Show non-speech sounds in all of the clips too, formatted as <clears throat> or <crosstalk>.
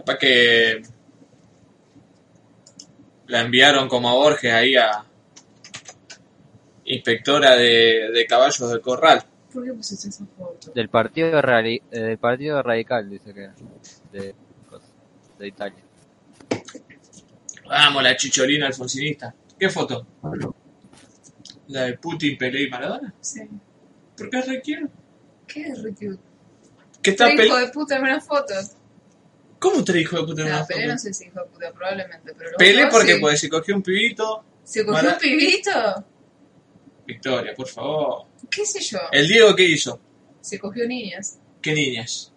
Capaz que la enviaron como a Borges ahí a inspectora de, de caballos del corral. ¿Por qué pusiste esa foto? Del partido, radi- eh, del partido radical, dice que. De, de Italia. Vamos, la chicholina alfonsinista. ¿Qué foto? ¿La de Putin, Pelé y Maradona? Sí. ¿Por qué requiero? ¿Qué es re cute? ¿Qué está Fue hijo Pelé? de puta en unas fotos. ¿Cómo tres hijos de puta No, Pelé no sé si hijo de puta, probablemente, pero Pelé otros porque sí. pues se cogió un pibito. ¿Se cogió un pibito? Victoria, por favor. ¿Qué sé yo? ¿El Diego qué hizo? Se cogió niñas. ¿Qué niñas?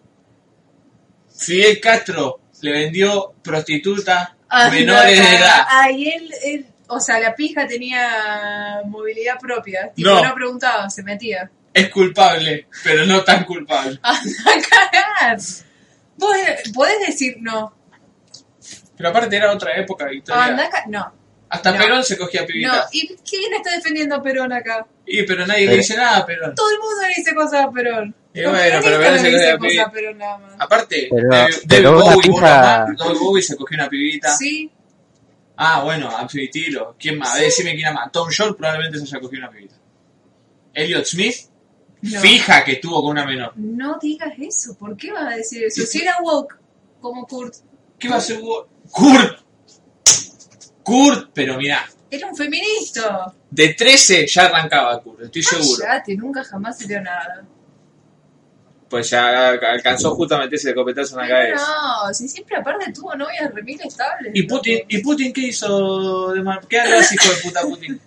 Fidel Castro le vendió prostituta menores de edad. Ay, él, él, o sea, la pija tenía movilidad propia. Tipo, No. no, preguntaba, se metía. Es culpable, pero no tan culpable. ¡Anda a cagar! Vos eh, podés decir no. Pero aparte era otra época, Victoria. Anda a ca- No. Hasta no. Perón se cogía No. pibitas. ¿Y quién está defendiendo a Perón acá? Y pero nadie le dice nada a Perón. Todo el mundo le dice cosas a Perón. Y bueno, pero Perón le se cogía cosas a Perón nada más. Aparte, Pero- David, pero David una Bowie, pija- David Bowie se cogió una pibita. Sí, Ah, bueno, admitilo. ¿Quién más? Decime quién más. Tom York probablemente se haya cogido una pibita. Elliot Smith, no. fija que estuvo con una menor. No digas eso. ¿Por qué vas a decir eso? Si era woke, como Kurt. ¿Qué va a ser Hugo? Kurt. Kurt, pero mirá, Era un feminista. de 13 ya arrancaba Kurt, estoy seguro. Nunca jamás se dio nada. Pues ya alcanzó justamente ese copetazo en la cabeza. no, si siempre aparte tuvo novias remil estables. ¿Y Putin, ¿Y Putin qué hizo de mal? ¿Qué hace hijo de puta Putin?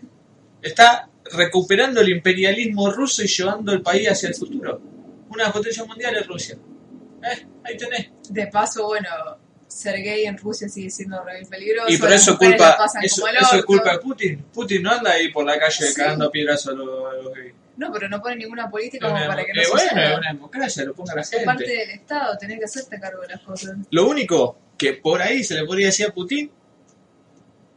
Está recuperando el imperialismo ruso y llevando el país hacia el futuro. Una potencia mundial es Rusia. Eh, ahí tenés. De paso, bueno, ser gay en Rusia sigue siendo re peligroso. Y por eso culpa, eso, eso es culpa de Putin. Putin no anda ahí por la calle Sí. cagando piedras a los, a los gays. No, pero no pone ninguna política como para que no eh, bueno, es una democracia, lo ponga la Es parte gente. del Estado, tenés que hacerte cargo de las cosas. Lo único que por ahí se le podría decir a Putin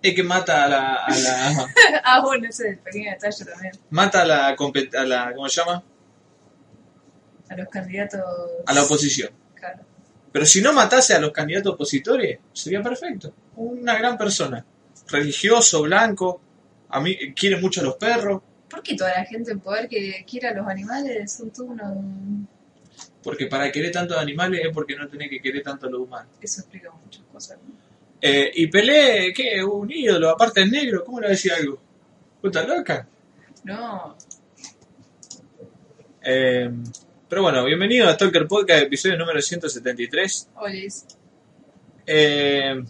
es que mata a la, a la <laughs> ah, bueno, ese es el pequeño detalle también. mata a la, compet- a la ¿cómo se llama? A los candidatos. A la oposición. Claro. Pero si no matase a los candidatos opositores, sería perfecto. Una gran persona. Religioso, blanco, a mí, quiere mucho a los perros, ¿Por qué toda la gente en poder que quiera a los animales son todos unos... porque para querer tanto a animales es porque no tiene que querer tanto a los humanos. Eso explica muchas cosas. ¿no? Eh, y Pelé, ¿qué? Un ídolo, aparte es negro, ¿cómo le va a decir algo? Puta loca. No, Eh, pero bueno, bienvenido a Stalker Podcast, episodio número 173. Olis. Eh,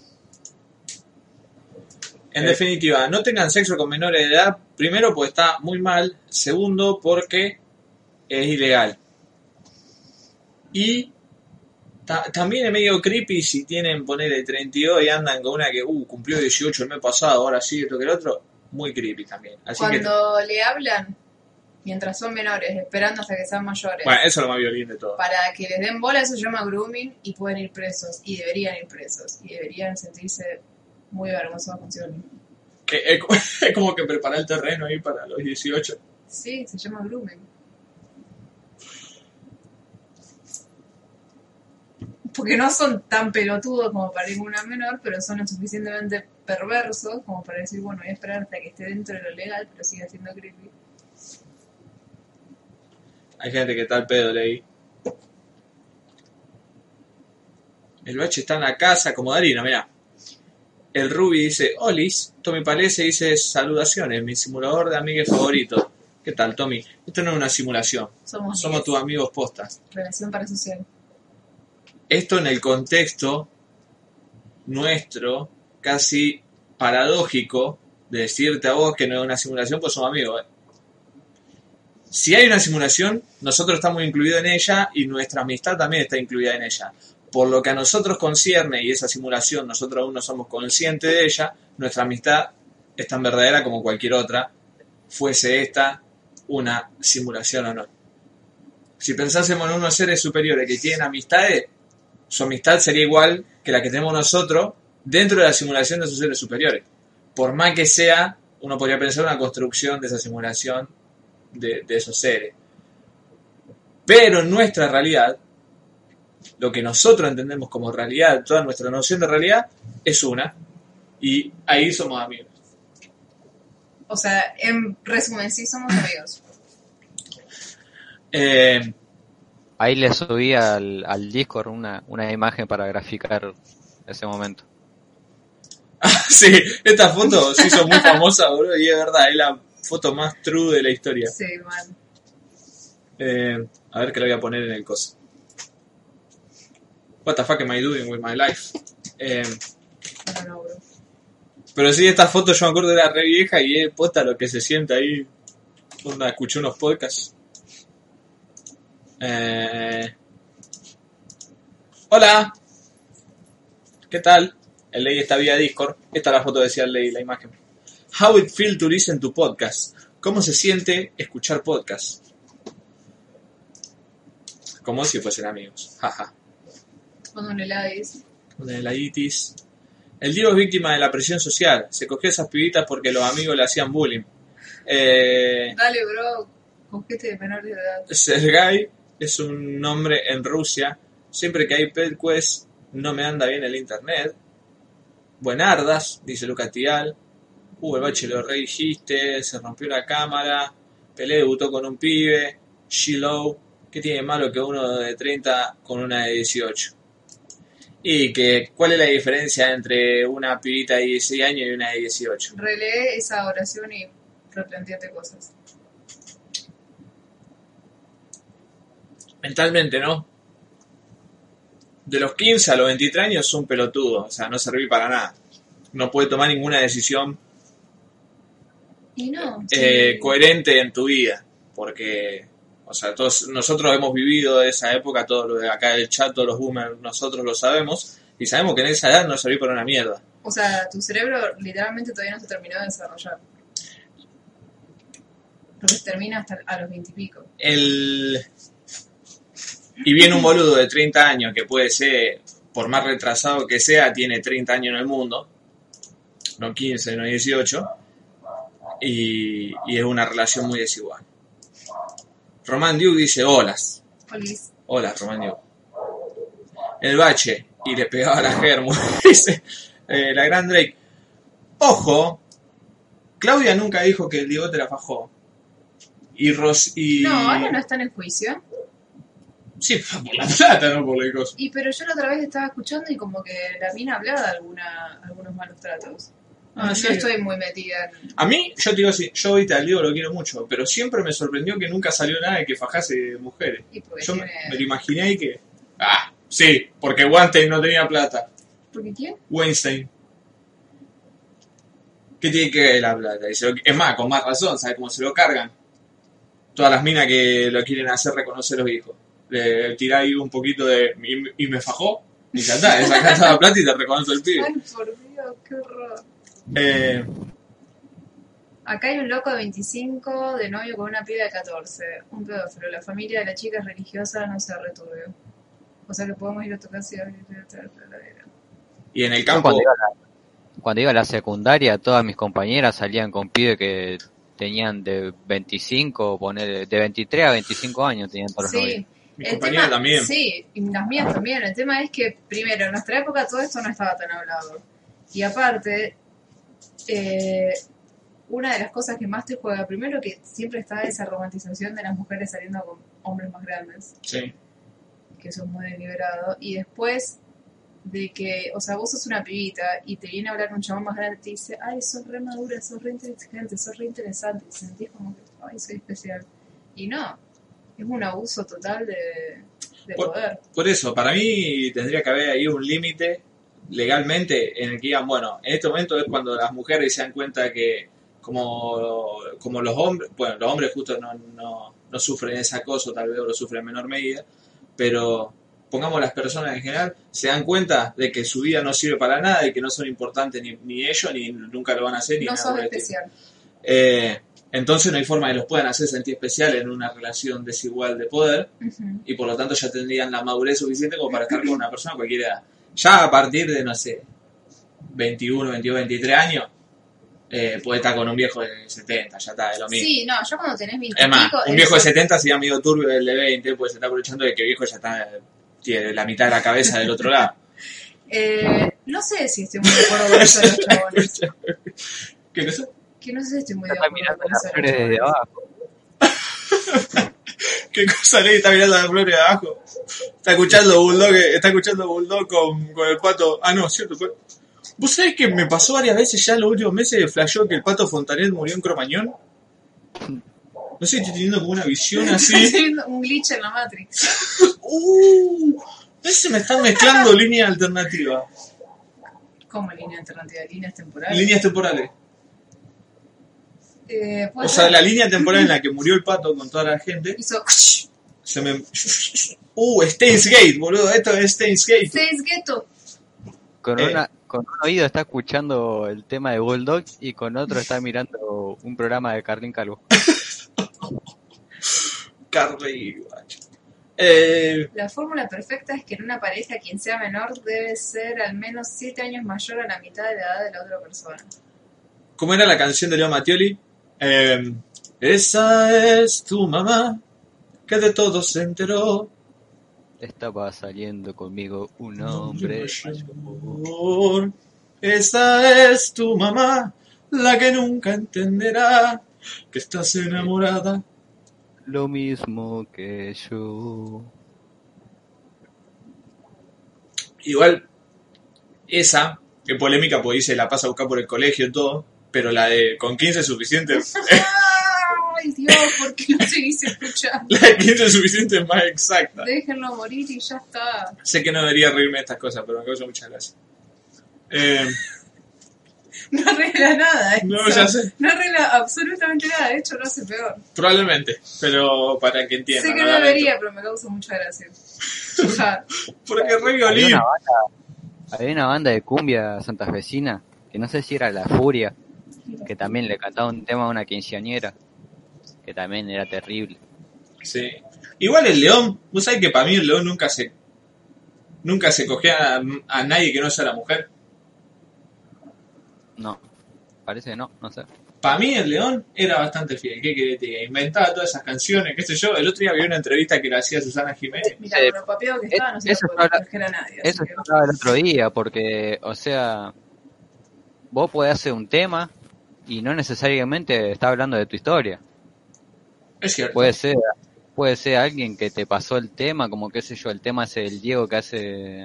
en definitiva, no tengan sexo con menores de edad. Primero, porque está muy mal. Segundo, porque es ilegal. Y ta- también es medio creepy si tienen, ponerle 32 y andan con una que uh, cumplió 18 el mes pasado, ahora sí, esto que el otro. Muy creepy también. Así que, Cuando le hablan, mientras son menores, esperando hasta que sean mayores, bueno, eso es lo más violín de todo. para que les den bola, eso se llama grooming y pueden ir presos. Y deberían ir presos. Y deberían sentirse muy avergonzados consigo mismos. Que es, co- <laughs> es como que preparar el terreno ahí para los 18. Sí, se llama grooming. Porque no son tan pelotudos como para ir una menor, pero son lo suficientemente perversos como para decir, bueno, voy a esperar hasta que esté dentro de lo legal, pero sigue siendo creepy. Hay gente que está al pedo leí. El bache está en la casa como Darina, mira. El Ruby dice, Olis, Tommy Palese dice, saludaciones, mi simulador de amigues favorito. ¿Qué tal, Tommy? Esto no es una simulación, Somos, somos tus amigos postas. Relación parasocial. Esto en el contexto nuestro, casi paradójico, de decirte a vos que no es una simulación, pues somos amigos. ¿eh? Si hay una simulación, nosotros estamos incluidos en ella y nuestra amistad también está incluida en ella. Por lo que a nosotros concierne y esa simulación, nosotros aún no somos conscientes de ella, nuestra amistad es tan verdadera como cualquier otra, fuese esta una simulación o no. Si pensásemos en unos seres superiores que tienen amistades, su amistad sería igual que la que tenemos nosotros dentro de la simulación de esos seres superiores. Por más que sea, uno podría pensar una construcción de esa simulación de, de esos seres. Pero en nuestra realidad, lo que nosotros entendemos como realidad, toda nuestra noción de realidad, es una. Y ahí somos amigos. O sea, en resumen, sí somos amigos. Eh, Ahí le subí al, al Discord una, una imagen para graficar ese momento. <laughs> sí, esta foto se hizo muy famosa, boludo, y es verdad, es la foto más true de la historia. Sí, mal. Eh, a ver que la voy a poner en el coso. What the fuck am I doing with my life? Eh, No, no, bro. pero sí, esta foto yo me acuerdo era re vieja y es posta lo que se siente ahí. Onda, escuché unos podcasts. Eh, hola. ¿Qué tal? El ley está vía Discord. Esta es la foto decía el ley, la imagen. How it feel to listen to podcast. ¿Cómo se siente escuchar podcast? Como si fuesen amigos. Jaja. Cuando un helado dice. Con el itis. El Diego es víctima de la presión social. Se cogió esas pibitas porque los amigos le hacían bullying. Eh, Dale, bro. Cogete de menor de edad. Sergei es un nombre en Rusia. Siempre que hay pet quest no me anda bien el internet. Buenardas, dice Lucas Tial. Uh, el bache lo redigiste, se rompió la cámara. Pelé debutó con un pibe. Shiloh. ¿Qué tiene malo que uno de 30 con una de 18? Y que, ¿cuál es la diferencia entre una pibita de 16 años y una de 18? Relee esa oración y replanteate cosas. Mentalmente, ¿no? De los 15 a los 23 años es un pelotudo, o sea, no serví para nada. No puede tomar ninguna decisión Y no. eh, sí. coherente en tu vida, porque, o sea, todos nosotros hemos vivido esa época, todos los de acá del chat, todos los boomers, nosotros lo sabemos, y sabemos que en esa edad no serví para una mierda. O sea, tu cerebro literalmente todavía no se terminó de desarrollar. Porque se termina hasta a los veintipico. El... Y viene un boludo de 30 años que puede ser, por más retrasado que sea, tiene 30 años en el mundo, no 15, no 18, y, y es una relación muy desigual. Román Duke dice, Polis. hola Román Duke. El bache, y le pegaba a la germo, <laughs> dice eh, la gran Drake. Ojo, Claudia nunca dijo que el Diego te la fajó. Y Ros y... No, ahora no está en el juicio. Sí, por la plata, no por la cosa. Y pero yo la otra vez estaba escuchando y como que la mina hablaba de alguna, algunos malos tratos. Ah, sí. estoy muy metida en... A mí, yo te digo así, yo ahorita al Diego lo quiero mucho, pero siempre me sorprendió que nunca salió nada de que fajase mujeres. Y Yo me, tiene... me lo imaginé y que... Ah, sí, porque Weinstein no tenía plata. ¿Porque quién? Weinstein. ¿Qué tiene que ver la plata? Es más, con más razón, ¿sabes cómo se lo cargan? Todas las minas que lo quieren hacer reconocer los hijos. Le tirá ahí un poquito de... Y, y me fajó. Y ya está, le sacás toda la plata y te reconoce el pibe. Ay, por Dios, qué horror. Eh, Acá hay un loco de 25 de novio con una piba de 14. Un pedófilo. La familia de la chica es religiosa, no se returbio. O sea que podemos ir a tu casa y en el campo... Cuando iba, a la, cuando iba a la secundaria, todas mis compañeras salían con pibes que tenían de 25, poner, de 23 a 25 años tenían todos los Sí, novios. Mi el compañera tema, también. sí, y las mías también. El tema es que, primero, en nuestra época todo esto no estaba tan hablado. Y aparte, eh, una de las cosas que más te juega, primero que siempre está esa romantización de las mujeres saliendo con hombres más grandes. Sí. que son muy deliberados, y después de que, o sea, vos sos una pibita y te viene a hablar un chabón más grande y te dice, ay, sos re madura, sos re inteligente, sos re interesante, y sentís como que, ay, soy especial. Y no, es un abuso total de, de Por- poder. Por eso, para mí tendría que haber ahí un límite legalmente en el que digan, bueno, en este momento es cuando las mujeres se dan cuenta que como, como los hombres, bueno, los hombres justo no, no, no sufren ese acoso, tal vez lo sufren en menor medida, pero pongamos las personas en general, se dan cuenta de que su vida no sirve para nada y que no son importantes ni, ni ellos, ni nunca lo van a hacer, ni No nada estilo. especial. Eh, entonces no hay forma de que los puedan hacer sentir especial en una relación desigual de poder y por lo tanto ya tendrían la madurez suficiente como para estar con una persona a cualquier edad. Ya a partir de, no sé, 21, 22, 23 años, eh, puede estar con un viejo de 70, ya está, es lo mismo. Sí, no, yo cuando tenés 20 es más, un viejo de eso- 70 sería amigo turbio del de 20, pues se está aprovechando de que el viejo ya está tiene la mitad de la cabeza del otro lado. <laughs> Eh, no sé si estoy muy de acuerdo con eso de los chabones. <laughs> ¿Qué cosa? Que no sé si estoy muy de Está acuerdo mirando con las flores desde abajo. <laughs> ¿Qué cosa Ley está mirando la flor de abajo? Está escuchando Bulldog, está escuchando Bulldog con, con el pato. Ah, no, cierto. fue- ¿Vos sabés que me pasó varias veces ya en los últimos meses flasheó que el pato Fontanet murió en Cromañón? No sé, estoy teniendo como una visión <laughs> Estoy así. un glitch en la Matrix. <laughs> ¡Uh! Se me están mezclando líneas alternativas. Como línea alternativa, líneas temporales. Líneas temporales. Eh, puede O sea, la línea temporal en la que murió el pato con toda la gente. Hizo. Se me. ¡Uh! Steins Gate, boludo. Esto es Steins Gate. Seis Ghetto. Con, Eh. una, con un oído está escuchando el tema de Bulldog y con otro está mirando un programa de Carlín Calvo. <laughs> Carly. Eh, La fórmula perfecta es que en una pareja quien sea menor debe ser al menos 7 años mayor a la mitad de la edad de la otra persona. ¿Cómo era la canción de Leo Mattioli? Eh, esa es tu mamá, que de todo se enteró. Estaba saliendo conmigo un hombre mayor. Esa es tu mamá, la que nunca entenderá que estás enamorada. lo mismo que yo. Igual, esa, que polémica, pues dice la pasa a buscar por el colegio y todo, pero la de con 15 es suficiente. <laughs> ¡Ay, Dios! ¿Por qué no <laughs> seguís escuchando? la de 15 es suficiente es más exacta. Déjenlo morir y ya está. Sé que no debería reírme de estas cosas, pero me causa mucha gracia. Eh, <laughs> No arregla nada. eso. No, ya sé. No arregla absolutamente nada. De hecho, lo hace peor. probablemente, pero para que entiendan. sé que no debería, pero me causa mucha gracia. Ja. Porque re Había violín. una, banda, había una banda de cumbia santafesina, que no sé si era La Furia, que también le cantaba un tema a una quinceañera, que también era terrible. Sí. Igual el león, vos sabés que para mí el león nunca se nunca se cogía a, a nadie que no sea la mujer. No, parece que no, no sé. Para mí el león era bastante fiel. ¿Qué querés que te diga? Inventaba todas esas canciones, qué sé yo. El otro día vi una entrevista que le hacía Susana Jiménez. Mira, Sí. con lo papeado que estaba, no se Eso lo puede habla- proteger a nadie. Eso que- hablaba el otro día, porque, o sea, vos podés hacer un tema y no necesariamente está hablando de tu historia. Es cierto. Puede ser, puede ser alguien que te pasó el tema, como qué sé yo, el tema es el Diego que hace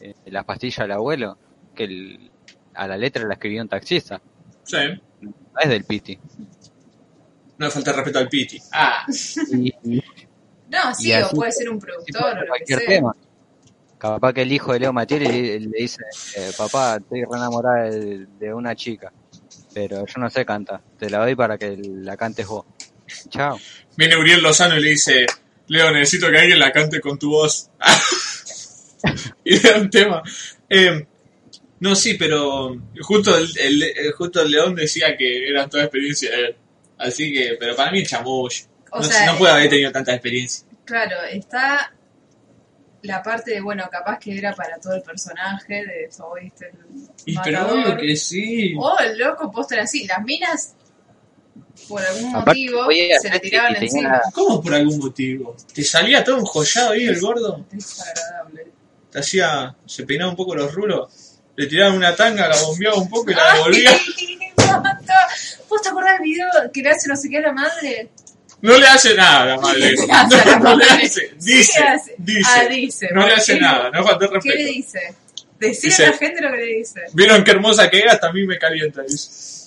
eh, las pastillas al abuelo, que el- a la letra la escribió un taxista, Sí. no es del Piti. No le falta el respeto al Piti. Ah, Y, <laughs> y- No, sí, Y o así- puede ser un productor o lo que cualquier sea. tema. Capaz que el hijo de Leo Matieri le, le dice, eh, papá, estoy re enamorada de, de una chica, pero yo no sé cantar, te la doy para que la cantes vos. Chao. viene Uriel Lozano y le dice, Leo, necesito que alguien la cante con tu voz. <laughs> y le da un tema. Eh, no, sí, pero justo el, el- el- justo el León decía que era toda experiencia de él. Así que, pero para mí es chamuyo. O no, sea, no puede haber tenido tanta experiencia. Claro, está la parte de, bueno, capaz que era para todo el personaje, de eso, ¿viste? El Y pero matador. obvio que sí. O el loco póster así. Las minas, por algún Aparte, motivo, se le hacer tiraban encima. una- ¿Cómo por algún motivo? ¿Te salía todo enjollado ahí el gordo? Desagradable. ¿Te hacía, se peinaba un poco los rulos? Le tiraban una tanga, la bombeaba un poco y la <laughs> devolvía. <laughs> ¿Vos te acordás del video que le hace no sé qué a la madre? No le hace nada a la madre. ¿Qué le hace a la No, le hace. ¿Qué Dice, hace? dice. Ah, dice. No le hace ¿Qué- nada, no falta el ¿Qué le respeto. dice? Decir Dice- a la gente lo que le dice. ¿Vieron qué hermosa que era? También me calienta, dice.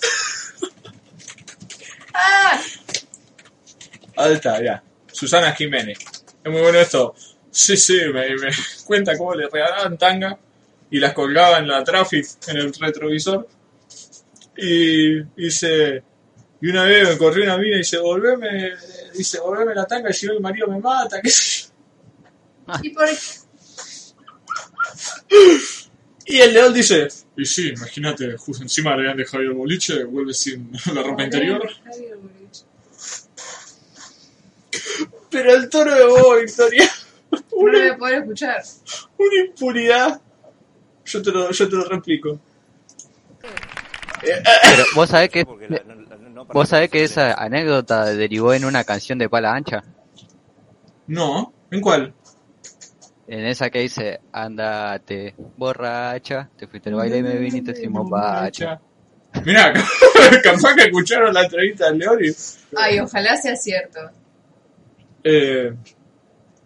<laughs> ¡Ah! Está, ya. Susana Jiménez. Es muy bueno esto. Sí, sí, me, me <laughs> cuenta cómo le regalaban tanga y las colgaba en la traffic, en el retrovisor. Y dice, y una vez me corrió una mina y dice, volveme, dice, volveme la tanga y si no mi marido me mata, qué sé yo. Y por Y el león dice, y sí, imagínate, justo encima le habían dejado el boliche, vuelve sin <laughs> la ropa interior. Pero el toro de vos, Victoria, No lo una, voy a poder escuchar. una impunidad. Yo te lo, yo te lo replico. Pero vos sabés que, Porque la- no- para- vos sabés que esa anécdota derivó en una canción de Pala Ancha. No, ¿en cuál? En esa que dice, andate, borracha, te fuiste al baile y me viniste sin bombacha. Mirá, <laughs> capaz que escucharon la entrevista de y... Ay, ojalá sea cierto. Eh,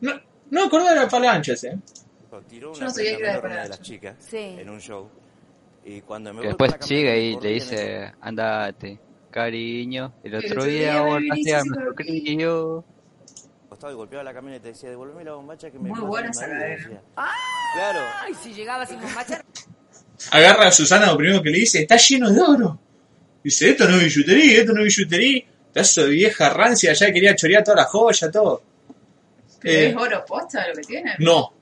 no, no me acordaba de la falange ese. Tiró Yo no sabía que era de una de las chicas Sí. en un show. Y cuando me Que después sigue y en dice, andate, cariño, el otro otro día día me borraste viniste a nuestro dormir". crío. costado y golpeaba la camioneta y decía, devolveme la bombacha que me Muy buena esa marido", cadena. decía. Claro, Ay, si llegaba sin bombacha. Agarra a Susana lo primero que le dice, está lleno de oro. Dice, esto no es billutería, esto no es billutería. Pedazo de vieja rancia, ya quería chorear toda la joya, todo. ¿Pero Eh, es oro posta lo que tiene? No.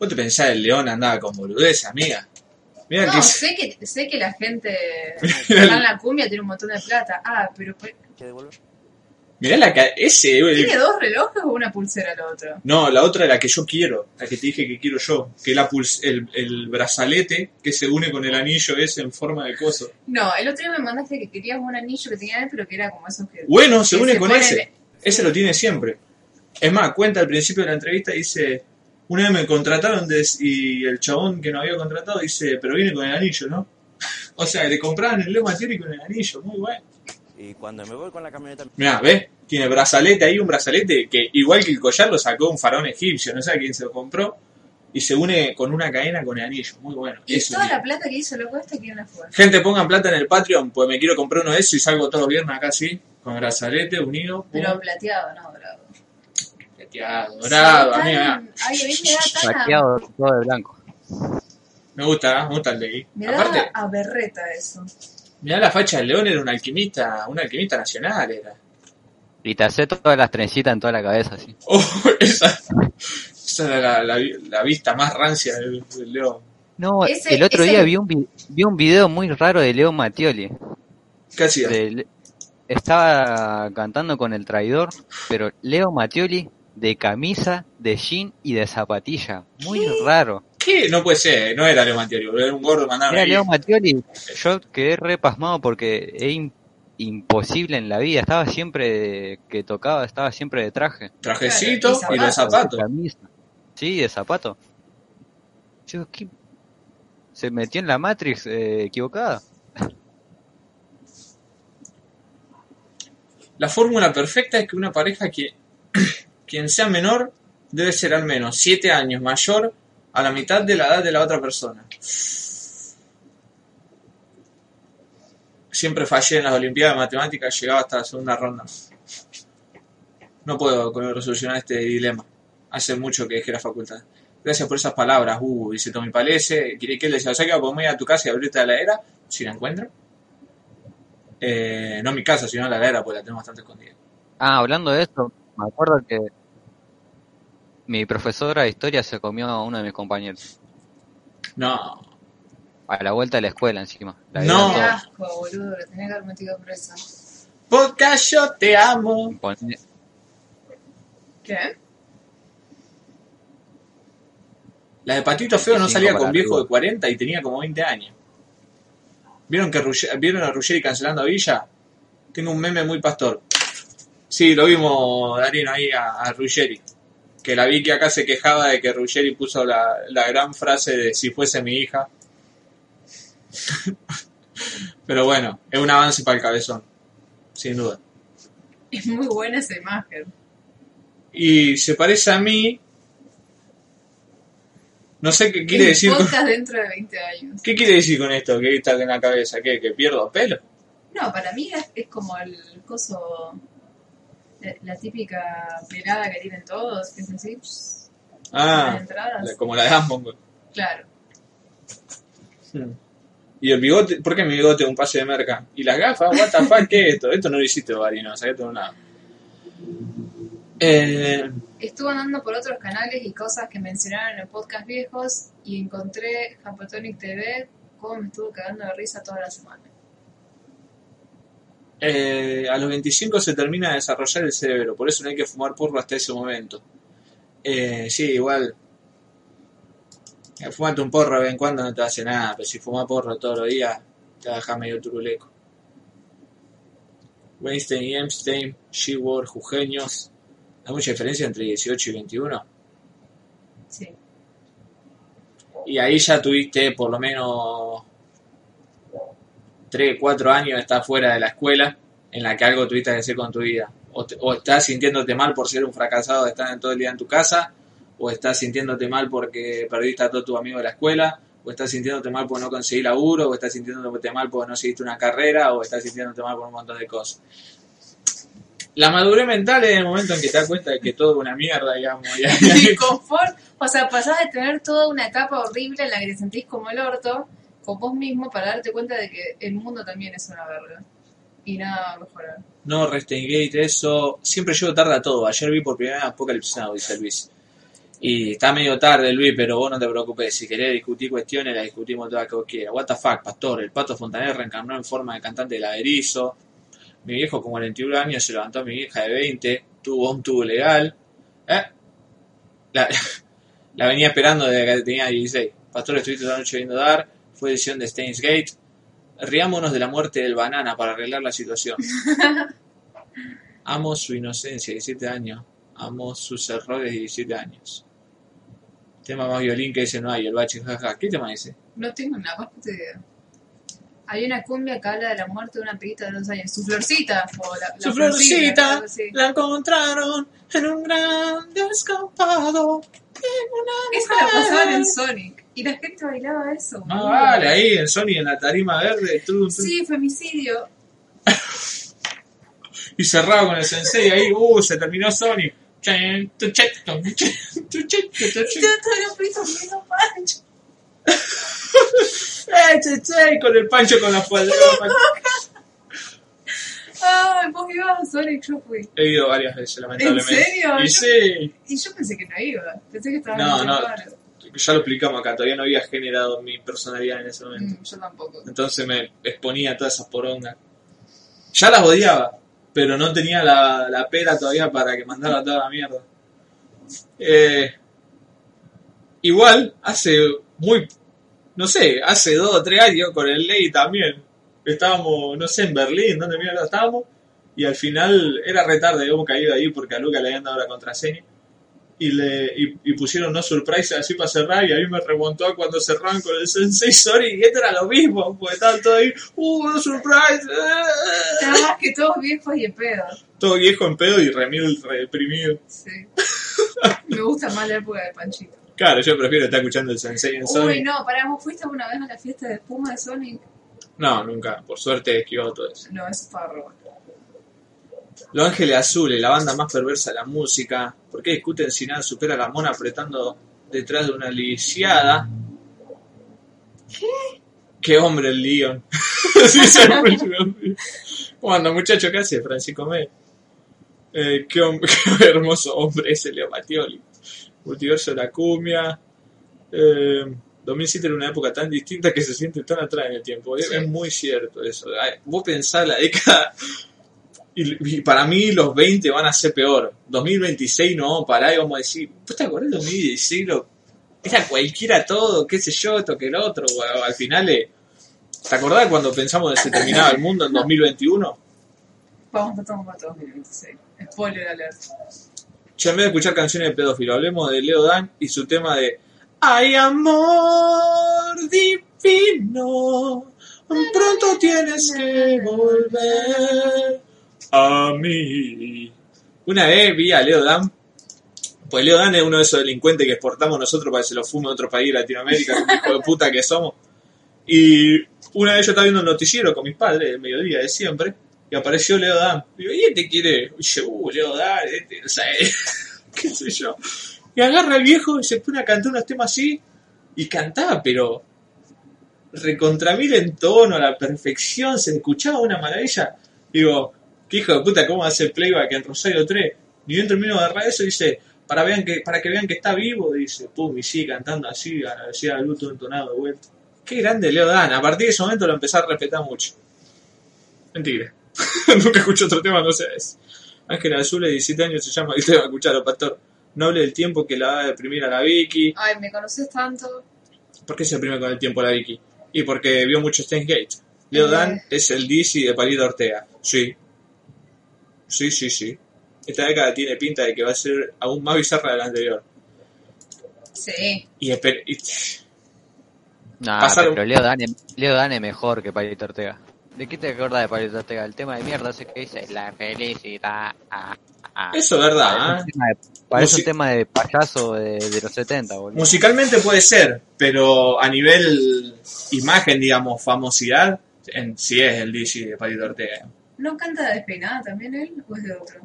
Vos te pensás el león andaba con boludez, amiga. Mira No, que sé que, sé que la gente <laughs> que está en la cumbia tiene un montón de plata. Ah, pero que devolver. mirá la ca- ese ¿tiene dos relojes o una pulsera el otro? No, la otra es la que yo quiero, la que te dije que quiero yo, que es la puls el, el brazalete que se une con el anillo ese en forma de coso. No, el otro día me mandaste que querías un anillo que tenía él, pero que era como esos que... Bueno, se que une con ese. Ese lo tiene siempre. Es más, cuenta al principio de la entrevista, dice, una vez me contrataron des- y el chabón que no había contratado dice, pero viene con el anillo, ¿no? <laughs> o sea, le compraban el Leo Matieri con el anillo, muy bueno. Y cuando me voy con la camioneta, Mirá, ¿ves? Tiene brazalete ahí, un brazalete que igual que el collar lo sacó un faraón egipcio, no sé a quién se lo compró, y se une con una cadena con el anillo, muy bueno. Y Eso toda la plata que hizo loco este, ¿quién la fue? Gente, pongan plata en el Patreon, pues me quiero comprar uno de esos y salgo todos los viernes acá así, con brazalete unido. pum, Pero plateado, no, dorado. Plateado, dorado, Ay, a mí me da Saqueado todo de blanco. Me gusta, me gusta el de ahí. Me da Aparte, a berreta eso. mirá la facha del león, era un alquimista, un alquimista nacional era. Y te hace todas las trencitas en toda la cabeza, así. <laughs> Oh, esa, esa era la, la- la vista más rancia del, del león. No, Ese- el otro ese- día vi un, vi, vi un video muy raro de Leo Mattioli. ¿Qué hacía? De- estaba cantando con el traidor, pero Leo Mattioli de camisa, de jean y de zapatilla. Muy raro. ¿Qué? No puede ser, no era Leo Mantieri, era un gordo mandado Era Leo Mattioli, yo quedé re pasmado porque es im- imposible en la vida. Estaba siempre que tocaba, estaba siempre de traje. Trajecito y zapatos. zapatos. De camisa. Sí, de zapato. Yo, ¿qué? Se metió en la Matrix eh, equivocada. La fórmula perfecta es que una pareja que quien sea menor debe ser al menos 7 años mayor a la mitad de la edad de la otra persona. Siempre fallé en las Olimpiadas de Matemáticas, llegaba hasta la segunda ronda. No puedo resolucionar este dilema. Hace mucho que dejé la facultad. Gracias por esas palabras, uh, dice Tommy Palese. ¿Quiere que le decía? O sea que podemos ir a tu casa y abrirte la heladera, si la encuentro. Eh, no mi casa, sino la heladera, porque la tengo bastante escondida. Ah, hablando de esto, me acuerdo que mi profesora de historia se comió a uno de mis compañeros. No, A la vuelta de la escuela encima. La No. Qué todos. asco, boludo, lo tenía que haber metido preso. podcast yo te amo. ¿Qué? La de Patito Feo no salía con viejo arriba. de 40 y tenía como 20 años. ¿Vieron, que ¿Vieron a Ruggeri cancelando a Villa? Tengo un meme muy pastor. Sí, lo vimos, Darino, ahí a, a Ruggeri. Que la vi que acá se quejaba de que Ruggeri puso la, la gran frase de si fuese mi hija. <laughs> Pero bueno, es un avance para el cabezón. Sin duda. Es muy buena esa imagen. Y se parece a mí. No sé qué quiere El decir con, dentro de 20 años. ¿Qué quiere decir con esto? ¿Qué está en la cabeza? ¿Qué? ¿Que pierdo pelo? No, para mí es, es como el coso. La, típica pelada que tienen todos, que es así. Ah, entradas. como la de Asmongold. Claro. Y el bigote, ¿por qué mi bigote es un pase de merca? Y las gafas, what the fuck, ¿qué es esto? Esto no lo hiciste, Barino, de un lado. Eh, Estuve andando por otros canales y cosas que mencionaron en podcast viejos y encontré Japotonic TV, como me estuvo cagando de risa toda la semana. Eh, a los 25 se termina de desarrollar el cerebro, por eso no hay que fumar porro hasta ese momento. Eh, sí, igual. eh, Fumate un porro de vez en cuando no te hace nada, pero si fumas porro todos los días, te va a dejar medio turuleco. Weinstein y Epstein, Sheward, Jujeños. ¿Hay mucha diferencia entre 18 y 21? Sí. Y ahí ya tuviste por lo menos 3, 4 años estar fuera de la escuela en la que algo tuviste que hacer con tu vida. O, te- o estás sintiéndote mal por ser un fracasado de estar todo el día en tu casa, o estás sintiéndote mal porque perdiste a todos tus amigos de la escuela, o estás sintiéndote mal por no conseguir laburo, o estás sintiéndote mal porque no seguiste una carrera, o estás sintiéndote mal por un montón de cosas. La madurez mental es el momento en que te das cuenta de que todo es una mierda, digamos. Y <laughs> confort, o sea, pasás de tener toda una etapa horrible en la que te sentís como el orto con vos mismo para darte cuenta de que el mundo también es una verga. Y nada mejorar. No, Restingate, eso. Siempre llego tarde a todo. Ayer vi por primera vez Apocalypse Now, dice Luis. Y está medio tarde, Luis, pero vos no te preocupes. Si querés discutir cuestiones, las discutimos todas que vos quieras. What the fuck, pastor. El pato Fontaner reencarnó en forma de cantante de laderizo. Mi viejo con 41 años se levantó a mi vieja de 20. Tuvo un tubo legal. ¿Eh? La, <laughs> la venía esperando desde que tenía 16. Pastor, estuviste toda la noche viendo Dar. Fue edición de Steins Gate. Riámonos de la muerte del banana para arreglar la situación. <laughs> Amo su inocencia, 17 años. Amo sus errores, 17 años. Tema más violín que ese no hay, el bache, jaja. ¿Qué tema ese? No tengo la más idea. Hay una cumbia que habla de la muerte de una pibita de dos años. Su florcita. O la, la Su florcita así. la encontraron en un gran descampado. Esa la pasaban en. Sonic. Y la gente bailaba eso. Ah, vale, ahí en Sony, en la tarima verde, tru, tru, Sí, femicidio. y cerrado con el sensei ahí, uh, se terminó Sony. <laughs> Eh, che, che, con el pancho con la falda. <laughs> Ay, vos ibas a Sonic, yo fui. He ido varias veces, lamentablemente. serio? Y Yo- sí, Y yo pensé que no iba. Pensé que estaba No, en no. ya lo explicamos acá, todavía no había generado mi personalidad en ese momento. Mm, yo tampoco. Entonces me exponía a todas esas porongas. Ya las odiaba, pero no tenía la, la pera todavía para que mandara toda la mierda. Eh, igual, hace muy, no sé, hace dos o tres años con el Ley también. Estábamos, no sé, en Berlín, donde mierda estábamos. Y al final era retarde, habíamos caído ahí porque a Luca le habían dado la contraseña. Y, le, y, y pusieron no surprise así para cerrar y a mí me remontó cuando cerraron con el Sensei Sorry y esto era lo mismo, porque estaban todos ahí, uh, no surprise, eh". Nada más que todos viejos y en pedo. todo viejo en pedo y remil reprimido. Sí. Me gusta más la época de Panchito. Claro, yo prefiero estar escuchando el Sensei en Uy, Sony. no, pará, ¿vos fuiste alguna vez a la fiesta de espuma de Sonic? No, nunca, por suerte he esquivado todo eso. No, eso estaba robar. Los Ángeles Azules, la banda más perversa de la música. ¿Por qué discuten si nada supera a la mona apretando detrás de una lisiada? ¿Qué? Qué hombre el Leon. <laughs> sí, siempre es un hombre. ¿Cómo anda, muchacho? ¿Qué hace, Francisco May? Eh, qué, <laughs> qué hermoso hombre ese Leo Mattioli. Multiverso de la cumbia. Eh, 2007 era una época tan distinta que se siente tan atrás en el tiempo. Es, Sí. es muy cierto eso. Vos pensás la década <laughs> y, y para mí los 20 van a ser peor. 2026 no parar y vamos a decir, ¿vos te acordás de 2016? Lo, era cualquiera todo, qué sé yo, esto que el otro. Bueno, al final, eh, ¿te acordás cuando pensamos que se terminaba el mundo en 2021? Vamos a tomar para 2026. Spoiler alert. Ya en vez de escuchar canciones de pedófilo, hablemos de Leo Dan y su tema de Ay amor divino, pronto tienes que volver a mí. Una vez vi a Leo Dan, pues Leo Dan es uno de esos delincuentes que exportamos nosotros para que se lo fume a otro país de Latinoamérica, como hijo de puta que somos. Y una vez yo estaba viendo un noticiero con mis padres, el mediodía de siempre, y apareció Leo Dan. Digo, ¿y este quiere? Yo, uh, Leo Dan, este, no sé, <laughs> qué sé yo. Y agarra al viejo y se pone a cantar unos temas así, y cantaba, pero recontra mil en tono, a la perfección, se escuchaba una maravilla. Digo, qué hijo de puta, ¿cómo hace playback en Rosario 3? Y yo termino de agarrar eso y dice, para, vean que, para que vean que está vivo, dice, pum, y sigue cantando así, a la velocidad del luto entonado de vuelta. Qué grande Leo Dan, a partir de ese momento lo empecé a respetar mucho. Mentira. <laughs> Nunca escuché otro tema, no sé eso. Ángel Azul de 17 años se llama, <laughs> y te va a escuchar, pastor. No hable del tiempo que la va a deprimir a la Vicky. Ay, me conoces tanto. ¿Por qué se deprime con el tiempo la Vicky? Y porque vio mucho Gate. Leo Eh. Dan es el DC de Palito Ortega. Sí. Sí, sí, sí. Esta década tiene pinta de que va a ser aún más bizarra de la anterior. Sí. Y, y- Nah, pero Leo Dan, es- Leo Dan es mejor que Palito Ortega. ¿De qué te acordás de Palito Ortega? El tema de mierda ese que dice la felicidad. ah, ah. eso es verdad, Parece ¿eh? un tema de- Parece un tema de payaso de, de los 70, boludo. Musicalmente puede ser, pero a nivel imagen, digamos, famosidad, en, sí es el DJ de Palito Ortega. ¿No canta despeinada también él o es de otro?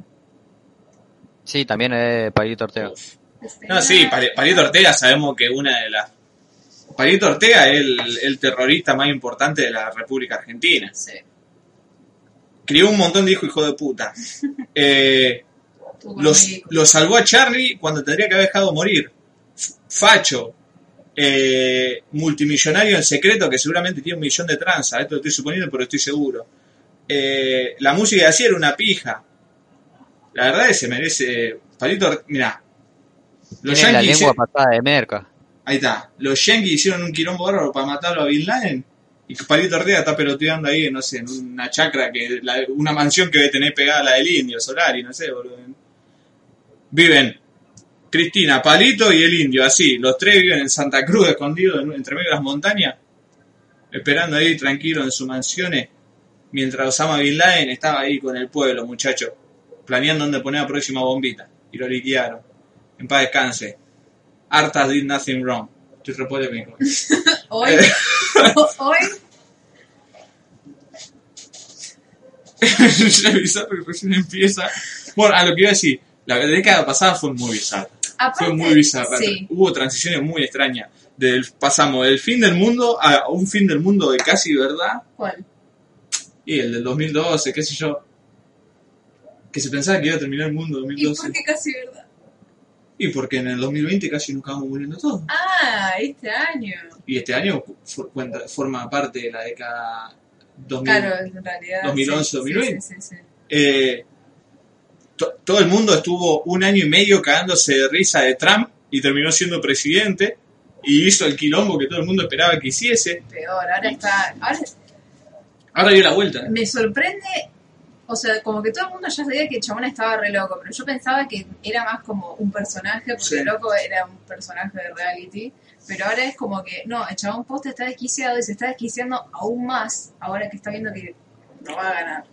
Sí, también es de Palito Ortega. No, sí, Pali- Palito Ortega sabemos que una de las... Palito Ortega es el, el terrorista más importante de la República Argentina. Sí. Crió un montón de hijos hijo de puta. <laughs> Eh, los, lo salvó a Charlie cuando tendría que haber dejado morir. F- Facho. eh, multimillonario en secreto que seguramente tiene un millón de tranzas. Esto lo estoy suponiendo, pero estoy seguro. Eh, la música de así era una pija. La verdad es que se merece. Palito, mirá. Los la lengua patada de merca. Ahí está. Los Yankees hicieron un quilombo bárbaro para matarlo a Bin Laden. Y Palito Ortega está peloteando ahí, no sé, en una chacra, que la- una mansión que debe tener pegada la del Indio, Solari, no sé, boludo. Viven Cristina, Palito y el Indio, así. Los tres viven en Santa Cruz, escondidos en- entre medio de las montañas, esperando ahí tranquilo en sus mansiones, mientras Osama Bin Laden estaba ahí con el pueblo, muchachos, planeando dónde poner la próxima bombita. Y lo liquidaron. En paz descanse. Artas did nothing wrong. Re polémico. <laughs> Hoy, <laughs> hoy, <laughs> ya bizarro que recién empieza. Bueno, a lo que iba a decir, la década pasada fue muy bizarra. aparte, Fue muy bizarra. Sí, Hubo transiciones muy extrañas. Del, pasamos del fin del mundo a un fin del mundo de casi verdad ¿cuál? y el del 2012, qué sé yo. Que se pensaba que iba a terminar el mundo en ¿Y 2012. por qué casi verdad? Y porque en el 2020 casi nos acabamos muriendo todos. Ah, este año. Y este año for- cuenta- forma parte de la década 2000. Claro, en realidad. 2011, sí, 2020. Sí, sí, sí. Eh, to- todo el mundo estuvo un año y medio cagándose de risa de Trump y terminó siendo presidente y hizo el quilombo que todo el mundo esperaba que hiciese. Peor, ahora está. Ahora Ahora dio la vuelta. ¿eh? me sorprende. O sea, como que todo el mundo ya sabía que el chabón estaba re loco, pero yo pensaba que era más como un personaje, porque Sí. el loco era un personaje de reality. Pero ahora es como que, no, el chabón post está desquiciado y se está desquiciando aún más ahora que está viendo que no va a ganar.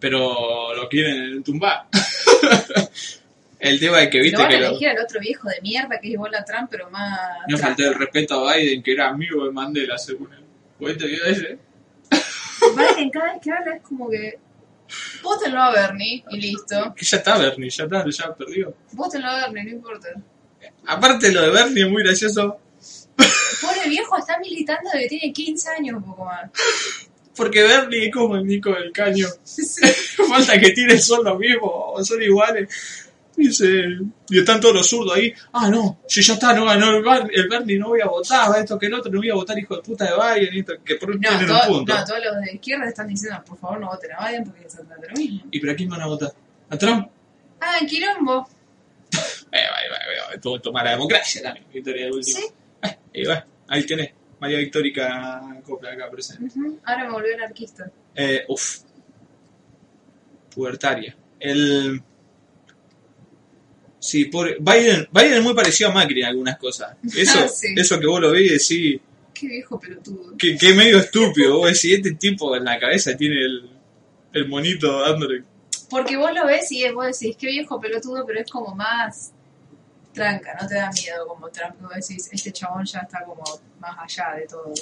Pero lo quieren tumbar. <laughs> el tema es que Lo viste van a que lo- elegir al otro viejo de mierda que es igual a Trump, pero más. no falté el respeto a Biden, que era amigo de Mandela, según él. ¿Vos te vio ese? Biden cada vez que habla es como que. Vótenlo a Bernie y listo. Que ya está Bernie, ya está, ya perdió. Vótenlo a Bernie, no importa. Aparte lo de Bernie es muy gracioso, Pobre viejo está militando desde que tiene 15 años un poco más. porque Bernie es como el Nico del Caño. <laughs> <laughs> Falta que tire son lo mismo, son iguales. Dice, y están todos los zurdos ahí. Ah, no, si ya está, no ganó el, Bar- el Bernie, no voy a votar, va esto que el otro, no voy a votar hijo de puta de Biden, esto, que por No, tienen un to- punto. no, todos los de izquierda están diciendo, por favor, no voten a Biden porque es lo mismo. ¿Y pero a quién van a votar? ¿A Trump? Ah, en Quilombo. <laughs> Eh, todo toma la democracia también, Victoria del último. Sí. Eh, ahí va, ahí tenés, María Victórica Copla acá presente. Ujú, Ahora me volvió anarquista. Eh, uf. Pubertaria. El. Sí, pobre. Biden, Biden es muy parecido a Macri en algunas cosas. <laughs> Eso, Sí. eso que vos lo ves y decís, Qué viejo pelotudo. que, que medio estúpido. Vos decís, este tipo en la cabeza tiene el, el monito dándole. Porque vos lo ves y vos decís, qué viejo pelotudo, pero es como más tranca, no te da miedo como Trump. Vos decís, este chabón ya está como más allá de todo.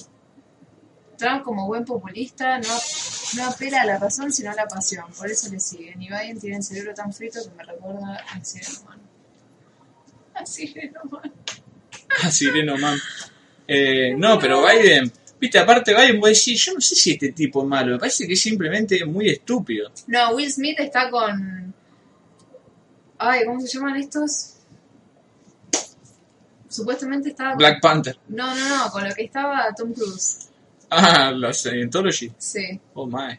Trump como buen populista no, no apela a la razón sino a la pasión, por eso le siguen. Y Biden tiene el cerebro tan frito que me recuerda a Sireno Man. A Sireno Man. Ah, Sireno Man. Eh, no, pero Biden. Viste, aparte Biden, vos decís, yo no sé si este tipo es malo. Me parece que es simplemente muy estúpido. No, Will Smith está con... Ay, ¿cómo se llaman estos? Supuestamente estaba... con- Black Panther. No, no, no, con lo que estaba Tom Cruise. Ah, los Scientology. Sí. Oh my.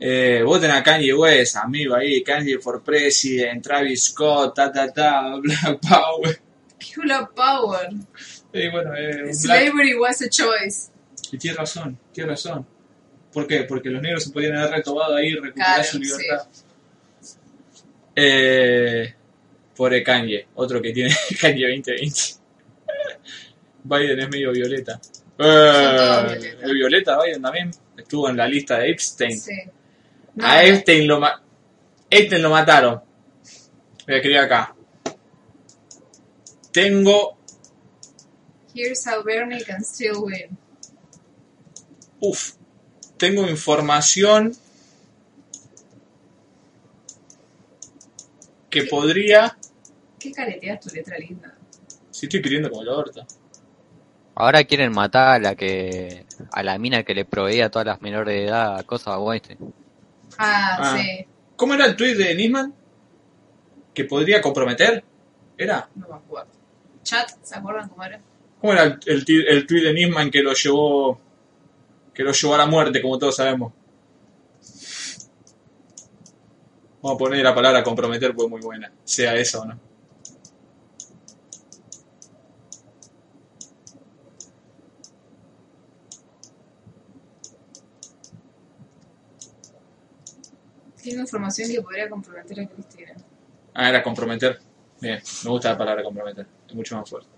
Eh, voten a Kanye West, amigo ahí, Kanye for President, Travis Scott, ta ta ta, <laughs> Black Power. Hula Power. Eh, bueno, eh, Black... Slavery was a choice. Y tiene razón, tiene razón. ¿Por qué? Porque los negros se podían haber retomado ahí y recuperar Claro, su sí. libertad. Eh, Pobre Kanye, otro que tiene <laughs> Kanye 2020. Biden es medio violeta. Eh, violeta. el violeta Biden también estuvo en la lista de Epstein. Sí. No, A Epstein lo, ma- Epstein lo mataron. Voy a escribir acá. Tengo. Here's how Bernie can still win. Uf. Tengo información. Que Sí. podría. ¿Qué careteas tu letra linda? Si estoy escribiendo como el orto. Ahora quieren matar a la que a la mina que le proveía a todas las menores de edad cosas a Weinstein. Ah, Ah. sí. ¿Cómo era el tweet de Nisman? ¿Que podría comprometer? ¿Era? No me acuerdo. Chat, ¿se acuerdan cómo era? ¿Cómo era el, el, tweet de Nisman que lo llevó. que lo llevó a la muerte, como todos sabemos? Vamos a poner la palabra comprometer porque es muy buena. Sea eso o no. Tiene información que podría comprometer a Cristina. Ah, era comprometer. Bien, me gusta la palabra comprometer. Es mucho más fuerte.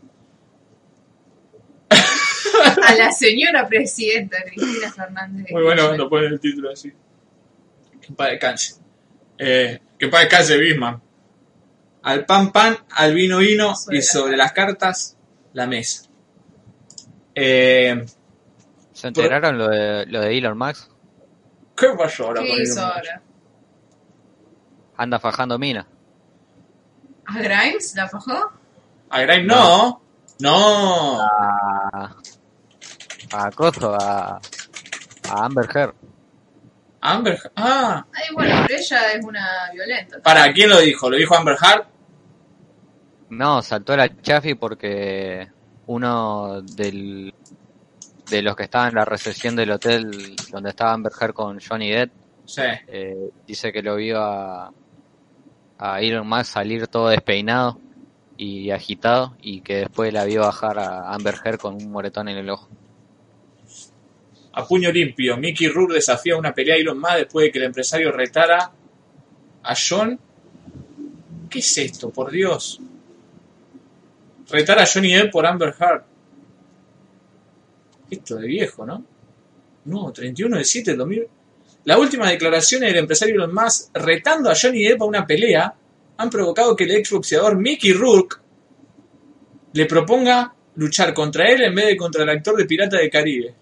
<laughs> A la señora presidenta Cristina Fernández. de Muy bueno cuando ponen el título así. Que en paz descanse. Eh, que en paz descanse Bismarck. Al pan pan, al vino vino Sobre y sobre las cartas, la mesa. Eh, ¿Se enteraron lo de, lo de Elon Musk? ¿Qué pasó ahora ¿Qué con hizo Elon Musk? ahora? Anda fajando mina. ¿A Grimes la fajó? A Grimes no. No. A, a Coso, a, a Amber Heard. Amber. Ah. Ay, bueno, pero ella es una violenta. ¿Para quién lo dijo? ¿Lo dijo Amber Heard? No, saltó la Chafi porque uno del, de los que estaban en la recepción del hotel donde estaba Amber Heard con Johnny Depp Sí. eh, dice que lo vio a, a Elon Musk salir todo despeinado y agitado y que después la vio bajar a Amber Heard con un moretón en el ojo. A puño limpio, Mickey Rourke desafía una pelea a Elon Musk después de que el empresario retara a John. ¿Qué es esto, por Dios? Retar a Johnny Depp por Amber Heard. Esto de viejo, ¿no? No, 31 de 7 del 2000. La última declaración del empresario Elon Musk retando a Johnny Depp a una pelea han provocado que el exboxeador Mickey Rourke le proponga luchar contra él en vez de contra el actor de Pirata de Caribe.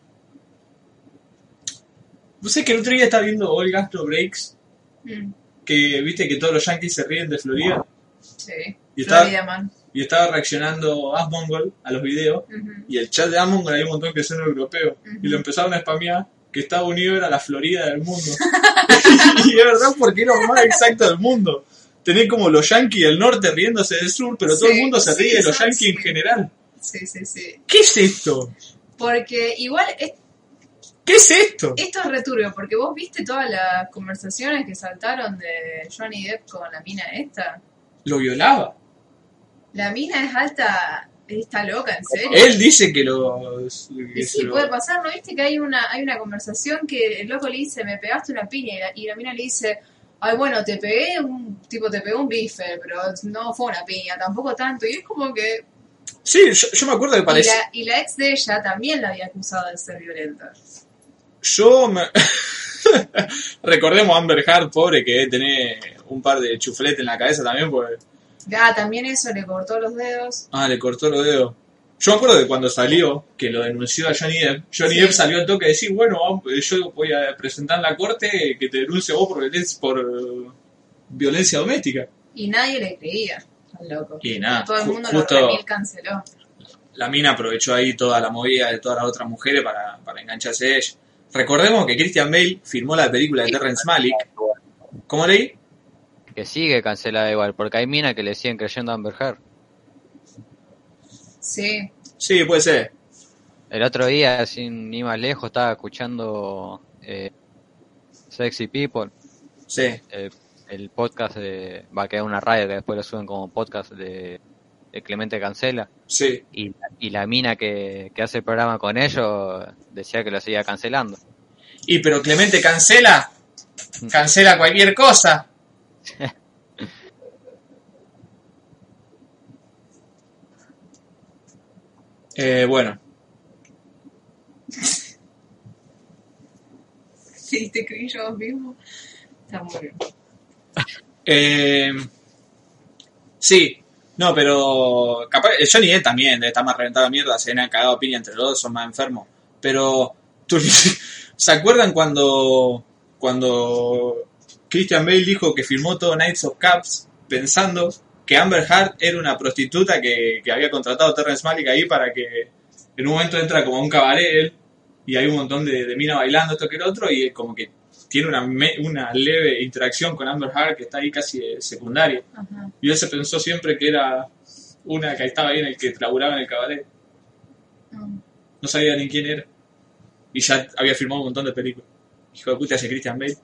¿Vos sabés que el otro día estaba viendo All Gastro Breaks? Mm, Que viste que todos los yankees se ríen de Florida. sí. Y está- Florida Man. Y estaba reaccionando Asmongold a los videos. Y el chat de Asmongold hay un montón que son europeos. Y lo empezaron a spamear que Estados Unidos era la Florida del mundo. <laughs> y es verdad porque era lo más exacto del mundo. Tenés como los yankees del norte riéndose del sur, pero todo el mundo se ríe de los yankees en general. Sí, sí, sí. ¿Qué es esto? Porque igual es- ¿Qué es esto? esto es returbio, porque vos viste todas las conversaciones que saltaron de Johnny Depp con la mina esta. Lo violaba. La mina es alta, está loca, en serio. Él dice que los... que Y sí, lo- puede pasar, ¿no viste que hay una, hay una conversación que el loco le dice, me pegaste una piña, y la, y la mina le dice, ay, bueno, te pegué un, tipo, te pegué un bife, pero no fue una piña, tampoco tanto, y es como que... Sí, yo, yo me acuerdo que Y parecía... la, y la ex de ella también la había acusado de ser violenta. Yo me... <laughs> Recordemos a Amber Heard, pobre, que debe tener un par de chufletes en la cabeza también, porque... Ah, también eso, le cortó los dedos. Ah, le cortó los dedos. Yo me acuerdo de cuando salió, que lo denunció a Johnny Depp. Johnny Sí. Depp salió al toque a decir, bueno, vamos, yo voy a presentar en la corte que te denuncie vos por violencia, por eh, violencia doméstica. Y nadie le creía al loco. Y nada, Todo el ju- mundo justo- lo canceló. La mina aprovechó ahí toda la movida de todas las otras mujeres para, para engancharse a ella. Recordemos que Christian Bale filmó la película de Terrence Malick. ¿Cómo leí? Que sigue cancelada igual, porque hay minas que le siguen creyendo a Amber Heard. Sí. Sí, puede ser. El otro día, sin ni más lejos, estaba escuchando eh, Sexy People, Sí. el, el podcast de. Va a quedar una radio que después lo suben como podcast de, de Clemente Cancela. Sí. Y, la- y la mina que, que hace el programa con ellos decía que lo seguía cancelando. Y pero Clemente cancela. Cancela cualquier cosa. <laughs> eh, bueno. <laughs> sí, te escribí yo mismo. Está muy bien. Eh, sí, no, pero capaz, eh, Johnny Depp también está más reventado a mierda, se han cagado piña entre los dos, son más enfermos. Pero, <laughs> ¿se acuerdan cuando, cuando Christian Bale dijo que firmó todo Knights of Cups pensando que Amber Heard era una prostituta que, que había contratado Terrence Malick ahí para que en un momento entra como a un cabaret él, y hay un montón de, de minas bailando esto que el otro y como que tiene una, me- una leve interacción con Amber Heard que está ahí casi de secundaria. Ajá. Y él se pensó siempre que era una que estaba ahí en el que laburaba en el cabaret. Mm. No sabía ni quién era. Y ya había filmado un montón de películas. Hijo de puta ese Christian Bale.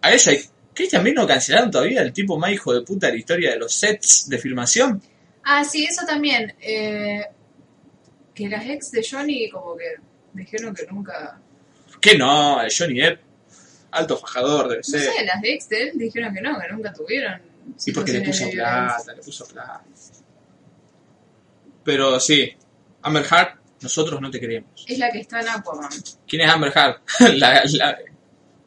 A ese Christian Bale no cancelaron todavía el tipo más hijo de puta de la historia de los sets de filmación. Ah, sí, eso también. Eh, que las ex de Johnny como que dijeron que nunca... Que no, Johnny Depp. Alto fajador debe No ser. sé, las ex de él dijeron que no, que nunca tuvieron... Y porque le puso plata, le puso plata. Pero sí, Amber Heard, nosotros no te queremos. Es la que está en Aquaman. ¿Quién es Amber Heard? <laughs> la, la,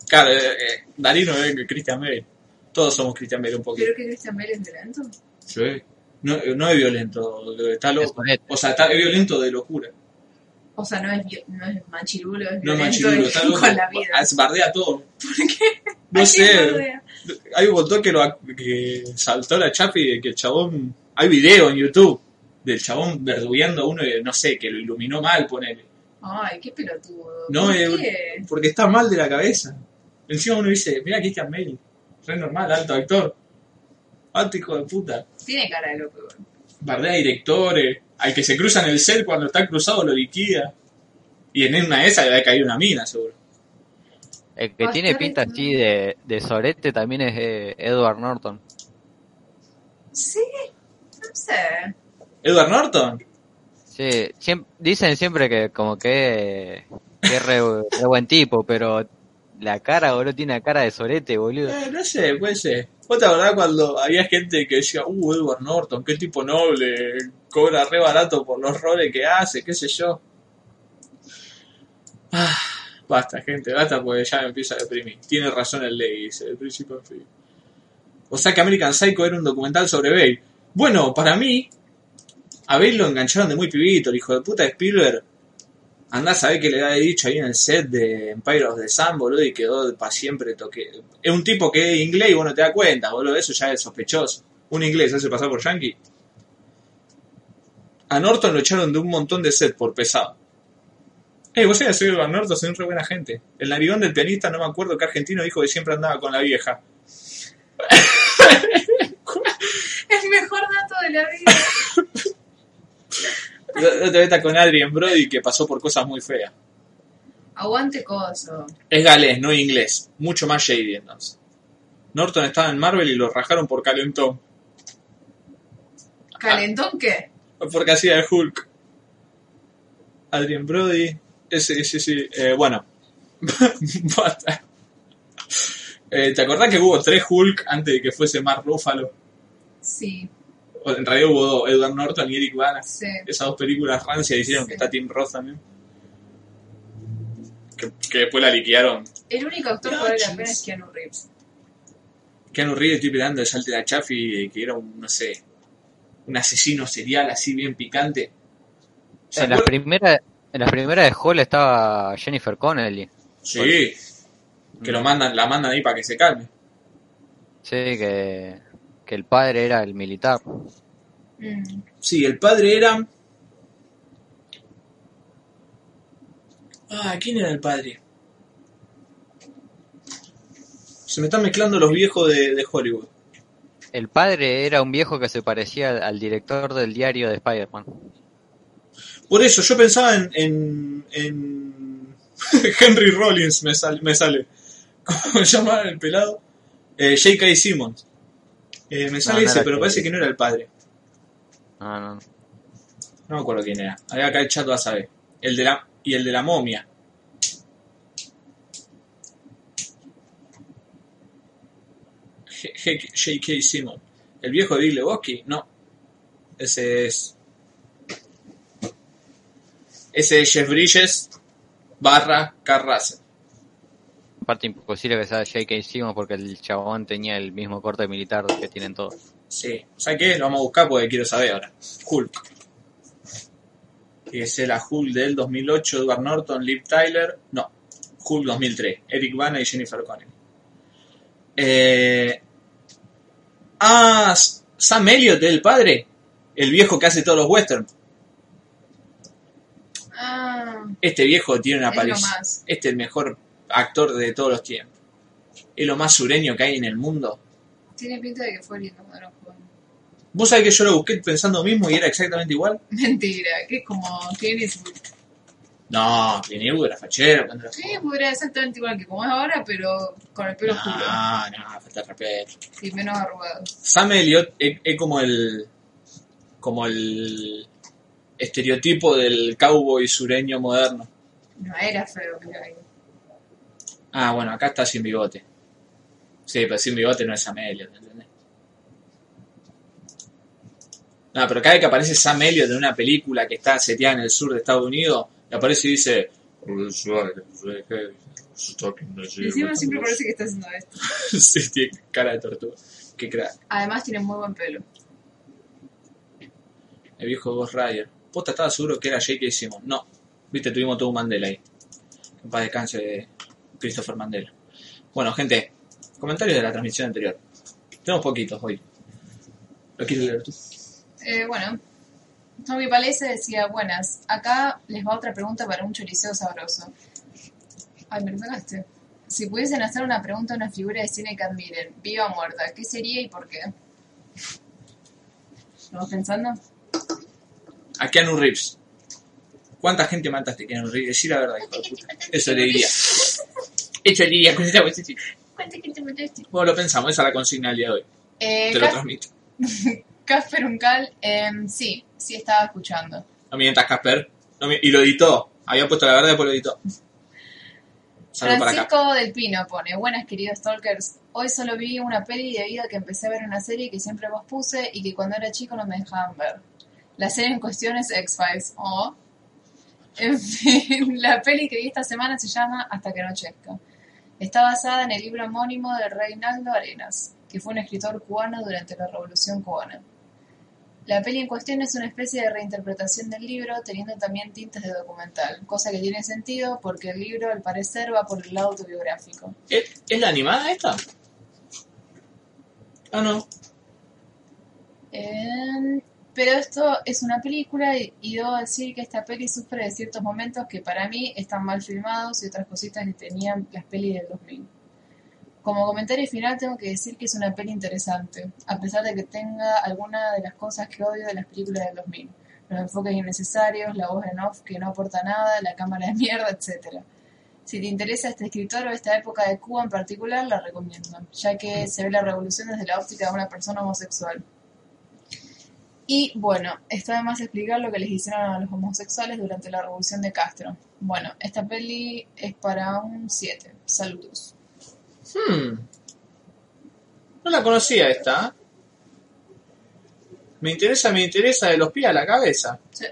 claro, eh, eh, Darino es Christian Bale. Todos somos Christian Bale un poquito. Creo que Christian Bale es violento. Sí. No, eh, no es violento, está Es loco. O sea, está, es violento de locura. O sea, no es, no es machirulo, es No es violento machirulo, <laughs> está loco. con la vida. Se bardea todo. ¿Por qué? No ¿A quién sé. Hay un botón que, lo, que saltó la chapi de que el chabón. Hay video en YouTube del chabón verdugueando a uno y no sé, que lo iluminó mal, ponele. Ay, qué pelotudo. No, ¿Por eh, qué? porque está mal de la cabeza. Encima uno dice, mira Christian Bale, re normal, alto actor. Alto hijo de puta. Tiene cara de loco igual. Bardea a directores, al que se cruza en el cel cuando está cruzado lo liquida. Y en una de esas le ha caído una mina, seguro. El que tiene pinta así de, de sorete también es eh, Edward Norton. Sí, no sé. Edward Norton. Sí, dicen siempre que como que, que es re, re buen tipo, pero la cara, boludo, tiene una cara de sorete, boludo. Eh, no sé, puede ser. ¿Vos te acordás cuando había gente que decía, uh, Edward Norton, qué tipo noble, cobra re barato por los roles que hace, qué sé yo? Ah, basta, gente, basta porque ya me empieza a deprimir. Tiene razón el ley, dice, el fin. O sea que American Psycho era un documental sobre Bale. Bueno, para mí, a Bale lo engancharon de muy pibito, el hijo de puta de Spielberg. Andá a saber qué le había dicho ahí en el set de Empire of the Sun, boludo, y quedó para siempre toque. Es un tipo que es inglés y vos no te das cuenta, boludo, eso ya es sospechoso. Un inglés hace pasar por yankee. A Norton lo echaron de un montón de set por pesado. Eh, vos sabés, soy Edward Norton, soy un re buena gente. El narigón del pianista, no me acuerdo qué argentino dijo que siempre andaba con la vieja. <laughs> El mejor dato de la vida. <laughs> Te metas con Adrien Brody que pasó por cosas muy feas. Aguante coso. Es galés, no inglés. Mucho más shady entonces. Norton estaba en Marvel y lo rajaron por calentón. ¿Calentón qué? Porque hacía de Hulk. Adrien Brody. Ese, ese, sí. Eh, bueno. <laughs> Basta. Eh, ¿Te acordás que hubo tres Hulk antes de que fuese Mark Ruffalo? Sí, en realidad hubo dos, Edward Norton y Eric Bana. sí. Esas dos películas rancias hicieron Sí. que está Tim Roth también. Que, que después la liquidaron. El único actor que vale la pena es Keanu Reeves. Keanu Reeves, estoy esperando el salte de la Chaffy, que era un, no sé, un asesino serial así bien picante. ¿Se En la acuerdan? primera, en la primera de Hall estaba Jennifer Connelly. Sí, que lo mandan, la mandan ahí para que se calme. Sí, que, que el padre era el militar. Sí, el padre era. Ah, ¿quién era el padre? Se me están mezclando los viejos de, de Hollywood. El padre era un viejo que se parecía al, al director del diario de Spider-Man. Por eso, yo pensaba en. en, en <laughs> Henry Rollins, me, sal- me sale. <laughs> ¿Cómo se el pelado? Eh, J.K. Simmons. Eh, me sale No, no ese, pero parece que no era el padre. No, no. No me acuerdo quién era. Ahí acá el chat va a saber. El de la, y el de la momia. J.K. Simmons. ¿El viejo de Big Lebowski? No. Ese es. Ese es Jeff Bridges barra Carl Russell. Aparte imposible que sea J.K. Simmons porque el chabón tenía el mismo corte militar que tienen todos. Sí, ¿sabes qué? Lo vamos a buscar porque quiero saber ahora. Hulk. Que es la Hulk del 2008, Edward Norton, Liv Tyler. No, Hulk 2003, Eric Bana y Jennifer Connelly. Eh... Ah, Sam Elliott, el padre. El viejo que hace todos los westerns. Ah, Este viejo tiene una aparición. Este es el mejor actor de todos los tiempos. Es lo más sureño que hay en el mundo. tiene pinta de que fue lindo cuando joven. Vos sabés que yo lo busqué pensando mismo y era exactamente igual. Mentira, que es como Clint Eastwood. No, Clint Eastwood era fachero. cuando era Sí, era exactamente igual que como es ahora, pero con el pelo oscuro No, no, falta de respeto. y menos arrugado. Sam Elliott es, es como el como el estereotipo del cowboy sureño moderno. No era feo, mira ahí. Ah, bueno, acá está sin bigote. Sí, pero sin bigote no es Sam Elliott, ¿entendés? No, pero cada vez que aparece Sam Elliott en una película que está seteada en el sur de Estados Unidos, le aparece y dice... Y encima siempre parece que está haciendo esto. <laughs> sí, tiene cara de tortuga. Qué crack. Además tiene muy buen pelo. El viejo Ghost Rider. Posta estaba seguro que era J.K. Simmons. No. Viste, tuvimos todo un Mandela ahí. En paz descanse de Christopher Mandela. Bueno, gente, comentarios de la transmisión anterior. Tenemos poquitos hoy. ¿Lo quieres leer tú? Eh, bueno, Tommy Palese decía, buenas, acá les va otra pregunta para un choriceo sabroso. Ay, me lo sacaste. Si pudiesen hacer una pregunta a una figura de cine que admiren, viva o muerta, ¿qué sería y por qué? ¿Lo vas pensando? A Keanu Reeves. ¿Cuánta gente mataste, Keanu Reeves? Decí la verdad, hijo de puta. Eso le diría. Eso le diría. con esa vocecita. ¿Cuánta gente mataste? Bueno, lo pensamos. Esa es la consigna del día de hoy. Eh, Te lo transmito. <laughs> Casper Uncal, em, sí, sí estaba escuchando. No mientas, Casper. No y lo editó. Había puesto la verdad y después lo editó. Francisco del Pino pone, buenas queridos stalkers, hoy solo vi una peli debido a que empecé a ver una serie que siempre pospuse y que cuando era chico no me dejaban ver. La serie en cuestión es X-Files, o... En fin, <laughs> la peli que vi esta semana se llama Hasta que anochezca. Está basada en el libro homónimo de Reinaldo Arenas, que fue un escritor cubano durante la Revolución Cubana. La peli en cuestión es una especie de reinterpretación del libro, teniendo también tintes de documental, cosa que tiene sentido porque el libro, al parecer, va por el lado autobiográfico. ¿Es, es la animada esta? Ah, no. Eh, pero esto es una película y, debo decir que esta peli sufre de ciertos momentos que para mí están mal filmados y otras cositas que tenían las pelis del 2000. Como comentario final tengo que decir que es una peli interesante, a pesar de que tenga alguna de las cosas que odio de las películas del 2000. Los enfoques innecesarios, la voz en off que no aporta nada, la cámara de mierda, etc. Si te interesa este escritor o esta época de Cuba en particular, la recomiendo, ya que se ve la revolución desde la óptica de una persona homosexual. Y bueno, está de más explicar lo que les hicieron a los homosexuales durante la revolución de Castro. Bueno, esta peli es para un 7. Saludos. Hmm. No la conocía esta. Me interesa, me interesa de los pies a la cabeza. Sí.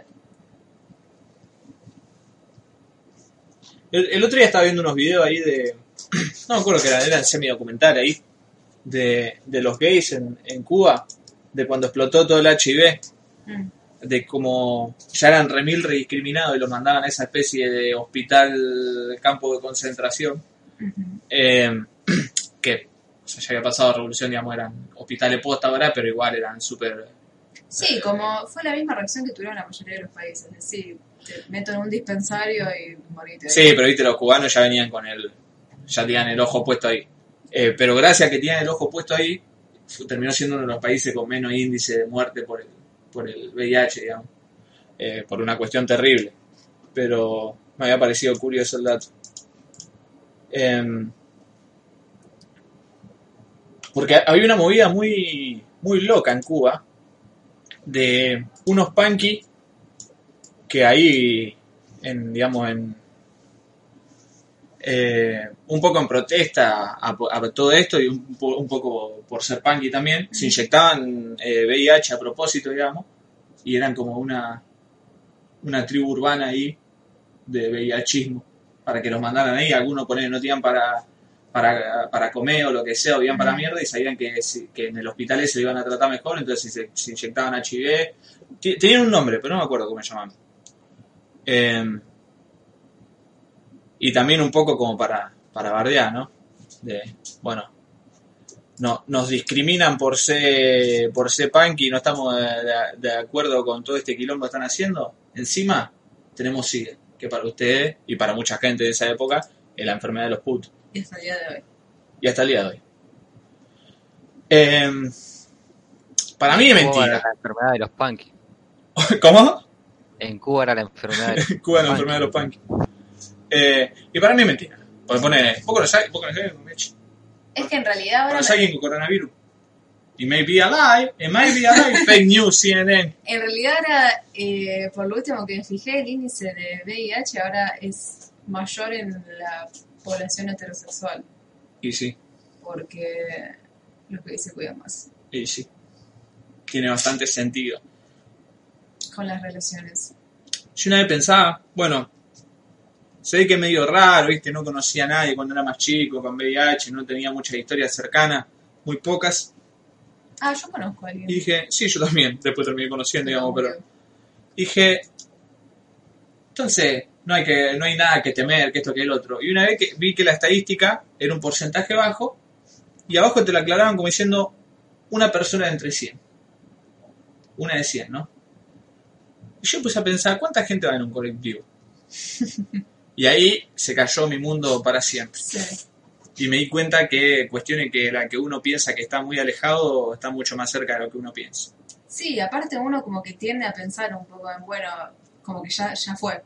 El, el otro día estaba viendo unos videos ahí de. <clears throat> No me acuerdo que eran, eran semi-documental ahí. De, de los gays en, en Cuba. De cuando explotó todo el HIV. Mm. De cómo ya eran remil rediscriminados y los mandaban a esa especie de hospital, campo de concentración. Ujú. Eh, <clears throat> que o sea, ya había pasado la revolución, digamos, eran hospitales posta ahora, pero igual eran súper. Sí, como fue la misma reacción que tuvieron la mayoría de los países. Es decir, te meto en un dispensario y morite. Sí, pero viste, los cubanos ya venían con el. ya tenían el ojo puesto ahí. Eh, pero gracias a que tenían el ojo puesto ahí, terminó siendo uno de los países con menos índice de muerte por el, por el VIH, digamos. Eh, por una cuestión terrible. Pero me había parecido curioso el dato. Em, porque había una movida muy, muy loca en Cuba de unos punky que ahí, en, digamos, en, eh, un poco en protesta a, a todo esto y un, un poco por ser punky también, se inyectaban eh, VIH a propósito, digamos, y eran como una, una tribu urbana ahí de VIHismo para que los mandaran ahí. Algunos ponen, no tenían para, para, para comer o lo que sea, o iban para mierda y sabían que, que en el hospital se lo iban a tratar mejor, entonces se, se inyectaban HIV. Tenían un nombre, pero no me acuerdo cómo se llamaban. Eh, y también un poco como para, para bardear, ¿no? De, bueno, no, nos discriminan por ser, por ser punk y no estamos de, de- de acuerdo con todo este quilombo que están haciendo. Encima, tenemos SIDA, que para ustedes y para mucha gente de esa época es la enfermedad de los putos. Y hasta el día de hoy. Y hasta el día de hoy. Em, para mí es En Cuba era mentira. la enfermedad de los punky. <laughs> ¿Cómo? En Cuba era la enfermedad de <laughs> los Cuba es la enfermedad de los punk. Eh, y para mí es mentira. Porque pone, vos conocés, vos conocés, Mechi? Es que en realidad ahora, ¿Conocés a alguien con coronavirus? Y may be alive, it may be fake news, CNN. en realidad ahora, eh, por lo último que me fijé, el índice de VIH ahora es mayor en la población heterosexual, Y sí, porque los que se cuidan más y sí. Tiene bastante sentido. con las relaciones. Yo una vez pensaba, bueno, se ve que es medio raro, ¿viste? No conocía a nadie cuando era más chico con VIH, no tenía muchas historias cercanas, muy pocas. Ah, yo conozco a alguien. Y dije, sí, yo también, después terminé conociendo, digamos, pero dije, entonces, no hay, que, no hay nada que temer, que esto, que el otro. Y una vez que vi que la estadística era un porcentaje bajo, y abajo te la aclaraban como diciendo una persona de entre 100. Una de 100, ¿no? Y yo empecé a pensar, ¿cuánta gente va en un colectivo? <laughs> y ahí se cayó mi mundo para siempre. Sí. Y me di cuenta que cuestiones que la que uno piensa que está muy alejado están mucho más cerca de lo que uno piensa. Sí, aparte uno como que tiende a pensar un poco en, bueno, como que ya, ya fue.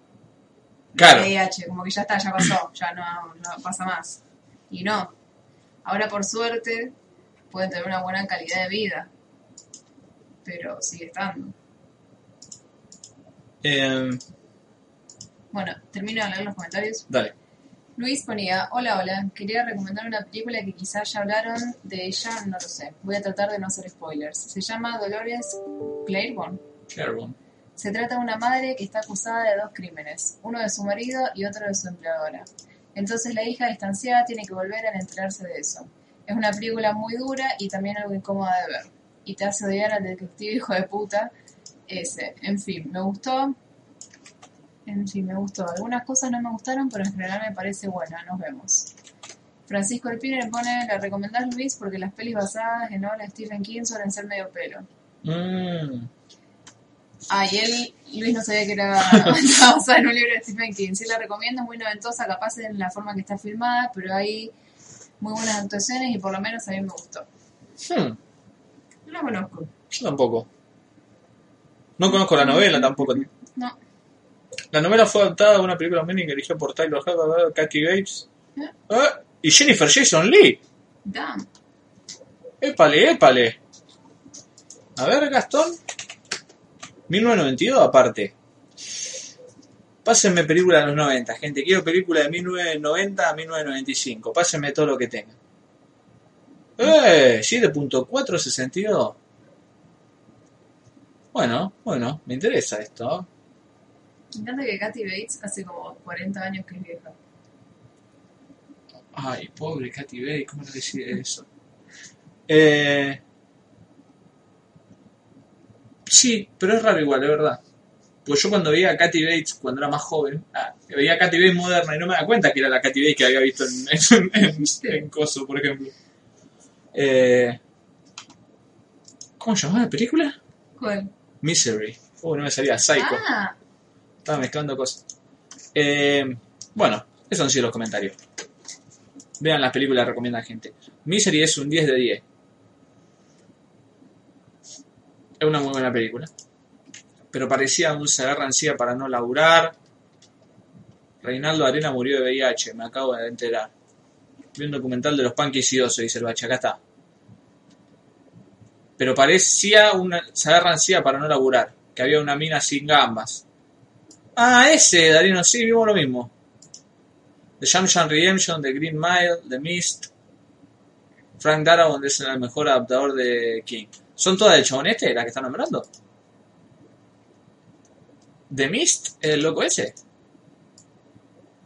Claro. VIH, como que ya está, ya pasó, ya no, no pasa más. Y no. Ahora por suerte pueden tener una buena calidad de vida. Pero sigue estando. Eh, Bueno, termino de leer los comentarios. dale. Luis ponía, hola, hola, quería recomendar una película que quizás ya hablaron de ella, no lo sé. Voy a tratar de no hacer spoilers. Se llama Dolores Claiborne. Claro. Se trata de una madre que está acusada de dos crímenes, uno de su marido y otro de su empleadora. Entonces la hija distanciada tiene que volver a enterarse de eso. Es una película muy dura y también algo incómoda de ver. Y te hace odiar al detective hijo de puta ese. En fin, me gustó. En fin, me gustó. Algunas cosas no me gustaron, pero en general me parece buena. Nos vemos. Francisco Alpine le pone, la recomendás Luis porque las pelis basadas en obras de Stephen King suelen ser medio pelo. Mm, Ah, y él, Luis no sabía que era <laughs> basada en un libro de Stephen King. Sí la recomiendo, es muy noventosa, capaz en la forma que está filmada, pero hay muy buenas actuaciones y por lo menos a mí me gustó. hmm, No la conozco. yo tampoco. No conozco la novela tampoco. La novela fue adaptada a una película mini que dirigió por Tyler Haddad, Kathy Bates ¿Eh? Ah, y Jennifer Jason Lee. Damn. Épale, épale. A ver, Gastón. 1992 aparte. Pásenme película de los 90, gente. Quiero película de 1990 a 1995. Pásenme todo lo que tengan. ¡Eh! 7.462. Bueno, bueno, me interesa esto. Me encanta que Kathy Bates hace como 40 años que es vieja. Ay, pobre Katy Bates, ¿cómo le decide eso? <laughs> Eh, sí, pero es raro igual, es verdad. Pues yo cuando veía a Katy Bates cuando era más joven, ah, veía a Katy Bates moderna y no me da cuenta que era la Katy Bates que había visto en, <laughs> en, en- en Coso, por ejemplo. Eh, ¿Cómo se llamaba la película? ¿Cuál? Misery. Uh, no me salía Psycho. Ah, Estaba mezclando cosas. Eh, bueno, esos han sido los comentarios. Vean las películas recomienda gente. Misery es un 10 de 10. Es una muy buena película. Pero parecía un se agarra para no laburar. Reinaldo Arena murió de VIH, me acabo de enterar. Vi un documental de los oso, dice el bache, acá está. Pero parecía una se agarra para no laburar. Que había una mina sin gambas. Ah, ese, Darino, sí, vimos lo mismo. The Shawshank Redemption, The Green Mile, The Mist. Frank Darabont es el mejor adaptador de King. ¿Son todas del chabón este, las que están nombrando? ¿The Mist? ¿El loco ese?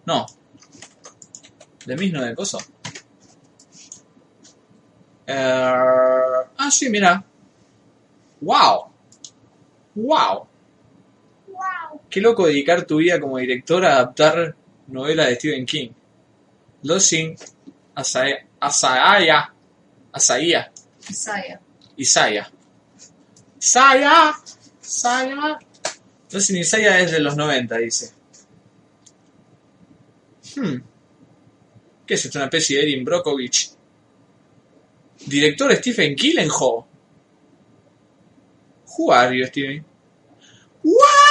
No. ¿De mismo de coso? Eh, ah, sí, mira. ¡Wow! ¡Wow! Qué loco dedicar tu vida como director a adaptar novelas de Stephen King. Losing Asaya. Asaya. Asaya. Isaiah. Isaiah. Isaiah. Losing Isaiah es de los 90, dice. Hmm. ¿Qué es esto? Una especie de Erin Brockovich. Director Stephen Killenhall. Who are you, Stephen? What?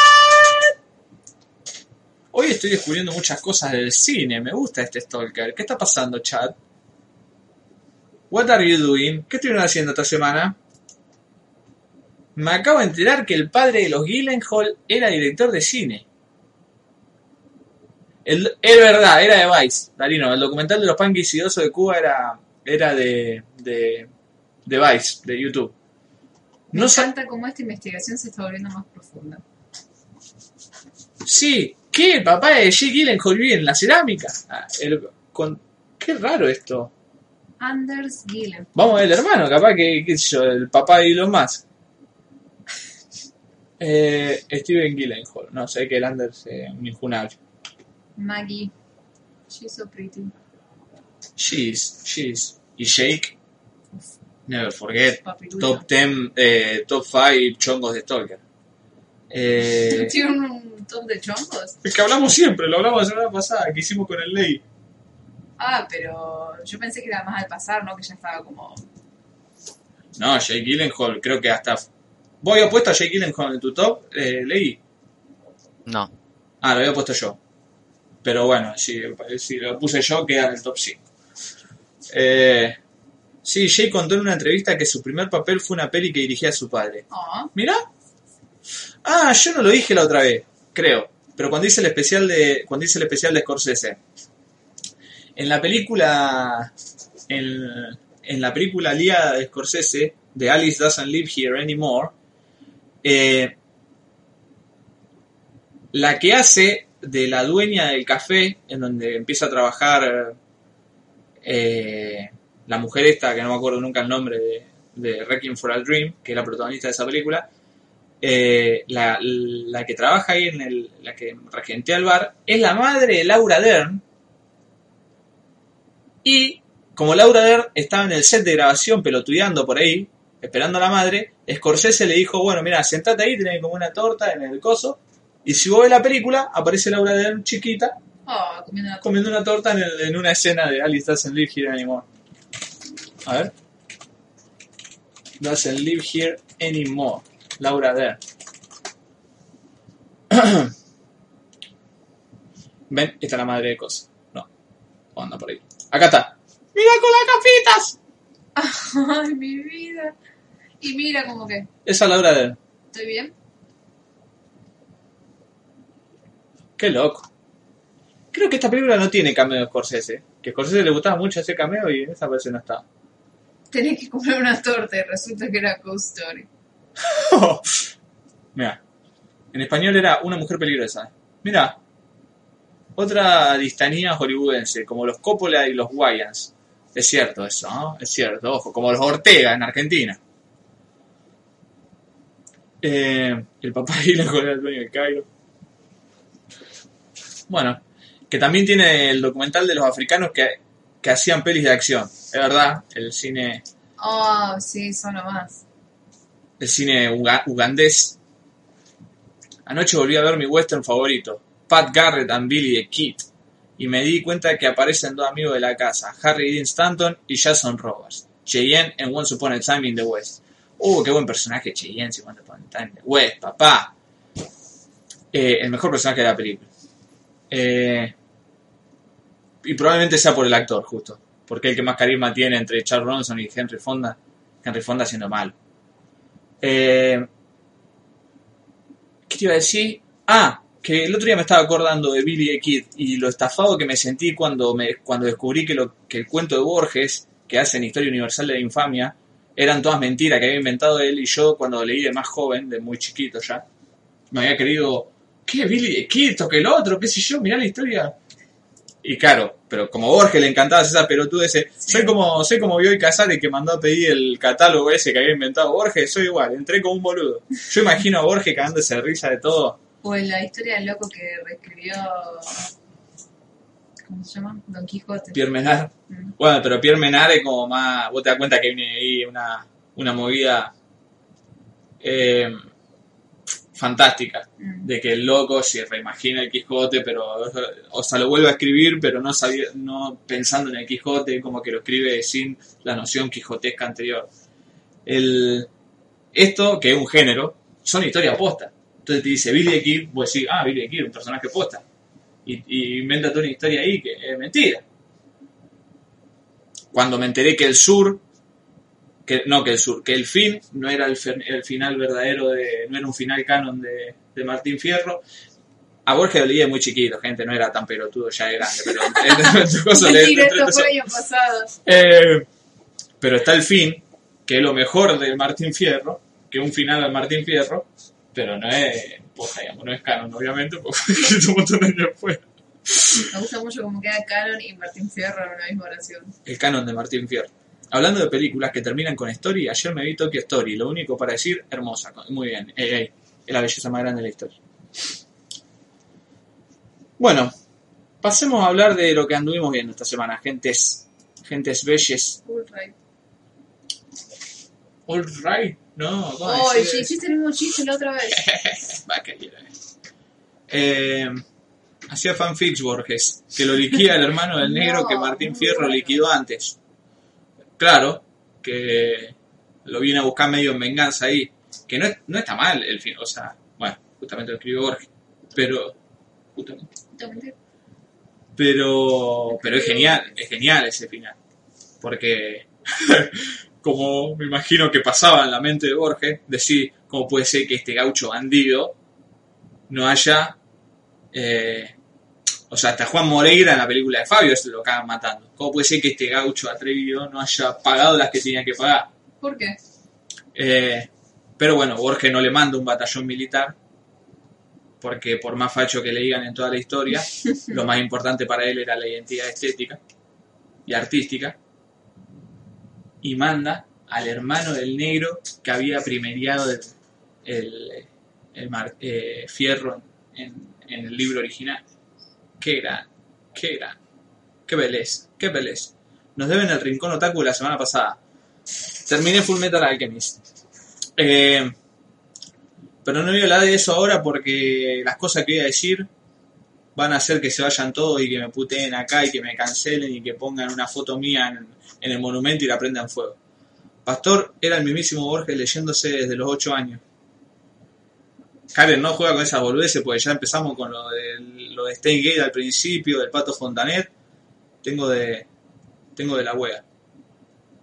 Hoy estoy descubriendo muchas cosas del cine. Me gusta este Stalker. ¿Qué está pasando, chat? What are you doing? ¿Qué estuvieron haciendo esta semana? Me acabo de enterar que el padre de los Gyllenhaal era director de cine. El- es verdad, era de Vice, Darino. El documental de los y oso de Cuba era, era de, de, de Vice, de YouTube. Me No sa- encanta cómo esta investigación se está volviendo más profunda. Sí, ¿qué? ¿El papá de Jake Gyllenhaal vive en la cerámica? Ah, el- con, qué raro esto. Anders Gillen. Vamos a ver el hermano, capaz que, qué sé yo, el papá de Elon Musk. Eh, Steven Gyllenhaal, no sé que el Anders es un injunable. Maggie. She's so pretty. She's, she's. Y Jake, never forget, top 10, eh, top 5 chongos de Stalker. Eh, ¿Tiene un top de chongos? el que hablamos siempre, lo hablamos la semana pasada, que hicimos con el Ley. Ah, pero yo pensé que era más al pasar, ¿no? Que ya estaba como... No, Jake Gyllenhaal, creo que hasta... ¿Vos habías puesto a Jake Gyllenhaal en tu top, eh, Ley? No. Ah, lo había puesto yo. Pero bueno, si, si lo puse yo, queda en el top 5. Eh, sí, Jay contó en una entrevista que su primer papel fue una peli que dirigía a su padre. Oh, ¿Mirá? Ah, yo no lo dije la otra vez, creo. Pero cuando hice el especial de, cuando hice el especial de Scorsese. En la película, en, en la película liada de Scorsese, de Alice Doesn't Live Here Anymore, eh, la que hace de la dueña del café, en donde empieza a trabajar eh, la mujer esta, que no me acuerdo nunca el nombre de, de Requiem for a Dream, que es la protagonista de esa película, eh, la, la que trabaja ahí en el, la que regentea el bar, es la madre de Laura Dern. Y como Laura Dern estaba en el set de grabación pelotudeando por ahí, esperando a la madre, Scorsese le dijo, bueno, mira, sentate ahí, tenés como una torta en el coso, y si vos ves la película, aparece Laura Dern chiquita, oh comiendo una comiendo una torta en, el- en una escena de Alice Doesn't Live Here Anymore. A ver. Doesn't Live Here Anymore. Laura Dern. <clears throat> Ven, esta es la madre de cosas. No. O anda por ahí. Acá está. ¡Mira con las gafitas! <laughs> Ay, mi vida. Y mira como que... Esa es Laura Dern. ¿Estoy bien? Qué loco. Creo que esta película no tiene cameo de Scorsese. Que a Scorsese le gustaba mucho ese cameo y en esa vez no está. Tenés que comer una torta y resulta que era Ghost Story. <laughs> Mira, en español era una mujer peligrosa. Mira, otra distanía hollywoodense, como los Coppola y los Wayans. Es cierto eso. Es cierto, ojo, como los Ortega en Argentina. Eh, el papá de Gyllenhaal era el dueño del Cairo. Bueno, que también tiene el documental de los africanos que, que hacían pelis de acción. Es verdad, el cine Oh, sí, son nomás. El cine uga- ugandés. Anoche volví a ver mi western favorito, Pat Garrett and Billy the Kid, y me di cuenta que aparecen dos amigos de la casa, Harry Dean Stanton y Jason Roberts, Cheyenne en Once Upon a Time in the West. ¡Uh, qué buen personaje Cheyenne en Once Upon a Time in the West, papá! Eh, el mejor personaje de la película. Eh, y probablemente sea por el actor, justo. Porque el que más carisma tiene entre Charles Bronson y Henry Fonda. Henry Fonda siendo malo. Eh, ¿Qué te iba a decir? Ah, que el otro día me estaba acordando de Billy the Kid y lo estafado que me sentí cuando, me, cuando descubrí que, lo, que el cuento de Borges, que hace en Historia Universal de la Infamia, eran todas mentiras que había inventado él y yo cuando leí de más joven, de muy chiquito ya, me había creído, ¿qué? Billy the Kid, que el otro, qué sé yo, mirá la historia. Y claro, pero como Borges le encantaba esa pelotuda ese, Sí. soy como, soy como Bioy Casares que mandó a pedir el catálogo ese que había inventado Borges, soy igual, entré como un boludo. Yo imagino a Borges cagándose de risa de todo. O en la historia del loco que reescribió. ¿Cómo se llama? Don Quijote. Pierre Menard. Mm. Bueno, pero Pierre Menard es como más, vos te das cuenta que viene ahí una, una movida eh, fantástica. Mm. de que el loco se reimagina el Quijote, pero o sea, lo vuelve a escribir, pero no sabía, no pensando en el Quijote, como que lo escribe sin la noción quijotesca anterior. El, esto, que es un género, son historias posta. Entonces te dice Billy the Kid, vos decís, ah, Billy the Kid, un personaje posta. Y, y inventa toda una historia ahí que es mentira. Cuando me enteré que el sur, que no que el sur, que el fin no era el, el final verdadero de, no era un final canon de, de Martín Fierro. A Borges lo de muy chiquito, gente, no era tan pelotudo, ya de grande, pero <laughs> le- eh, pero está el fin, que es lo mejor del Martín Fierro, que un final al Martín Fierro, pero no es, pues, digamos, no es canon, obviamente, porque <laughs> un montón de años después. Me gusta mucho cómo queda Canon y Martín Fierro en una misma oración. El canon de Martín Fierro. Hablando de películas que terminan con Story, ayer me vi Tokyo Story, lo único para decir, hermosa, muy bien, ey, ey, es la belleza más grande de la historia. Bueno, pasemos a hablar de lo que anduvimos viendo esta semana, gentes, gentes bellas. Cool, right. All right, no, ¿cómo decís? y hiciste el mismo chiste la otra vez. <laughs> Va, que quiera. Eh, hacía fanfics Borges, que lo liquida el hermano del negro No, que Martín Fierro liquidó antes. Claro, que lo viene a buscar medio en venganza ahí. Que no, es- no está mal el fin, o sea, bueno, justamente lo escribió Borges. Pero, justamente. Justamente. Pero, pero es genial, es genial ese final. Porque, <laughs> como me imagino que pasaba en la mente de Borges, decir cómo puede ser que este gaucho bandido no haya. eh, o sea, hasta Juan Moreira en la película de Fabio se lo acaban matando. ¿Cómo puede ser que este gaucho atrevido no haya pagado las que tenía que pagar? ¿Por qué? Eh, pero bueno, Borges no le manda un batallón militar, porque por más facho que le digan en toda la historia, <laughs> lo más importante para él era la identidad estética y artística, y manda al hermano del negro que había primeriado el, el, el mar- eh, fierro en, en el libro original. Qué gran, qué gran, qué beleza, qué beleza. Nos deben el rincón otaku la semana pasada. Terminé Full Metal Alchemist. Eh, pero no voy a hablar de eso ahora porque las cosas que voy a decir van a hacer que se vayan todos y que me puteen acá y que me cancelen y que pongan una foto mía en, el monumento y la prendan fuego. Pastor era el mismísimo Borges leyéndose desde los 8 años. Karen no juega con esas boludeces porque ya empezamos con lo de, lo de Stay Gate al principio, del Pato Fontanet. Tengo de, tengo de la wea.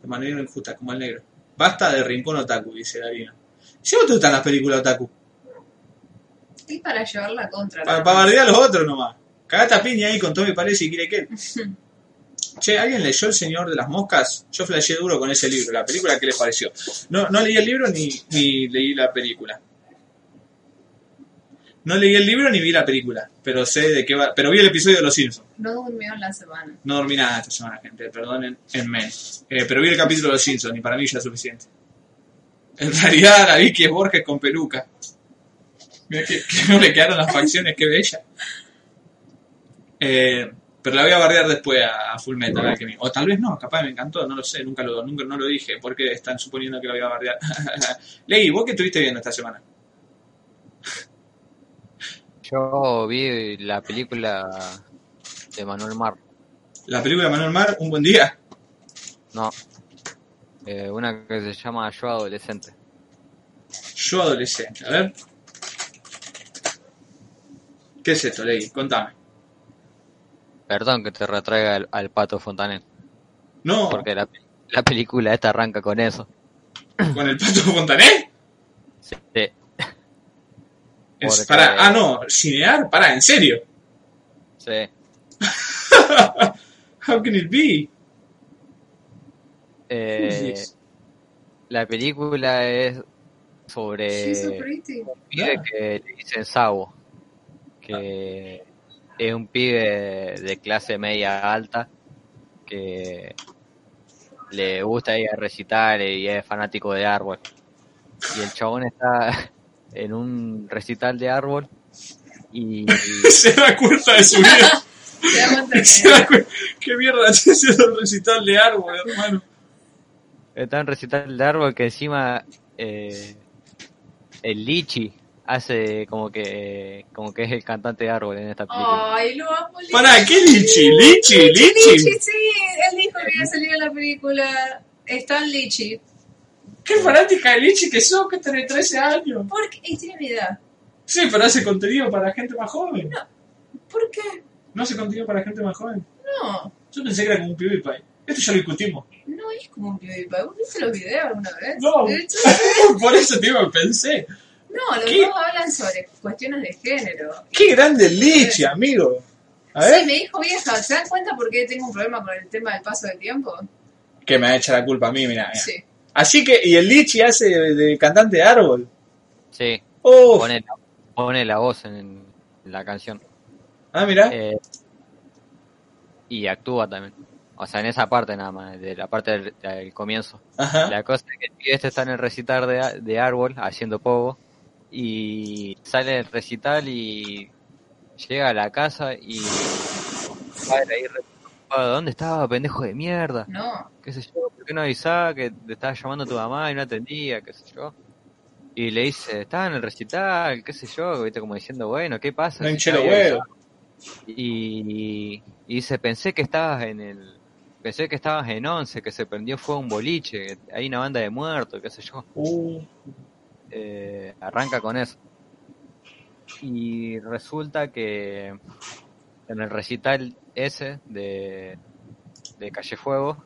De manera injusta, como el negro. Basta de rincón otaku, dice Darino. Si vos te gustan las películas otaku, Y para llevar la contra. para, para bardear a los otros nomás. Cagate a piña ahí con Tommy Paredes y quiere que. <laughs> Che, ¿alguien leyó El Señor de las Moscas? Yo flasheé duro con ese libro. ¿La película qué les pareció? No, no leí el libro ni, ni leí la película. No leí el libro ni vi la película, pero sé de qué va. Pero vi el episodio de Los Simpsons. No durmió en la semana. No dormí nada esta semana, gente, perdonen en men. Eh, pero vi el capítulo de Los Simpsons y para mí ya es suficiente. En realidad la vi que es Borges con peluca. Mira que, que no le quedaron las facciones, qué bella. Eh, pero la voy a bardear después a, a Full Metal. O tal vez no, capaz me encantó, no lo sé, nunca lo, nunca, no lo dije. porque están suponiendo que la voy a bardear? <laughs> Ley, ¿vos qué estuviste viendo esta semana? Yo vi la película de Manuel Mar. La película de Manuel Mar, Un Buen Día. No. Eh, una que se llama Yo Adolescente. Yo adolescente, a ver. ¿Qué es esto, Ley? Contame. Perdón que te retraiga al, al Pato Fontanet. No, Porque la, la película esta arranca con eso. con el Pato Fontanet. Sí. Es- Porque- Pará, ah, no, cinear, pará, en serio. Sí. <laughs> How can it be? Eh, la película es sobre so un pibe que le dicen Sabo. Que es un pibe de clase media alta que le gusta ir a recitar y es fanático de árbol. Y el chabón está en un recital de árbol y, <laughs> Se da cuenta de su vida. Te da cuenta <laughs> Se ¿Qué mierda <laughs> tiene ese recital de árbol, hermano? está en un recital de árbol que encima eh, el Lichi hace como que como que es el cantante de árbol en esta película. Ay, lo amo, Lichi. Pará, ¿qué lichi? ¿Lichi? ¿Lichi? Lichi, sí, él dijo que iba a salir en la película Stan Lichi. ¿Qué fanática de lichi que sos que tenés 13 años? ¿Por qué? Y tiene mi edad. Sí, pero hace contenido para gente más joven. ¿Por qué? ¿No hace contenido para gente más joven? No, Yo pensé que era como un PewDiePie. Esto ya lo discutimos. no es como un PewDiePie. ¿Vos viste los videos alguna vez? No. Hecho, <laughs> Por eso te digo, pensé. no, los ¿Qué? dos hablan sobre cuestiones de género. Qué grande lichi, amigo. A ver. Sí, me dijo vieja, ¿se dan cuenta por qué tengo un problema con el tema del paso del tiempo? Que me ha hecho la culpa a mí, mira. Sí. Así que, y el lichi hace de, de cantante de árbol. Sí, Oh, pone la, pone la voz en, en la canción. ah, mira. Eh, y actúa también. O sea, en esa parte nada más, de la parte del, del comienzo. Ajá. La cosa es que este está en el recital de, de árbol haciendo pogo y sale del recital y llega a la casa y padre ahí re preocupado, ¿dónde estaba, pendejo de mierda? No. Qué sé yo, ¿por qué no avisaba que te estaba llamando tu mamá y no atendía, qué sé yo? Y le dice, estaba en el recital, qué sé yo, viste como diciendo, bueno, ¿qué pasa? No Si avisado". Y, y dice, pensé que estabas en el, pensé que estabas en once, que se prendió fuego un boliche, que hay una banda de muertos, qué sé yo. Uh, Eh, arranca con eso. Y resulta que en el recital ese de, de Calle Fuego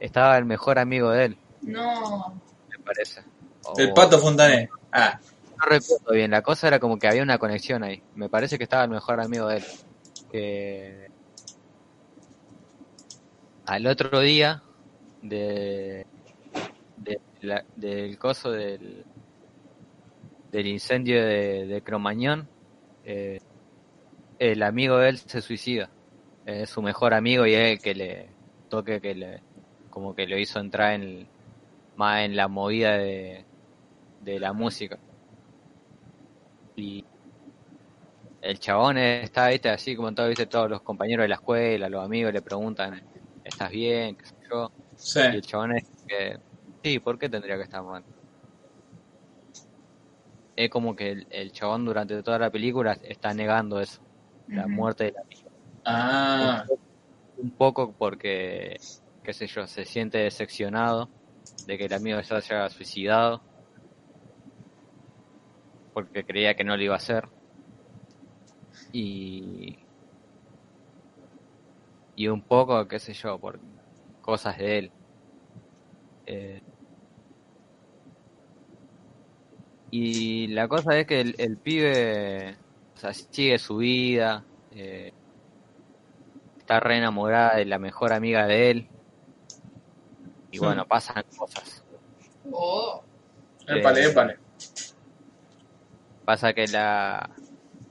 estaba el mejor amigo de él, No. me parece. O- El pato Fontané. Ah, No recuerdo bien, la cosa era como que había una conexión ahí. Me parece que estaba el mejor amigo de él. Que al otro día de, de la- del coso del, del incendio de, de Cromañón, eh, el amigo de él se suicida. Es su mejor amigo y es el que le toque que le como que lo hizo entrar en más en la movida de, de la música. Y el chabón está, viste, así como todo, viste, todos los compañeros de la escuela, los amigos le preguntan, ¿estás bien? ¿Qué sé yo? sí. Y el chabón es que, sí, ¿por qué tendría que estar mal? Es como que el, el chabón durante toda la película está negando eso, la muerte de la amiga. Ah, Un poco porque, qué sé yo, se siente decepcionado de que el amigo se haya suicidado porque creía que no lo iba a hacer. Y y un poco qué sé yo por cosas de él. Eh, y la cosa es que el, el pibe o sea, sigue su vida eh, está re enamorada de la mejor amiga de él y bueno pasan cosas Oh. épale, Eh, épale. Pasa que la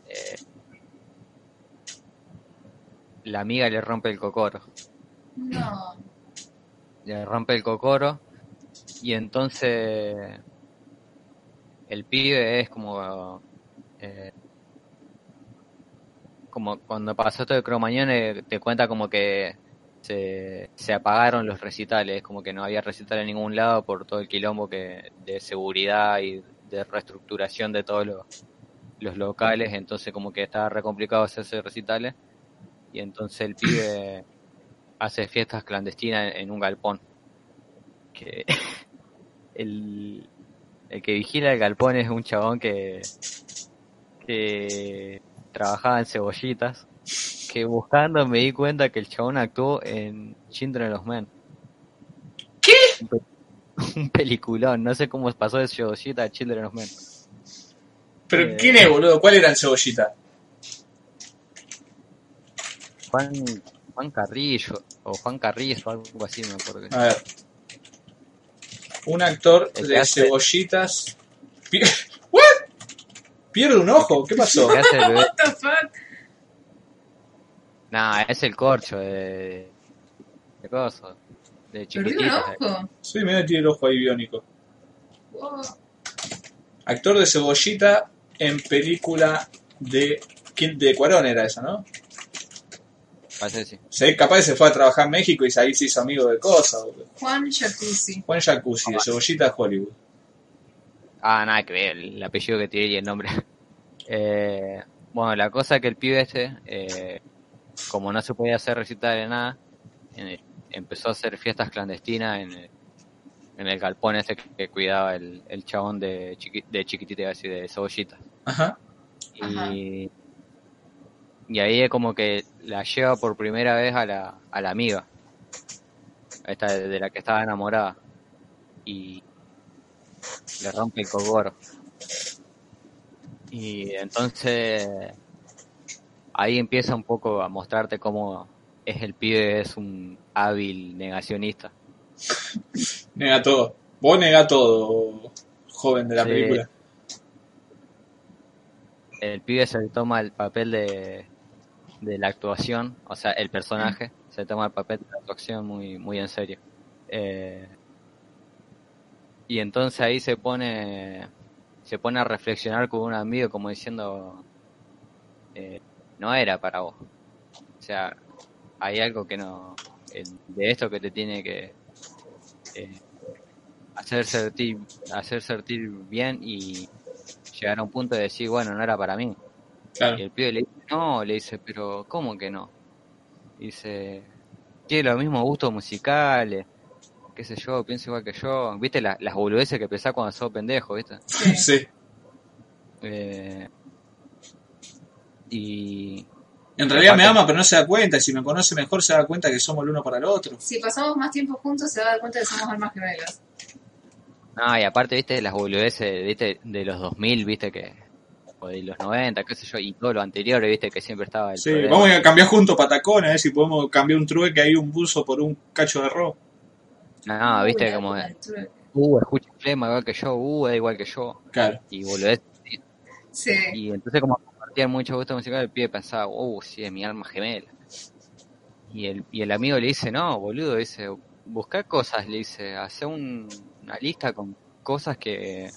eh, la amiga le rompe el cocoro, No. le rompe el cocoro y entonces el pibe es como eh, como cuando pasó todo el cromañón te cuenta como que se, se apagaron los recitales, como que no había recital en ningún lado por todo el quilombo que de seguridad y de reestructuración de todos los, los locales, entonces como que estaba re complicado hacerse recitales y entonces el pibe <coughs> hace fiestas clandestinas en un galpón. Que <laughs> el, el que vigila el galpón es un chabón que, que trabajaba en cebollitas, que buscando me di cuenta que el chabón actuó en Children of Men. ¿Qué? Un, pe- <laughs> un peliculón, no sé cómo pasó de cebollita a Children of Men. Pero eh, ¿quién es, boludo? ¿Cuál era el cebollita? Juan, Juan Carrillo, o Juan Carrillo, o algo así, me acuerdo. A ver. Un actor de hace- cebollitas. ¿Pierde un ojo? ¿Qué pasó? ¿Qué <laughs> hace el bebé? What the fuck? Nah, es el corcho de. de coso. De ¿Perdió un ojo? Sí, me tiene el ojo ahí biónico. Wow. Actor de cebollita en película de. ¿Quién? De Cuarón era esa, ¿no? Parece sí. Se, capaz que se fue a trabajar en México y ahí se hizo amigo de cosas. boludo. Juan Jacuzzi. Juan Jacuzzi, de cebollita de Hollywood. Ah, nada que ver, el apellido que tiene y el nombre. <laughs> Eh, bueno, la cosa es que el pibe este, eh, como no se podía hacer recital de nada, en el- empezó a hacer fiestas clandestinas en el, en el galpón ese que, que cuidaba el, el chabón de, chiqui, de chiquitita, iba a decir, de cebollita. Ajá. Y, y ahí es como que la lleva por primera vez a la, a la amiga, esta de, de la que estaba enamorada, y le rompe el cogoro. Y entonces ahí empieza un poco a mostrarte cómo es el pibe, es un hábil negacionista. Nega todo. Vos nega todo, joven de la Sí. película. el pibe se toma el papel de, de la actuación, o sea, el personaje se toma el papel de la actuación muy, muy en serio. Eh, y entonces ahí se pone, se pone a reflexionar con un amigo como diciendo, eh, no era para vos. O sea, hay algo que no, de esto que te tiene que eh, hacer sentir, hacer sentir bien y llegar a un punto de decir, bueno, no era para mí. Claro. Y el pibe le dice, no, le dice, pero ¿cómo que no? Dice, tiene los mismos gustos musicales, qué sé yo, piensa igual que yo. ¿Viste la- las boludeces que pensás cuando sos pendejo, viste? Sí. Sí. Eh, y En realidad me ama, pero no se da cuenta. Y si me conoce mejor, se da cuenta que somos el uno para el otro. Si pasamos más tiempo juntos, se va a dar cuenta que somos almas gemelas. No, y aparte, viste, las boludeces, viste, de los 2000, viste, que, o de los 90, qué sé yo, y todo lo anterior, viste, que siempre estaba el Sí, problema. vamos a cambiar juntos patacones, a ver si podemos cambiar un trueque ahí, un buzo por un cacho de arroz. No, viste, Uy, como, uh, escucha flema igual que yo, uh, es igual que yo, Claro. y boludeces. Sí. Y entonces como compartían mucho gusto musical, el pibe pensaba, uh, sí, es mi alma gemela. Y el, y el amigo le dice, no, boludo, dice, busca cosas, le dice, hace un- una lista con cosas que,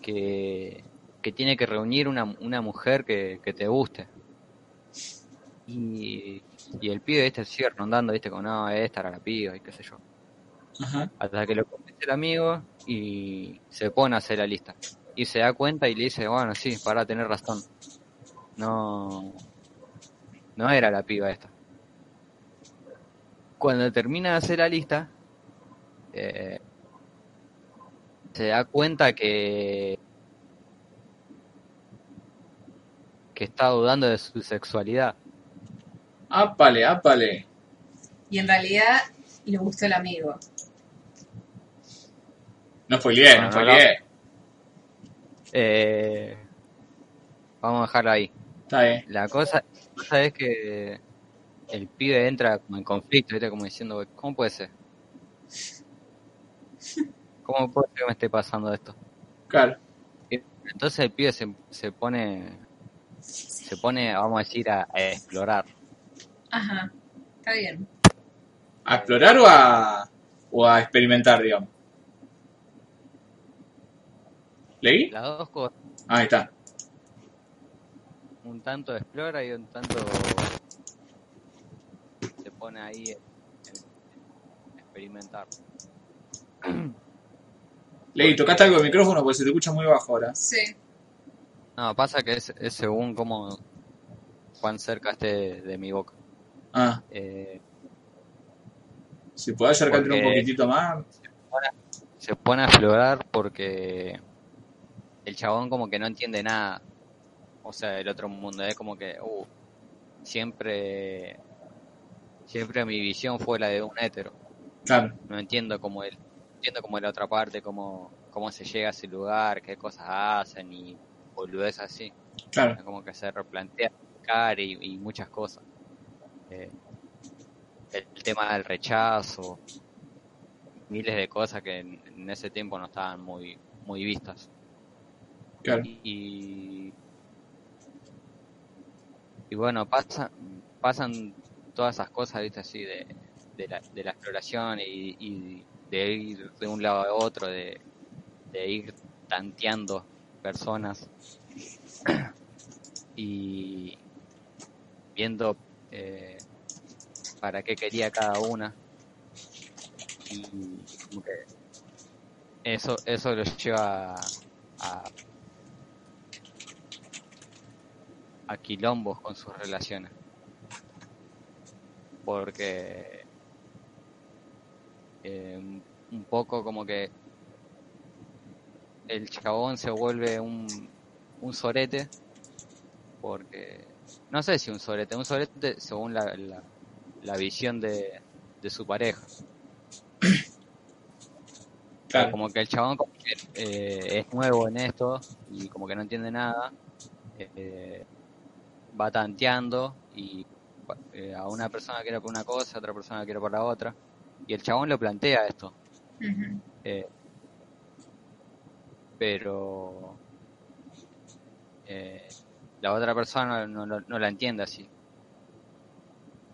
que, que tiene que reunir una, una mujer que, que te guste. Y, y el pibe este sigue rondando, viste, como, no, esta era la piba y qué sé yo. Ajá. Hasta que lo convence el amigo y se pone a hacer la lista. Y se da cuenta y le dice, bueno, sí, para tener razón. No, no era la piba esta. Cuando termina de hacer la lista, eh, se da cuenta que que está dudando de su sexualidad. Ápale, ápale. Y en realidad le gustó el amigo. No spoileé, no Bueno, spoileé. Eh, vamos a dejarlo ahí. Está bien. La cosa, la cosa es que el pibe entra como en conflicto, ¿viste? Como diciendo, ¿cómo puede ser? ¿Cómo puede ser que me esté pasando esto? Claro. Entonces el pibe se, se pone, se pone, vamos a decir, a, a explorar. Ajá. Está bien. ¿A explorar o a, o a experimentar, digamos? ¿Leí? Las dos cosas, Ah, Ahí está. un tanto explora y un tanto se pone ahí en, en experimentar. <clears throat> Leí, tocaste algo del micrófono porque se te escucha muy bajo ahora. Sí. No, pasa que es, es según cómo cuán cerca esté de, mi boca. Ah, Eh, si podés acercarte un poquitito más. se pone a explorar porque el chabón como que no entiende nada. O sea, del otro mundo. Es como que, uh, siempre, siempre mi visión fue la de un hétero. Claro, No entiendo cómo él, entiendo como la otra parte, cómo, cómo se llega a ese lugar, qué cosas hacen y boludez así. claro. Como que se replantea y, y muchas cosas. Eh, el, tema del rechazo, miles de cosas que en, en ese tiempo no estaban muy, muy vistas. Claro. Y, y bueno, pasa, pasan todas esas cosas, ¿viste? Así de, de, la, de la exploración y, y de ir de un lado a otro, de, de ir tanteando personas <clears throat> y viendo eh, para qué quería cada una. Y como que eso, eso lo lleva a, a quilombos con sus relaciones. Porque eh, un poco como que el chabón se vuelve un, un sorete porque no sé si un sorete, un sorete según la, la, la visión de, de su pareja. <clears throat> Claro. Como que el chabón como que, eh, es nuevo en esto y como que no entiende nada, eh, va tanteando y eh, a una persona quiere por una cosa, a otra persona quiere por la otra. Y el chabón lo plantea esto. Ujú. eh, pero eh, la otra persona no, no, no la entiende así.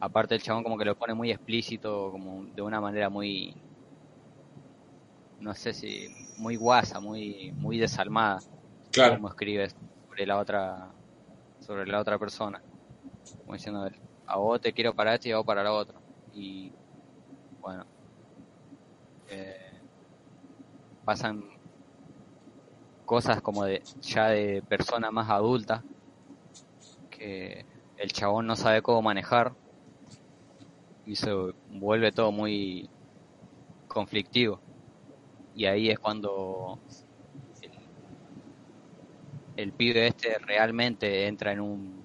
Aparte el chabón como que lo pone muy explícito, como de una manera muy, no sé si, muy guasa, muy, muy desalmada, Claro. como escribe sobre la otra, sobre la otra persona, como diciendo, a vos te quiero para esto y a vos para la otra. Y bueno, eh, pasan cosas como de ya de persona más adulta que el chabón no sabe cómo manejar y se vuelve todo muy conflictivo y ahí es cuando el, el pibe este realmente entra en un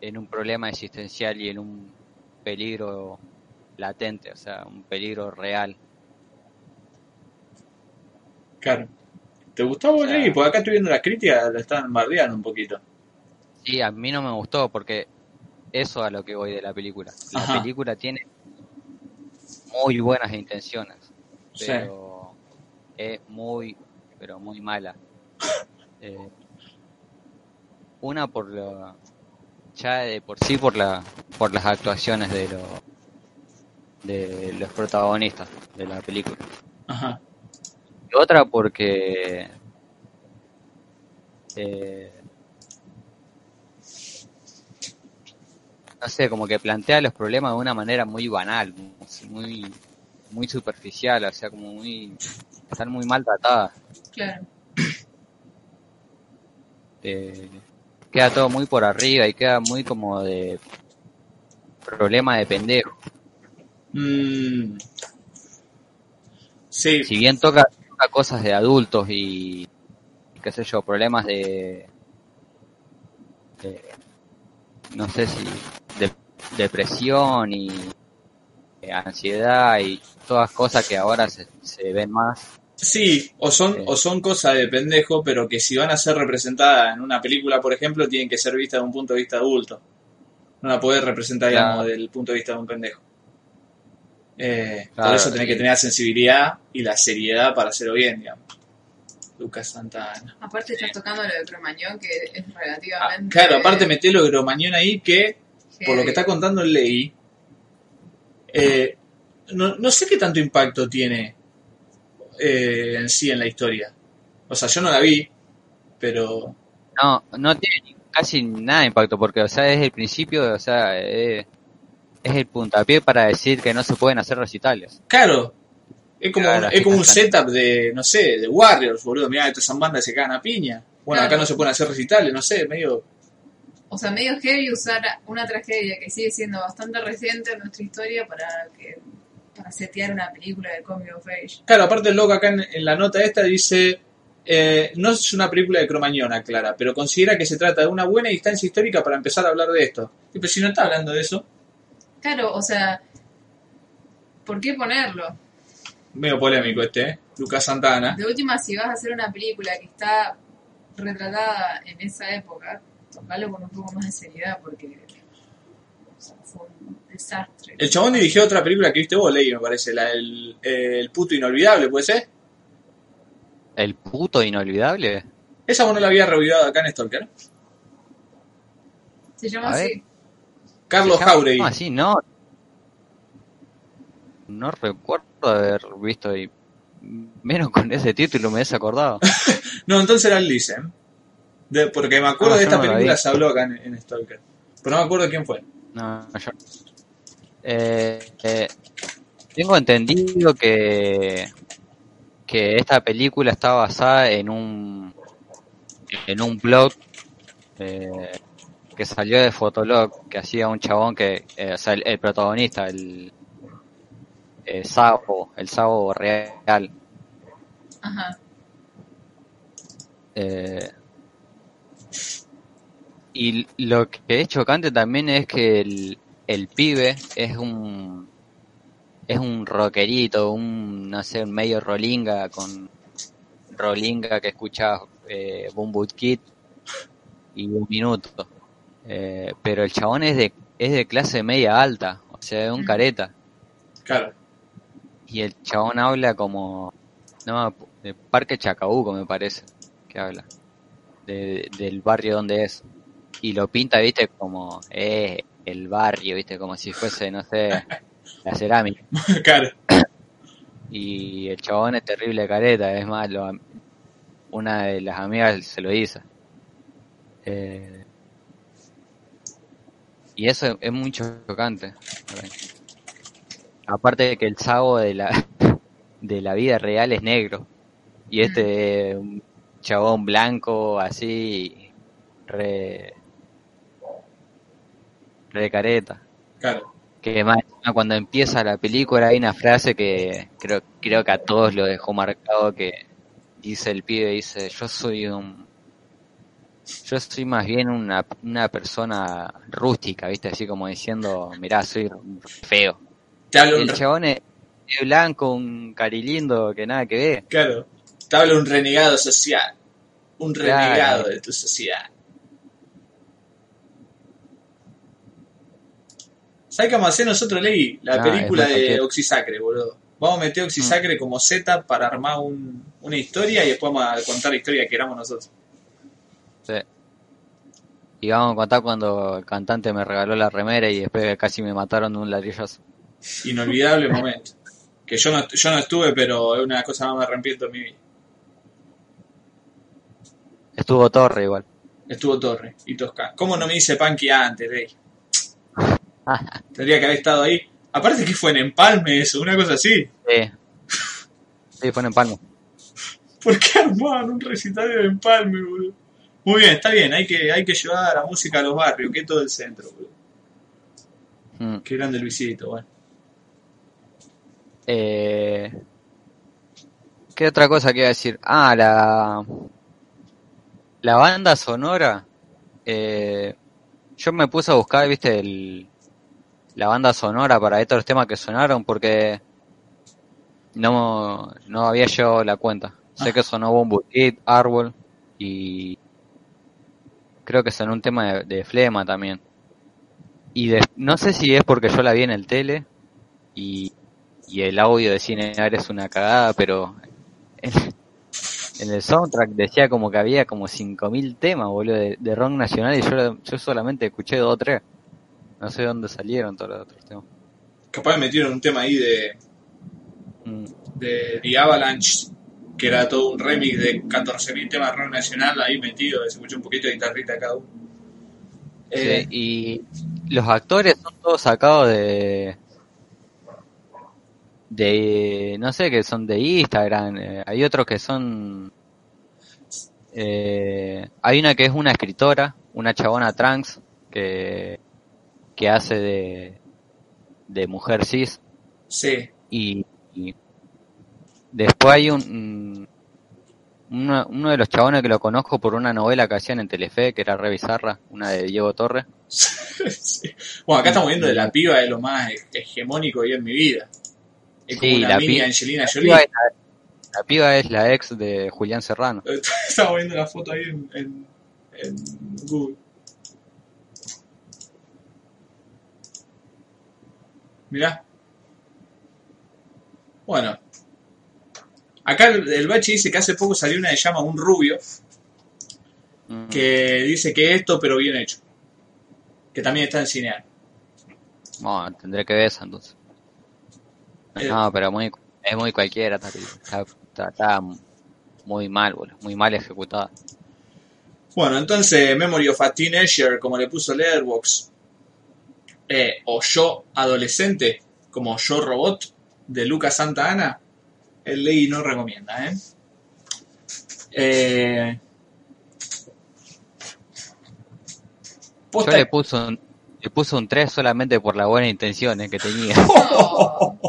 en un problema existencial y en un peligro latente, o sea, un peligro real. Claro. ¿Te gustó? Porque acá estoy viendo las críticas, lo están bardeando un poquito. Sí, a mí no me gustó porque eso a lo que voy de la película. La Ajá. película tiene muy buenas intenciones, Sí. pero es muy, pero muy mala. <laughs> Eh, una por lo, ya de por sí por la, por las actuaciones de los, de los protagonistas de la película. Ajá. Y otra porque eh, no sé, como que plantea los problemas de una manera muy banal, muy muy superficial, o sea, como muy están muy maltratadas. Claro. Eh, queda todo muy por arriba y queda muy como de problema de pendejo. Mm. Sí, Si bien toca, toca cosas de adultos y qué sé yo, problemas de, de- no sé si de depresión y eh, ansiedad y todas cosas que ahora se, se ven más. sí, o son, Sí. o son cosas de pendejo, pero que si van a ser representadas en una película, por ejemplo, tienen que ser vistas de un punto de vista adulto. No la podés representar, Claro. digamos, del punto de vista de un pendejo. Eh, por eso tenés sí. que tener la sensibilidad y la seriedad para hacerlo bien, digamos. Lucas Santana. Aparte estás tocando lo de Cromañón, que es Ah, relativamente... claro, aparte metelo de Gromañón ahí que por lo que está contando el Ley, eh, no, no sé qué tanto impacto tiene eh, en sí en la historia. O sea, yo no la vi, pero No, no tiene casi nada de impacto porque, o sea, es el principio, o sea, es, es el puntapié para decir que no se pueden hacer recitales. claro, es como, Claro, es como un setup de, no sé, de Warriors, boludo. Mirá, estas son bandas que se cagan a piña. Bueno, acá no se pueden hacer recitales, no sé, medio... O sea, medio heavy usar una tragedia que sigue siendo bastante reciente en nuestra historia para que para setear una película de coming of age. Claro, aparte el loco acá en, en la nota esta dice, eh, no es una película de Cromañón, aclara, pero considera que se trata de una buena instancia histórica para empezar a hablar de esto. Y pues si no está hablando de eso, Claro, o sea, ¿por qué ponerlo? Medio polémico este, ¿eh? Lucas Santana. De última, si vas a hacer una película que está retratada en esa época, tocalo con un poco más de seriedad porque o sea, fue un desastre. El chabón dirigió otra película que viste vos, Ley, me parece, la del eh, El puto inolvidable, ¿puede ser? El puto inolvidable. Esa vos no la había revivido acá en Stalker. Se llama así. Carlos Jauregui. así, no. No recuerdo haber visto y menos con ese título me hubiese acordado. <laughs> No, entonces era el Listen. De, porque me acuerdo Ah, de esta película, se habló acá en, en Stalker. Pero no me acuerdo quién fue. No, yo- Eh, eh, tengo entendido que que esta película está basada en un en un blog eh, que salió de Fotolog que hacía un chabón que eh, o sea el, el protagonista el el Sabo el Sabo real Ajá. Eh, y lo que es chocante también es que el, el pibe es un es un rockerito, un no sé, un medio rolinga con rolinga que escucha eh, Boom Boot Kid y un minuto. Eh, pero el chabón es de es de clase media alta, o sea, es un careta Claro. Y el chabón habla como no de Parque Chacabuco me parece que habla de, del barrio donde es. Y lo pinta viste como eh, el barrio viste como si fuese no sé la cerámica. <laughs> Claro. y el chabón es terrible careta es más lo- una de las amigas se lo dice Eh, y eso es muy chocante aparte de que el sabo de la <laughs> de la vida real es negro. Y este es un chabón blanco así re re careta. Claro. que más cuando empieza la película hay una frase que creo creo que a todos lo dejó marcado que dice el pibe dice yo soy un yo soy más bien una, una persona rústica viste así como diciendo mirá soy feo Te habla un, el chabón es, blanco un carilindo que nada que ver claro. Te habla un renegado social. Un Claro. renegado de tu sociedad. ¿Sabes qué vamos a hacer nosotros, Ley? La Ah, película de cualquiera. Oxisacre, boludo. Vamos a meter Oxisacre como Z para armar un- una historia y después vamos a contar la historia que queramos nosotros. Sí. Y vamos a contar cuando el cantante me regaló la remera y después casi me mataron de un ladrillazo. Inolvidable momento. Que yo no, yo no estuve, pero es una cosa más me arrepiento en mi vida. Estuvo Torre igual. Estuvo Torre y Tosca. ¿Cómo no me hice Punky antes, Ley? <laughs> Tendría que haber estado ahí. Aparte que fue en Empalme eso, una cosa así. Sí. Sí, fue en Palma. ¿Por qué armaban un recital de Empalme, boludo? Muy bien, está bien, hay que, hay que llevar la música a los barrios, que es todo el centro, boludo. Mm. Qué grande Luisito, bueno. Eh, ¿Qué otra cosa que iba a decir? Ah, la, la banda sonora. eh, yo me puse a buscar, viste, el, la banda sonora para estos temas que sonaron porque no, no había llevado la cuenta. Sé que sonó Bombo Kid, Árbol y creo que sonó un tema de, de Flema también. Y de- no sé si es porque yo la vi en el tele y, y el audio de Cine es una cagada, pero en, en el soundtrack decía como que había como 5.000 temas, boludo, de, de rock nacional y yo, yo solamente escuché dos o tres. No sé de dónde salieron todos los otros temas. Capaz metieron un tema ahí de, Mm, de The Avalanche, que era todo un remix de 14.000 temas rock nacional ahí metido, se escuchó un poquito de guitarrita cada uno. Eh, sí, y los actores son todos sacados de de no sé que son de Instagram eh, hay otros que son eh, hay una que es una escritora una chabona trans que que hace de de mujer cis sí, y, y después hay un uno, uno de los chabones que lo conozco por una novela que hacían en Telefe que era re bizarra una de Diego Torres <laughs> Sí. Bueno, acá estamos viendo de la piba de lo más hegemónico hay en mi vida. Es como Sí, una la mini pi- Angelina La Jolie. piba, la, la piba es la ex de Julián Serrano. <laughs> Estamos viendo la foto ahí en, en, en Google. Mirá. Bueno. Acá el, el bache dice que hace poco salió una que llama Un Rubio. que dice que esto, pero bien hecho. Que también está en Cinear. No, tendré que ver esa entonces. Eh. No, pero muy, es muy cualquiera, está, está, está muy mal, boludo, muy mal ejecutada. Bueno, entonces Memory of a Teenager, como le puso Letterboxd, eh, o Yo Adolescente, como Yo Robot, de Lucas Santa Ana, el ley no recomienda, ¿eh? Eh, Yo le puse un, le puse un 3 solamente por las buenas intenciones que tenía. <laughs>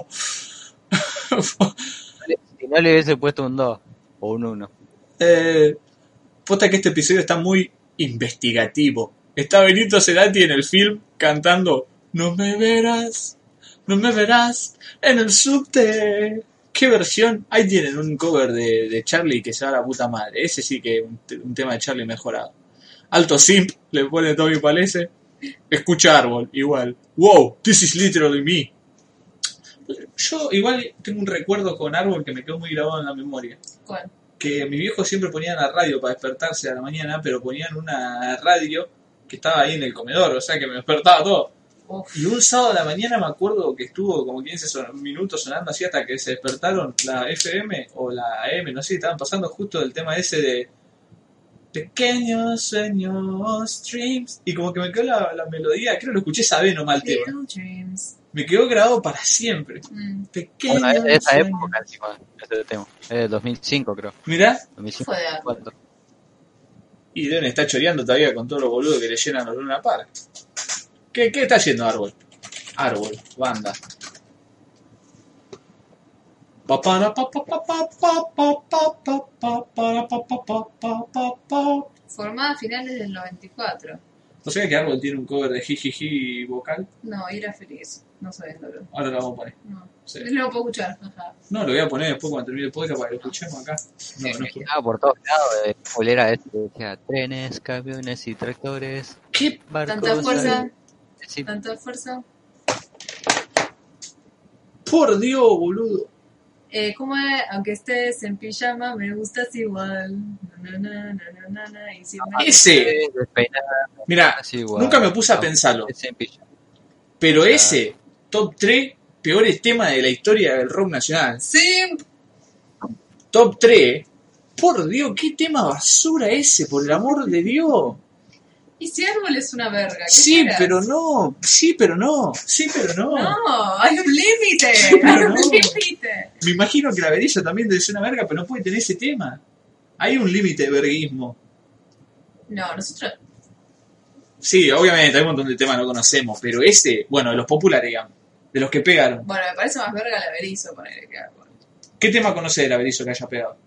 <laughs> Si no le hubiese puesto un 2 o un 1. Eh, posta que este episodio está muy investigativo. Está Benito Cerati en el film cantando No me verás, no me verás en el subte. ¿Qué versión? Ahí tienen un cover de, de Charlie que se va a la puta madre. Ese sí que es un tema de Charlie mejorado. Alto simp, le pone Tommy Palese. Escucha árbol, igual. Wow, this is literally me. Yo igual tengo un recuerdo con árbol que me quedó muy grabado en la memoria ¿Cuál? que mis viejos siempre ponían la radio para despertarse a la mañana, pero ponían una radio que estaba ahí en el comedor, o sea que me despertaba todo. Uf. Y un sábado a la mañana me acuerdo que estuvo como 15 son- minutos sonando así hasta que se despertaron la FM o la AM, no sé, estaban pasando justo el tema ese de Pequeños sueños, dreams. Y como que me quedó la, la melodía, creo que lo escuché esa vez nomás el tema. Dreams. Me quedó grabado para siempre. Mm. Pequeños Bueno, es de esa sueños. época encima, ese tema. Es de 2005 creo. Mirá, 2005, Fue de 2004. Y deben estar choreando todavía con todos los boludos que le llenan los Luna Park. ¿Qué, ¿Qué está haciendo Árbol? Árbol, banda. Formada a finales del 94. ¿No sabía que Árbol tiene un cover de jijiji vocal? No, era feliz. No sabiéndolo. Ahora lo vamos a poner. No. Sí. No lo puedo escuchar. Ajá. No, lo voy a poner después cuando termine el podcast para que lo escuchemos acá. No, no es por- todos lados, de bolera este que decía trenes, camiones y tractores, ¿Qué? barcos. Tanta fuerza. Sí, Tanta fuerza. Por Dios, boludo. Eh, ¿Cómo es? Aunque estés en pijama, me gustas igual. Na, na, na, na, na, na, y siempre- Ese. Mira, igual. nunca me puse a pensarlo. Pero ese, top 3 peores temas de la historia del rock nacional. Simp. Top 3. Por Dios, qué tema basura ese, por el amor de Dios. Y si árbol es una verga. ¿qué Sí, pero no. Sí, pero no. Sí, pero no. No, hay un límite. pero Hay un no. límite. Me imagino que la Berizo también debe ser una verga, pero no puede tener ese tema. Hay un límite de verguismo. No, nosotros. Sí, obviamente, hay un montón de temas que no conocemos, pero ese, bueno, de los populares, digamos, de los que pegaron. Bueno, me parece más verga la Berizo ponerle que árbol. ¿Qué tema conoce de la Berizo que haya pegado?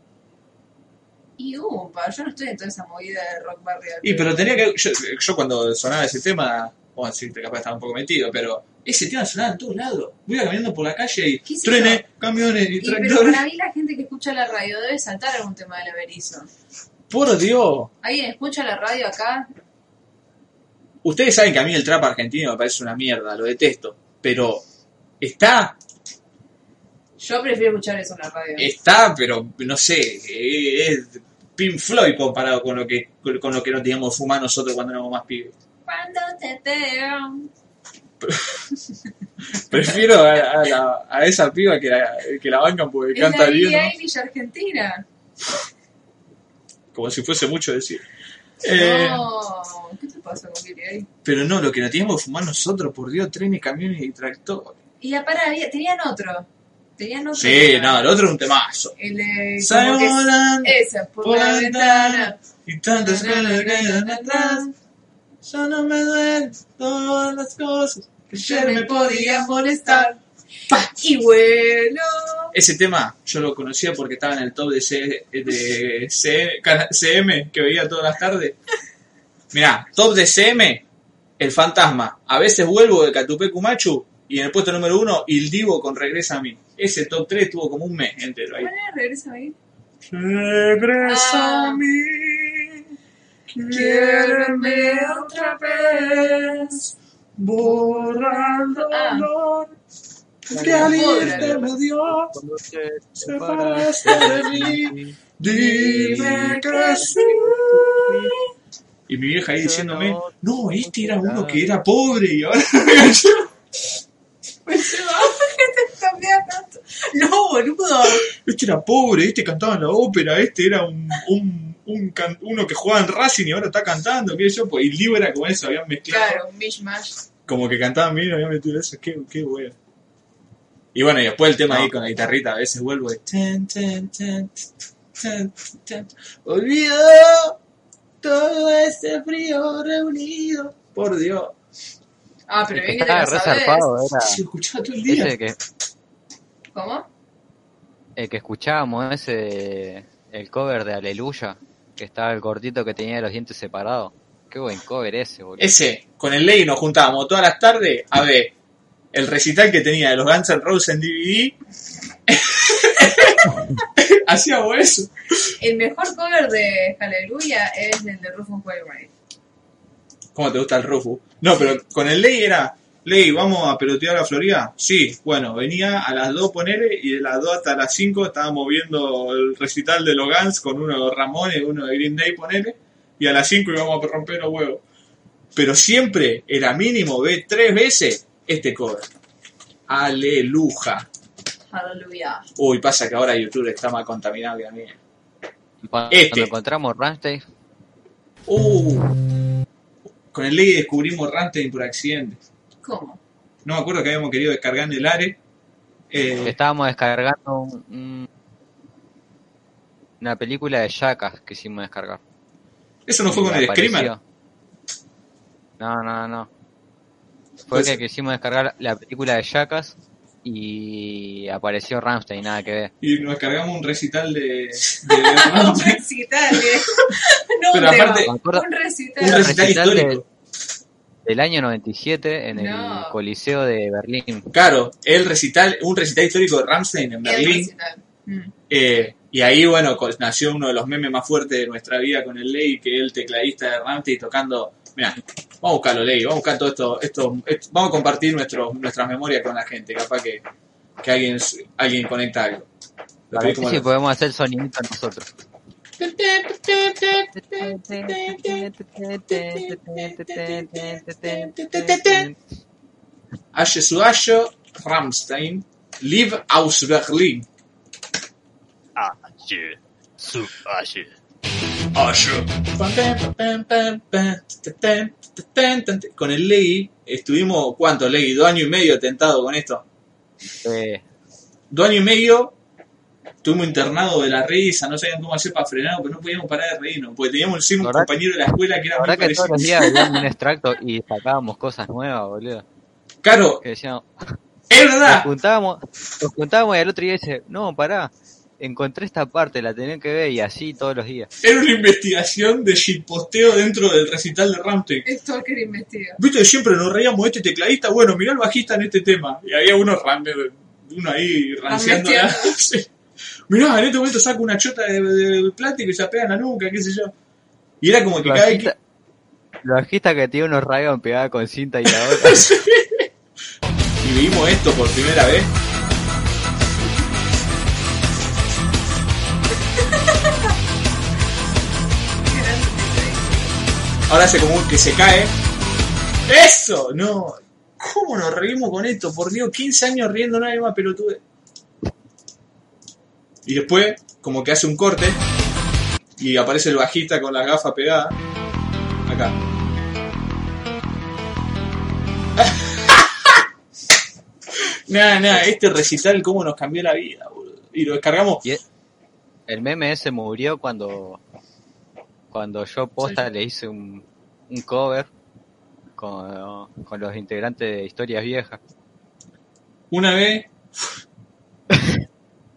Y umpa, yo no estoy en toda esa movida de rock barrial. Y pero tenía que. Yo, yo cuando sonaba ese tema, bueno, sí, capaz estaba un poco metido, pero ese tema sonaba en todos lados. Voy caminando por la calle y ¿Qué sé trenes, yo? camiones y Y, pero tractores. para mí la gente que escucha la radio debe saltar algún tema de la Berizo. Por Dios. ¿Alguien escucha la radio acá? Ustedes saben que a mí el trap argentino me parece una mierda, lo detesto. Pero está, Yo prefiero escuchar eso en la radio. está, pero no sé, eh, es Pink Floyd comparado con lo que con lo que nos teníamos fumar nosotros cuando éramos más pibes. Cuando te veo. <laughs> Prefiero a, a la- a esa piba que la, que la bancan porque Es la canta bien, ¿no? Argentina. como si fuese mucho decir. Eh, No, ¿qué te pasa con Billie? Pero no, lo que nos teníamos que fumar nosotros, por Dios, trenes, camiones y tractores. Y ya para, había- tenían otro. Tenían otro. Sí, tema. no, el otro es un temazo. El como que es- volando Esa, por, por la la ventana. ventana y tantas cosas que quedan atrás. Ya no me duelen todas las cosas que ayer me podían molestar. Y bueno. Ese tema yo lo conocía porque estaba en el top de, C, de C- CM que veía todas las tardes. Mirá, top de CM, El Fantasma. A veces vuelvo de Catupecu Machu y en el puesto número uno, Il Divo con Regresa a mí. Ese top 3 tuvo como un mes entero ahí. Bueno, regresa ahí. Regresa Ah. a mí. Quiéreme otra vez. Borrando Ah. dolor que te me dio. Cuando te Separaste de mí. Dime que sí. Y mi vieja ahí diciéndome, no- este era uno no. que era pobre y ahora <laughs> Me lleva, ¿qué te está mirando? <laughs> No, boludo. este era pobre, este cantaba en la ópera, este era un, un, un can- uno que jugaba en Racing y ahora está cantando, qué sé yo, pues, y Livo era como eso, habían mezclado, Claro, un mishmash. como que cantaban bien habían metido eso, qué, qué bueno. Y bueno, y después el tema ahí No. con la guitarrita, a veces vuelvo y... Tan, tan, tan, tan, tan. Olvido todo ese frío reunido. Por Dios. Ah, pero bien que te lo sabes. Se escuchaba todo el día. ese que, ¿Cómo? el que escuchábamos, ese, el cover de Aleluya, que estaba el cortito que tenía los dientes separados. Qué buen cover ese, boludo. Ese, con el Ley nos juntábamos todas las tardes a ver el recital que tenía de los Guns N' Roses en DVD. <laughs> Hacíamos eso. El mejor cover de Hallelujah es el de Rufus Wainwright. ¿Cómo te gusta el Rufus? No, pero con el Ley era, Ley, ¿vamos a pelotear a Florida? Sí, bueno, venía a las 2 ponele y de las 2 hasta las 5 estábamos viendo el recital de los Guns con uno de Ramones, uno de Green Day ponele, y a las 5 íbamos a romper los huevos. Pero siempre era mínimo ver tres veces este cover. Aleluja. Hallelujah. Uy, pasa que ahora YouTube está más contaminado que a mí. Cuando este. encontramos Rammstein, Uh, con el Ley descubrimos Rammstein por accidente. ¿Cómo? No me acuerdo que habíamos querido descargar en el ARE. Eh, estábamos descargando un- un- una película de Jackass que hicimos descargar. eso no fue con el. Screamer. No, no, no. Fue Pues- que quisimos descargar la película de Jackass y apareció Rammstein, nada que ver. Y nos descargamos un recital de, de <laughs> Un recital, eh. <laughs> No Pero un aparte- Me acuerdo- un recital. un recital recital de-. Del año 97 en No. el Coliseo de Berlín. Claro, el recital, un recital histórico de Rammstein en Berlín. Mm. Eh, y ahí, bueno, nació uno de los memes más fuertes de nuestra vida con el Ley, que es el tecladista de Rammstein tocando. Mira, vamos a buscarlo, Ley, vamos a buscar todo esto, esto, esto- vamos a compartir nuestro, nuestras memorias con la gente, capaz que, que alguien, alguien conecta algo. Estoy ver podemos hacer sonidito nosotros. Asche Asche, Rammstein, Live aus Berlin. Asche. Con el Ley, estuvimos, ¿cuánto Ley? Dos años y medio tentado con esto. Eh, Dos años y medio estuvimos internados de la risa, no sabían cómo hacer para frenar, pero no podíamos parar de reírnos, porque teníamos encima un compañero de la escuela que era muy verdad que todos parecido. los días un <laughs> extracto y sacábamos cosas nuevas, boludo. Claro, Que decíamos, es nos verdad. juntábamos, nos juntábamos y al otro día dice, no, pará, encontré esta parte, la tenés que ver y así todos los días. Era una investigación de shitposteo dentro del recital de Rammstein. Stalker investiga. Viste que siempre nos reíamos este tecladista, bueno, mirá el bajista en este tema. Y había uno, ram- uno ahí ranciando. Rameteando. <laughs> Mirá, en este momento saca una chota de, de plástico y se pega en la nuca, qué sé yo. Y era como que cada vez que... que tiene unos rayos pegados con cinta y la <laughs> otra. Y vimos esto por primera vez. Ahora hace como que se cae. ¡Eso! No. ¿Cómo nos reímos con esto? Por Dios, 15 años riendo nada más pelotude. Y después, como que hace un corte. Y aparece el bajista con las gafas pegadas. Acá. <laughs> Nada, nada, este recital cómo nos cambió la vida, boludo. Y lo descargamos. Y e- el meme ese murió cuando cuando yo posta le hice un, un cover con, con los integrantes de historias viejas. Una vez.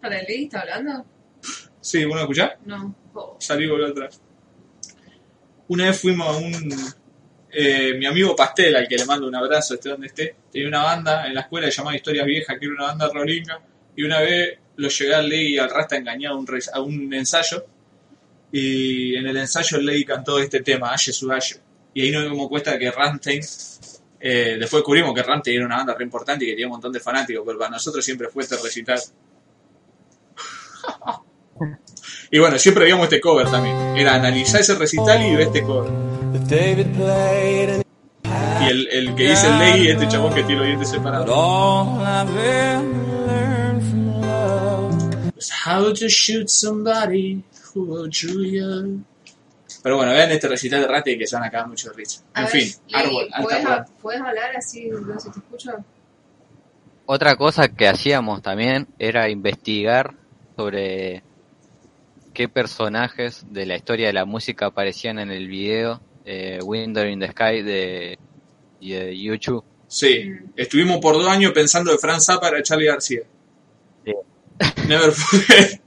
¿Para el Lee está hablando? Sí, ¿bueno escuchar? No. Oh. Salí y volví atrás. Una vez fuimos a un. eh, mi amigo Pastel, al que le mando un abrazo, esté donde esté, tenía una banda en la escuela llamada Historias Viejas, que era una banda rolinga. Y una vez lo llegué al Ley y al Rasta engañado a un, a un ensayo. Y en el ensayo el Ley cantó este tema, Aye su. Y ahí nos dimos cuenta que Rammstein. eh, después descubrimos que Rammstein era una banda re importante y que tenía un montón de fanáticos, pero para nosotros siempre fue este recital. <laughs> y bueno, siempre veíamos este cover también. Era analizar ese recital y ver este cover. Y el, el que dice el ley, este chabón que tiene los dientes separados. how to shoot somebody who you. Pero bueno, vean este recital de Rati que se van a acabar mucho de risa. En ver, fin, árbol, alta ¿puedes, planta. ¿puedes hablar así, no sé te escucho? Otra cosa que hacíamos también era investigar sobre qué personajes de la historia de la música aparecían en el video eh, Window in the Sky de, de YouTube. Sí, estuvimos por dos años pensando que Franz Zappa era Charlie García. Sí. Never forget.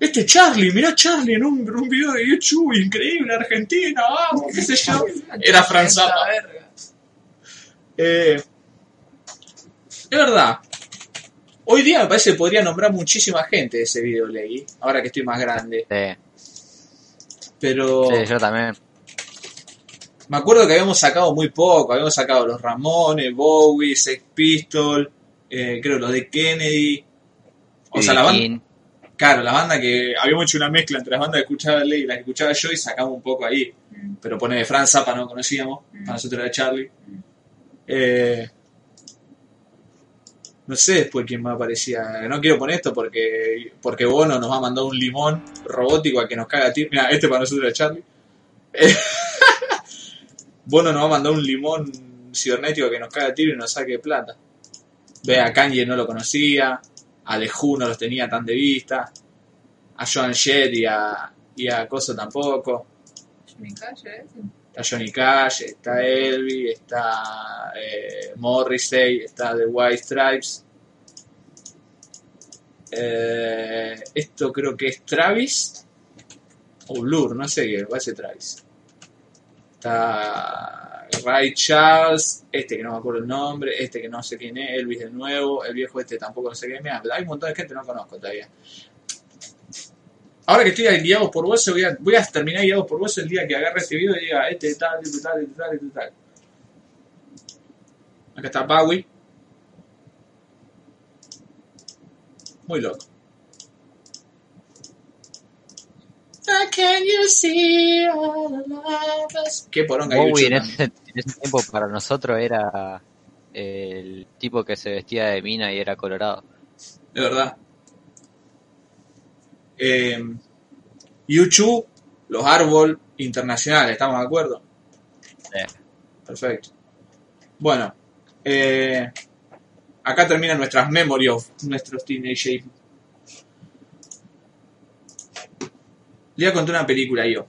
Este es Charlie, mirá Charlie en un, un video de YouTube, increíble, Argentina, vamos, qué sé yo. Era Franz Zappa. verga. Eh, es verdad. Hoy día me parece que podría nombrar muchísima gente de ese video, Leggy, ahora que estoy más grande. Sí, Pero sí, yo también. me acuerdo que habíamos sacado muy poco, habíamos sacado los Ramones, Bowie, Sex Pistol, eh, creo los de Kennedy. O sea, la banda, claro, la banda que habíamos hecho una mezcla entre las bandas que escuchaba Leggy y las que escuchaba yo y sacamos un poco ahí. Mm. Pero pone de Franz Zappa no conocíamos, para nosotros era Charlie. Eh, no sé después quién más aparecía. No quiero poner esto porque, porque Bono nos va a mandar un limón robótico a que nos caga a ti. Mira, este para nosotros era Charlie. <laughs> Bono nos va a mandar un limón cibernético que nos caga a tiro y nos saque plata. Ve a Kanye no lo conocía, a Who no los tenía tan de vista, a Joan Jett y a, y a Coso tampoco. ¿eh? Está Johnny Cash, está Elvis, está eh, Morrissey, está The White Stripes. Eh, esto creo que es Travis o Blur, no sé qué, va a ser Travis. Está Ray Charles, este que no me acuerdo el nombre, este que no sé quién es, Elvis de nuevo, el viejo este tampoco no sé quién es. Hay un montón de gente que no conozco todavía. Ahora que estoy guiado por hueso, voy a, voy a terminar guiado por hueso el día que agarre este video y diga, este tal, este tal, este tal, este tal. Acá está Bowie. Muy loco. Can you see all? Qué poronga Bowie en ese, en ese tiempo para nosotros era el tipo que se vestía de mina y era colorado. de verdad. Eh, YouTube, los Árbol Internacionales, ¿estamos de acuerdo? Perfecto. Bueno, eh, acá terminan nuestras memory of nuestros teenage. Le voy a contar una película yo.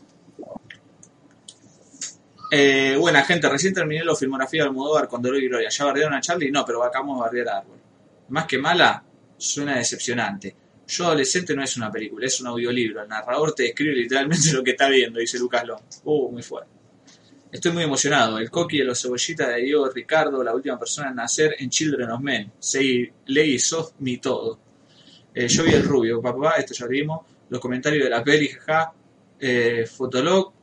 Eh, buena gente, recién terminé la filmografía de Almodóvar con Dolor y Gloria. ¿Ya bardearon a Charlie? No, pero acabamos de bardear a Árbol. Más que mala, suena decepcionante. Yo adolescente no es una película, es un audiolibro. El narrador te describe literalmente <laughs> lo que está viendo, dice Lucas Long. Uh, muy fuerte. Estoy muy emocionado. El coqui de los cebollitas de Diego Ricardo, la última persona en nacer en Children of Men. Sei, Ley sos mi todo. Eh, yo vi el rubio, papá, esto ya lo vimos. Los comentarios de la peli, jaja. Eh, Fotolog.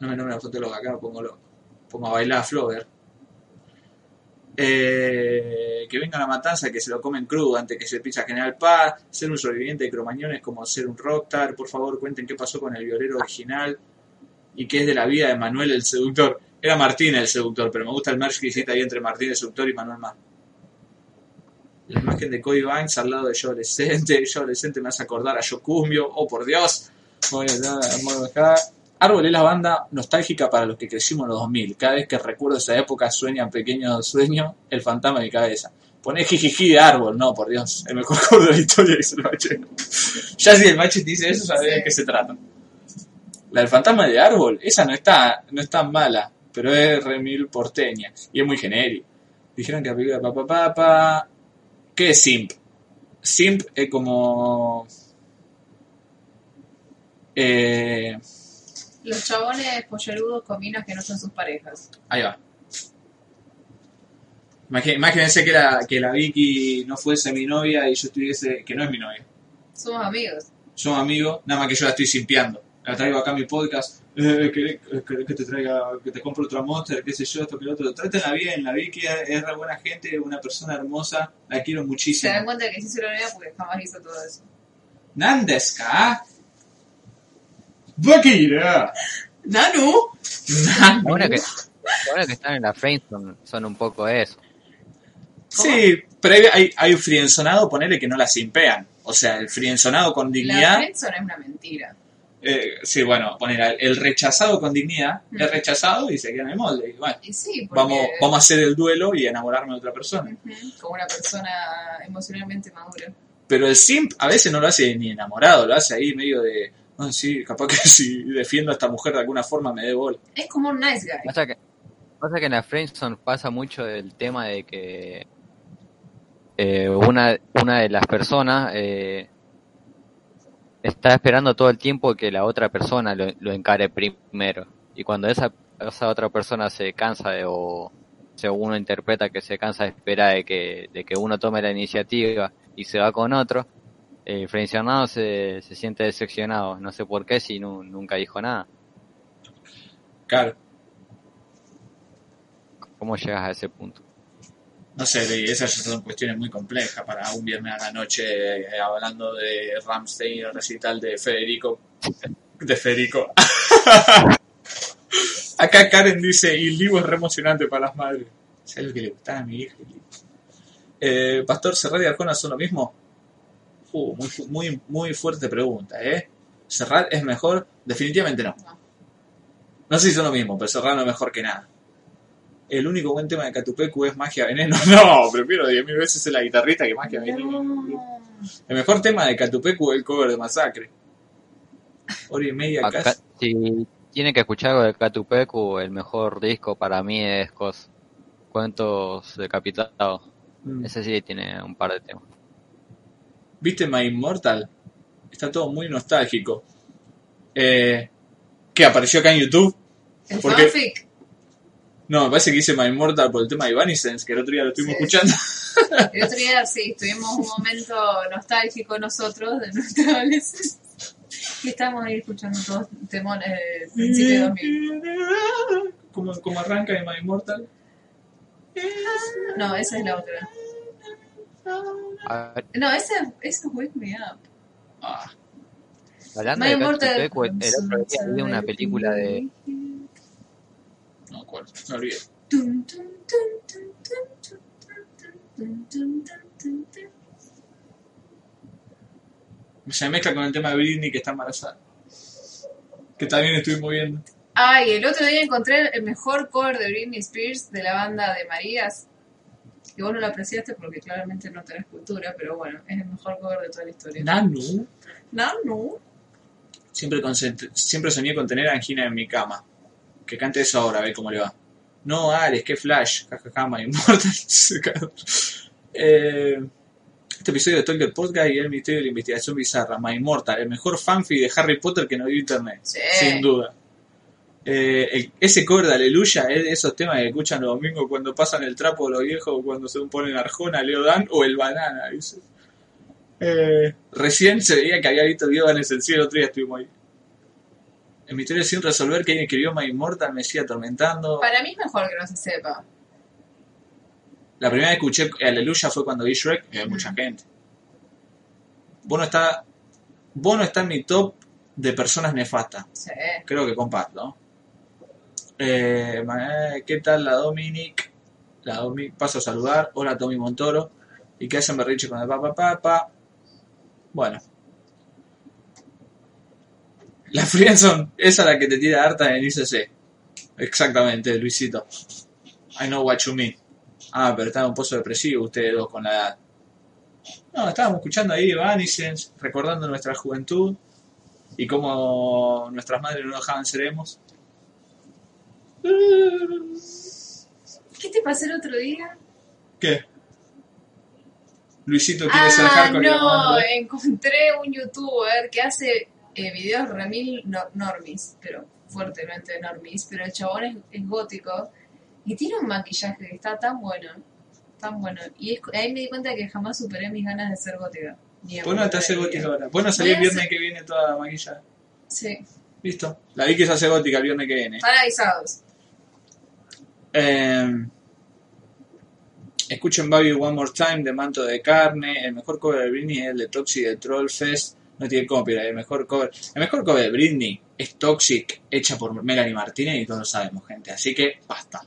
No me nombra Fotolog, acá me pongo loco. Pongo a bailar a Flover. Eh, que venga la matanza, que se lo comen crudo antes que se pizza General Paz. Ser un sobreviviente de Cromañón es como ser un rockstar. Por favor, cuenten qué pasó con el violero original y qué es de la vida de Manuel el seductor. Era Martín el seductor, pero me gusta el merch que hiciste ahí entre Martín el seductor y Manuel más. La imagen de Cody Banks al lado de yo adolescente. Yo adolescente me hace acordar a Yo Cumbio. Oh, por Dios. Voy a dejar. Árbol es la banda nostálgica para los que crecimos en los 2000. Cada vez que recuerdo esa época sueña pequeño sueño el fantasma de mi cabeza. Poné jijiji de árbol, no, por Dios. El mejor <laughs> juego de la historia dice el mache. Ya si el mache dice eso, sabés de qué se trata. La del fantasma de árbol, esa no está, no es tan mala, pero es remil porteña y es muy genérica. Dijeron que la película papá papá. ¿Qué es simp? Simp es como. Eh, Los chabones pollerudos con minas que no son sus parejas. ahí va. Imagínense que la, que la Vicky no fuese mi novia y yo estuviese. que no es mi novia. Somos amigos. Somos amigos, nada más que yo la estoy simpiando. La traigo acá a mi podcast. Eh, ¿querés, querés que te traiga, que te compre otra monster, qué sé yo, esto que lo otro. Trátenla bien, la Vicky es re buena gente, una persona hermosa, la quiero Se muchísimo. dan cuenta que sí se lo vea porque jamás hizo todo eso. Nandeska. Bakira. Nanu. Ahora que, ahora que están en la frame son, son un poco eso. Sí, pero hay, hay, hay frienzonado, ponele que no la simpean. O sea, el frienzonado con La dignidad. friendzone es una mentira. eh, sí, bueno, poner el rechazado con dignidad Mm. es rechazado y se queda en el molde. Y bueno, Y sí, porque... vamos, vamos a hacer el duelo y enamorarme de otra persona. Como una persona emocionalmente madura. Pero el simp a veces no lo hace ni enamorado, lo hace ahí medio de. "Ah, sí, capaz que <laughs> si defiendo a esta mujer de alguna forma me dé bola. Es como un nice guy. Pasa que, pasa que en la friendzone pasa mucho el tema de que eh, una, una de las personas eh, está esperando todo el tiempo que la otra persona lo, lo encare primero. Y cuando esa, esa otra persona se cansa de, o sea, uno interpreta que se cansa de esperar de que, de que uno tome la iniciativa y se va con otro, el friccionado se, se siente decepcionado. No sé por qué si nu- nunca dijo nada. Claro, ¿Cómo llegas a ese punto? no sé, esas son cuestiones muy complejas para un viernes a la noche eh, hablando de Ramstein y el recital de Federico. De Federico. <laughs> Acá Karen dice: Y el libro es re emocionante para las madres. ¿Sabes lo que le gustaba a mi hija? Eh, Pastor Serrat y Arjona son lo mismo. Uh, muy, muy, muy fuerte pregunta, ¿eh? ¿Serrat es mejor? Definitivamente no. No. Sé si son lo mismo, pero Serrat no es mejor que nada. El único buen tema de Catupecu es Magia Veneno. <laughs> No, prefiero 10.000 veces la guitarrista que Magia Veneno. No. El mejor tema de Catupecu es el cover de Masacre. Hora y media Acá, casi. si tiene que escuchar algo de Catupecu, el mejor disco para mí es Cos. Cuentos decapitados. Mm. Ese sí tiene un par de temas. ¿Viste My Immortal? Está todo muy nostálgico. Eh, ¿Qué? ¿Apareció acá en YouTube? El ¿Por qué? fanfic. No, me parece que hice My Immortal por el tema de Evanescence, que el otro día lo estuvimos Sí. escuchando. <laughs> El otro día sí, tuvimos un momento nostálgico nosotros de nuestra adolescencia. Y estábamos ahí escuchando todos temones de principio de 2000. ¿Cómo, cómo arranca de My Immortal? No, esa es la otra. No, ese, ese Wake Me Up. Ah. Hablando My de Mortal Kombat, el otro día vi una película de. No, ¿cuál? Me olvidé. Se mezcla con el tema de Britney que está embarazada. Que también estuvimos viendo. Ay, el otro día encontré el mejor cover de Britney Spears de la banda de Marías. Que vos no lo apreciaste porque claramente no tenés cultura, pero bueno, es el mejor cover de toda la historia. Nanu. No. Siempre, siempre soñé con tener angina en mi cama. Que cante eso ahora, a ver cómo le va. No, Ares, qué flash. Jajaja, My Immortal. <laughs> Eh, este episodio de Talker Podcast y el misterio de la investigación bizarra. My Immortal, el mejor fanfic de Harry Potter que no dio internet. Sí. Sin duda. Eh, el- ese cover de Aleluya es de esos temas que escuchan los domingos cuando pasan el trapo los viejos cuando se ponen Arjona, Leo Dan o el Banana. Eh, recién se veía que había visto video en el cielo, otro día estuvimos ahí. El misterio sin resolver que alguien escribió My Immortal me sigue atormentando. Para mí es mejor que no se sepa. La primera vez que escuché Aleluya fue cuando vi Shrek y hay mucha gente. Bono está, Bono está en mi top de personas nefastas. Sí. Creo que comparto. Eh, ma- ¿Qué tal la Dominic? La Domi- paso a saludar. Hola Tommy Montoro. ¿Y qué hacen berriche con el papá papá? Bueno. La Friendzone, esa es la que te tira harta en ICC. Exactamente, Luisito. I know what you mean. Ah, pero estaba en un pozo depresivo ustedes dos con la edad. No, estábamos escuchando ahí Evanescence, recordando nuestra juventud y cómo nuestras madres no dejaban seremos. ¿Qué te pasó el otro día? ¿Qué? Luisito quiere Ah, la no, encontré un youtuber que hace eh, videos remil no- normis, pero fuertemente normis, pero el chabón es, es gótico y tiene un maquillaje que está tan bueno, tan bueno. Y es- ahí me di cuenta que jamás superé mis ganas de ser gótica. Vos no te haces gótica ahora. Bueno, salí el viernes que viene toda maquillada. Sí, Listo. La vi que se hace gótica el viernes que viene. avisados. Eh, escuchen Baby One More Time de Manto de Carne. El mejor cover de Britney es el de Toxi de Troll Fest. No tiene copyright. El mejor cover, el mejor cover de Britney es Toxic, hecha por Melanie Martínez y todos lo sabemos, gente. Así que basta.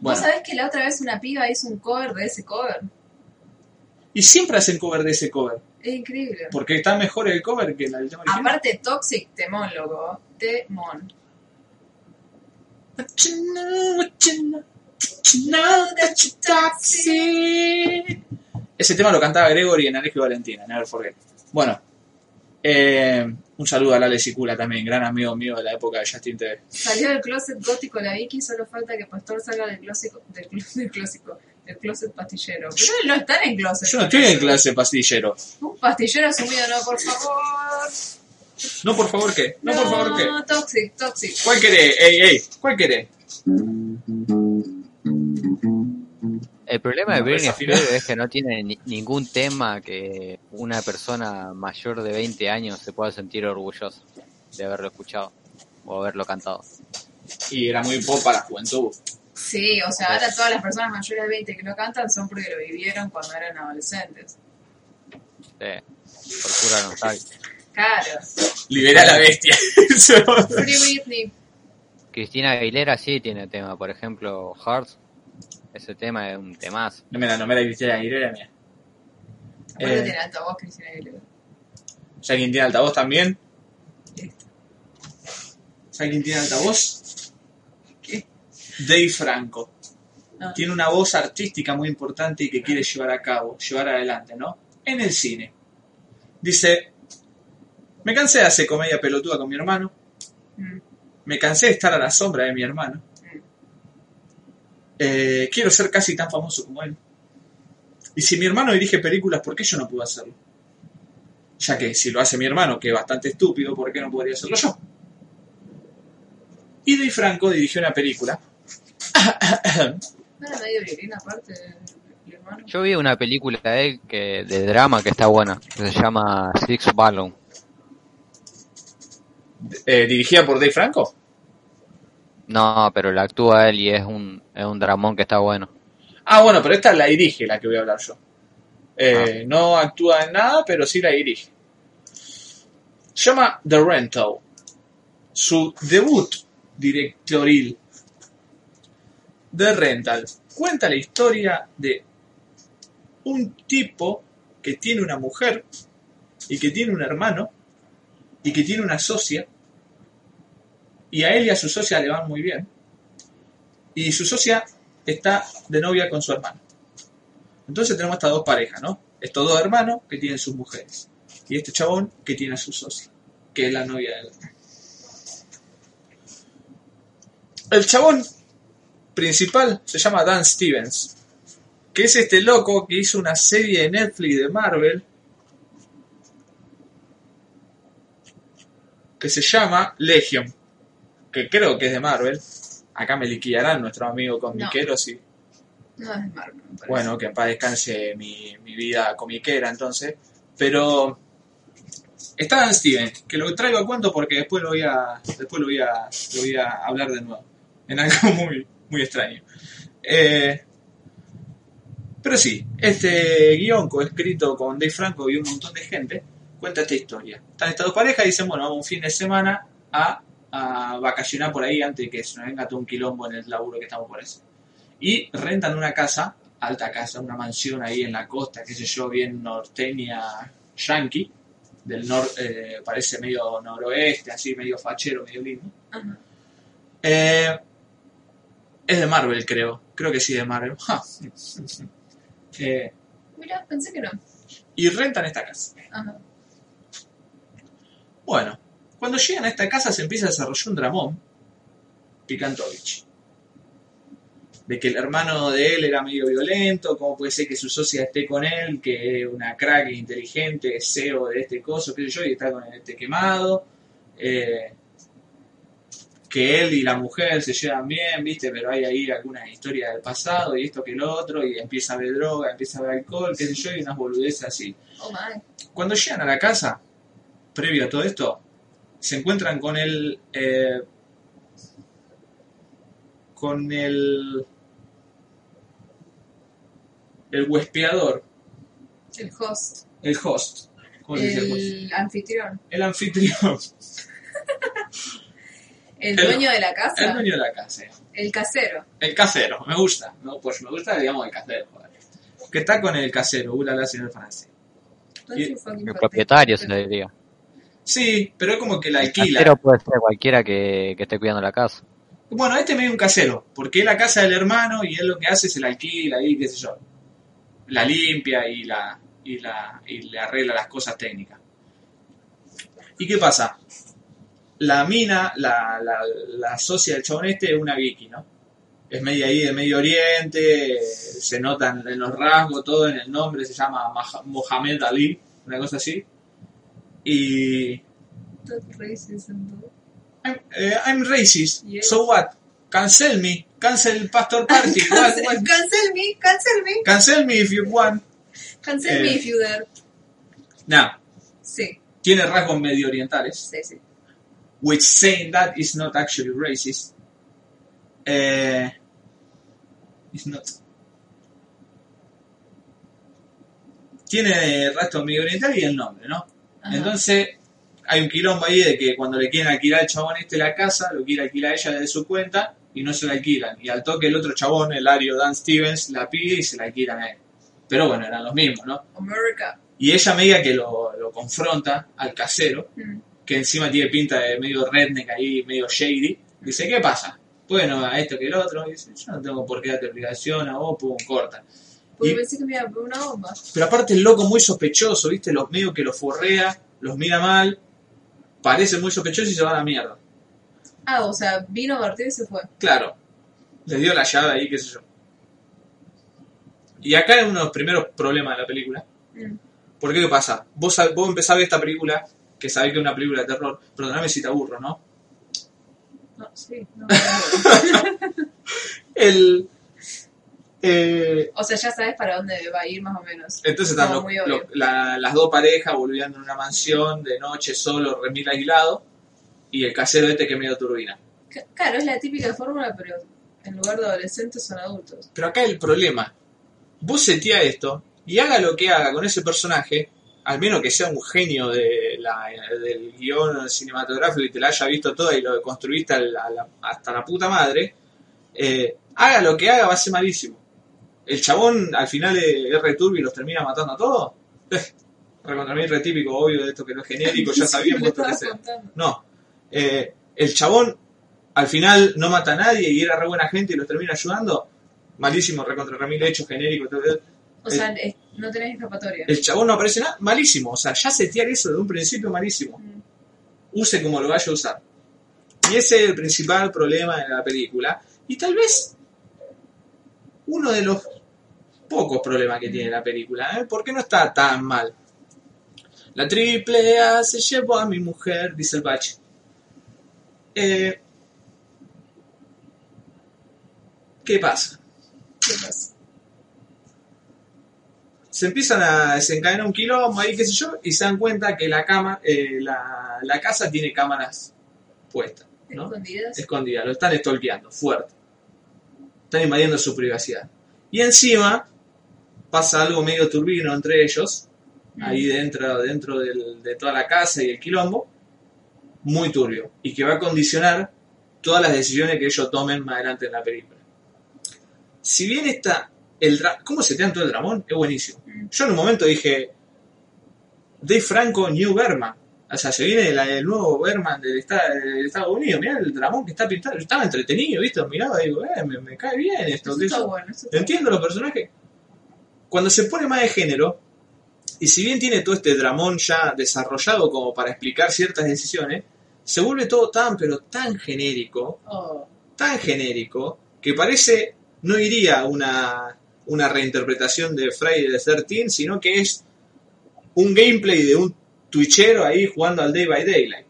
Bueno, ¿Vos sabés que la otra vez una piba hizo un cover de ese cover? y siempre hacen cover de ese cover, Es increíble. porque está mejor el cover que el tema original. Aparte, Toxic, temón, loco. Temón. What you know, what you know, what you know that you toxic. Ese tema lo cantaba Gregory en Alejo y Valentina, Never Forget. Bueno, eh, un saludo a Lale Sicula también, gran amigo mío de la época de Justin TV. Salió del closet gótico la Vicky, solo falta que Pastor salga del closet, del, closet- del clásico, del closet pastillero. Pero él no está en closet. Yo no estoy en clase pastillero. Un pastillero asumido, no, por favor. No, por favor, ¿qué? No, por favor, ¿qué? Toxic, toxic. ¿Cuál querés? Ey, ey, ¿cuál querés? El problema de No, Britney. Spears es que no tiene ni- ningún tema que una persona mayor de 20 años se pueda sentir orgulloso de haberlo escuchado o haberlo cantado. Y era muy pop para la juventud. Sí, o sea, ahora todas las personas mayores de 20 que lo cantan son porque lo vivieron cuando eran adolescentes. Sí, por pura nostalgia. Claro. Libera a la bestia. <laughs> Free. <laughs> Cristina Aguilera sí tiene tema, por ejemplo, Hearts. Ese tema es un temazo. no me la nomé la Cristina Aguilera, mía. Aparte Eh. tiene altavoz, Cristina Aguilera. ¿Sabes quién tiene altavoz también? ¿Sabes quién tiene altavoz? ¿Qué? Dave Franco. Ah. Tiene una voz artística muy importante y que quiere llevar a cabo, llevar adelante, ¿no? En el cine. Dice, me cansé de hacer comedia pelotuda con mi hermano, Mm. me cansé de estar a la sombra de mi hermano. Eh, quiero ser casi tan famoso como él. Y si mi hermano dirige películas, ¿por qué yo no puedo hacerlo? Ya que si lo hace mi hermano, que es bastante estúpido, ¿por qué no podría hacerlo yo? Y Dave Franco dirigió una película. ¿No era medio violín aparte? Yo vi una película de él que, de drama que está buena, que se llama Six Ballon. Eh, dirigida por Dave Franco. No, pero la actúa él y es un, es un dramón que está bueno. Ah, bueno, pero esta la dirige la que voy a hablar yo. Eh, No actúa en nada, pero sí la dirige. Se llama The Rental. Su debut directoril. The Rental. Cuenta la historia de un tipo que tiene una mujer y que tiene un hermano y que tiene una socia y a él y a su socia le van muy bien y su socia está de novia con su hermano. Entonces tenemos estas dos parejas, ¿no? Estos dos hermanos que tienen sus mujeres. Y este chabón que tiene a su socia, que es la novia de él. El chabón principal se llama Dan Stevens, que es este loco que hizo una serie de Netflix de Marvel que se llama Legion, que creo que es de Marvel. Acá me liquidarán nuestro amigo comiquero si No es de Marvel, me bueno, que en paz descanse mi, mi vida comiquera entonces. Pero está Dan Steven, que lo traigo a cuento porque después lo voy a, después lo voy a, lo voy a hablar de nuevo. En algo <laughs> muy, muy extraño. Eh, pero sí, este guion coescrito con Dave Franco y un montón de gente cuenta esta historia. Están estas dos parejas y dicen, bueno, vamos un fin de semana a, a vacacionar por ahí antes de que se nos venga todo un quilombo en el laburo que estamos por eso y rentan una casa, alta casa, una mansión ahí en la costa, qué sé yo, bien norteña, yankee, del norte, parece medio noroeste, así medio fachero, medio lindo. Ajá. Eh, es de Marvel, creo. Creo que sí, de Marvel. Ja. <laughs> Eh, Mira, pensé que no. y rentan esta casa. Ajá. Bueno, cuando llegan a esta casa se empieza a desarrollar un dramón Picantovich. De que el hermano de él era medio violento, cómo puede ser que su socia esté con él, que es una crack inteligente, es CEO de este coso, qué sé yo, y está con este quemado. Eh, que él y la mujer se llevan bien, viste, pero hay ahí alguna historia del pasado y esto que el otro, y empieza a ver droga, empieza a ver alcohol, qué sé yo, y unas boludeces así. Oh my. Cuando llegan a la casa, previo a todo esto, se encuentran con el. eh, con el. el huespeador, El host. el host. ¿Cómo se dice el host? El anfitrión. El anfitrión. <laughs> El El- dueño de la casa. El dueño de la casa. El casero. El casero, me gusta. No, pues me gusta, digamos, el casero. joder. Que está con el casero, uh, la la señor francés. Y- El propietario se le diría. Sí, pero es como que la alquila. Casero puede ser cualquiera que, que esté cuidando la casa. Bueno, este medio un casero, porque es la casa del hermano y él lo que hace es la alquila y qué sé yo. La limpia y la y la y le arregla las cosas técnicas. ¿Y qué pasa? La mina, la, la, la socia del chabón este es una Vicky, ¿no? Es media ahí de Medio Oriente, se notan en los rasgos, todo en el nombre, se llama Mohamed Ali, una cosa así. Y That racism. I'm, eh, I'm racist. Yes. So what? Cancel me. Cancel Pastor Party. <laughs> Cancel, what? cancel me, cancel me. Cancel me if you want. Cancel Eh. me if you dare. Now, Sí, tiene rasgos medio orientales, sí, sí. which saying that is not actually racist. Eh, it's not. Tiene rasgos medio orientales y el nombre, ¿no? Ajá. Entonces, hay un quilombo ahí de que cuando le quieren alquilar al chabón este la casa, lo quiere alquilar ella desde su cuenta y no se la alquilan. Y al toque el otro chabón, el Ario Dan Stevens, la pide y se la alquilan a él. Pero bueno, eran los mismos, ¿no? America. Y ella media que lo, lo confronta al casero, Mm. que encima tiene pinta de medio redneck ahí, medio shady. Dice, ¿qué pasa? Bueno, a esto que el otro. Y dice, yo no tengo por qué darte obligación a vos, pum, corta. Porque Y- pensé que me iba a poner una bomba. Pero aparte el loco muy sospechoso, ¿viste? Los medio que los forrea, los mira mal, parece muy sospechoso y se va a la mierda. Ah, o sea, vino a partir y se fue. Claro, les dio la llave ahí, qué sé yo. Y acá es uno de los primeros problemas de la película. Mm. ¿Por qué qué pasa? Vos, vos empezás a ver esta película, que sabés que es una película de terror, perdóname si te aburro, ¿no? No, sí, no. <laughs> El, eh, o sea, ya sabes para dónde va a ir más o menos. entonces están los- los- la- las dos parejas volviendo en una mansión de noche solo, remil aislado, y el casero este que medio turbina. C- Claro, es la típica fórmula, pero en lugar de adolescentes son adultos. Pero acá el problema, vos setea esto y haga lo que haga con ese personaje, al menos que sea un genio de la- del guion cinematográfico y te la haya visto toda y lo construiste al- a la- hasta la puta madre, eh, haga lo que haga va a ser malísimo. El chabón al final re turbio y los termina matando a todos. Eh, recontra mí re típico, obvio, de esto que no es genérico, ya <laughs> sabíamos esto que sea. No. Eh, el chabón al final no mata a nadie y era re buena gente y los termina ayudando. Malísimo, recontra remil hecho genérico. todo. O sea, no tenés escapatoria. El chabón no aparece nada. Malísimo. O sea, ya setear eso de un principio malísimo. Mm. Use como lo vaya a usar. Y ese es el principal problema de la película. Y tal vez uno de los pocos problemas que tiene la película. ¿eh? ¿Por qué no está tan mal? La triple A se llevó a mi mujer, dice el bache. Eh, ¿Qué pasa? ¿Qué pasa? se empiezan a desencadenar un quilombo ahí, qué sé yo, y se dan cuenta que la cama, eh, la, la casa tiene cámaras puestas, ¿no? Escondidas. Escondidas, lo están stalkeando, fuerte. Están invadiendo su privacidad. Y encima pasa algo medio turbino entre ellos, ahí dentro, dentro del- de toda la casa y el quilombo, muy turbio, y que va a condicionar todas las decisiones que ellos tomen más adelante en la película. Si bien está el ¿Cómo se te todo el dramón? Es buenísimo. Yo en un momento dije, Dave Franco New Berman. O sea, se viene el nuevo Berman del, esta- del Estados Unidos. Mirá el dramón que está pintado. Yo estaba entretenido, ¿viste? Miraba y digo, eh, me, me cae bien esto. Eso está bueno. eso está Entiendo los personajes. Cuando se pone más de género, y si bien tiene todo este dramón ya desarrollado como para explicar ciertas decisiones, se vuelve todo tan, pero tan genérico. Oh, tan genérico, que parece no iría una, una reinterpretación de Friday the 13, sino que es un gameplay de un twitchero ahí jugando al Day by Daylight,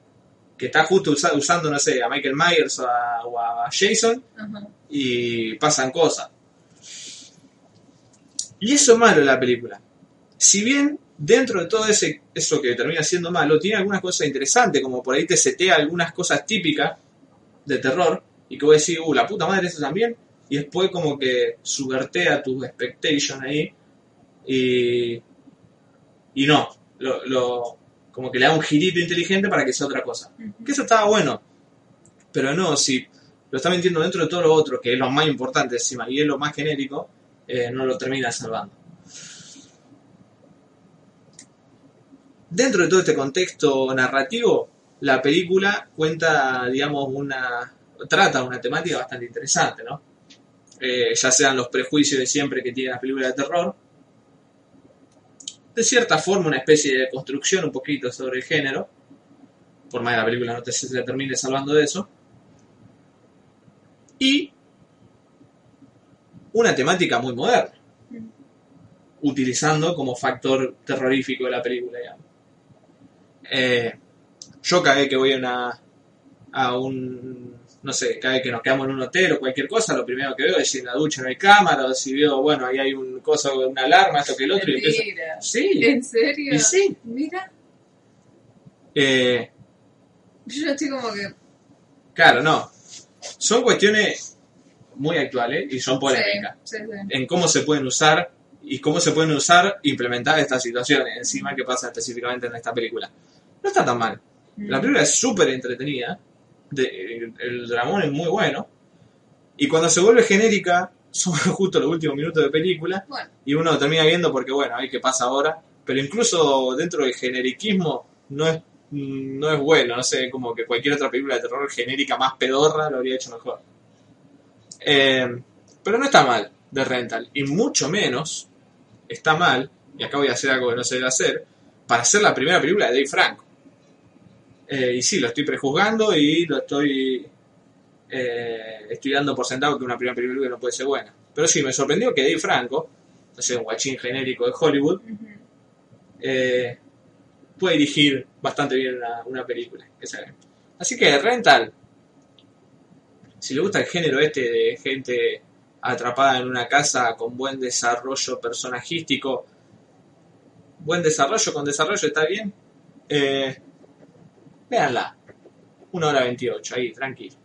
que está justo usa- usando, no sé, a Michael Myers o a, o a Jason, y pasan cosas. Y eso es malo la película. Si bien dentro de todo ese, eso que termina siendo malo, tiene algunas cosas interesantes, como por ahí te setea algunas cosas típicas de terror, y que vos decís, uh, la puta madre, eso también, y después como que subvertea tus expectations ahí, y, y no, lo, lo- como que le da un girito inteligente para que sea otra cosa. Que eso estaba bueno. Pero no, si lo está metiendo dentro de todo lo otro, que es lo más importante encima, y es lo más genérico, eh, no lo termina salvando. Dentro de todo este contexto narrativo, la película cuenta, digamos, una. trata una temática bastante interesante, ¿no? Eh, ya sean los prejuicios de siempre que tiene la película de terror. De cierta forma, una especie de construcción un poquito sobre el género. Por más que la película no te, se te termine salvando de eso. Y una temática muy moderna. Utilizando como factor terrorífico de la película, digamos. Eh, yo cada vez que voy a una a un no sé, cada vez que nos quedamos en un hotel o cualquier cosa, lo primero que veo es si en la ducha no hay cámara, o si veo, bueno, ahí hay un cosa, una alarma, esto que el otro, y empiezo. Mentira. Sí, ¿En serio? y sí. Mira, Eh, yo estoy como que. claro, no. Son cuestiones muy actuales y son polémicas. Sí, sí, sí. En cómo se pueden usar y cómo se pueden usar implementar estas situaciones, encima que pasa específicamente en esta película. No está tan mal. La película es súper entretenida, el dramón es muy bueno, y cuando se vuelve genérica, <laughs> son justo los últimos minutos de película, Bueno, y uno lo termina viendo porque, bueno, hay que pasa ahora, pero incluso dentro del generiquismo no es, mm, no es bueno, no sé, como que cualquier otra película de terror genérica más pedorra lo habría hecho mejor. Eh, pero no está mal de Rental, y mucho menos está mal, y acá voy a hacer algo que no se debe hacer, para ser la primera película de Dave Franco. Eh, y sí, lo estoy prejuzgando y lo estoy eh, estoy dando por sentado que una primera película no puede ser buena. Pero sí, me sorprendió que Dave Franco, no sé, un guachín genérico de Hollywood, eh, puede dirigir bastante bien una, una película. Así que Rental, si le gusta el género este de gente atrapada en una casa con buen desarrollo personajístico, buen desarrollo con desarrollo está bien, eh, véanla. Una hora 28, ahí, tranquilo.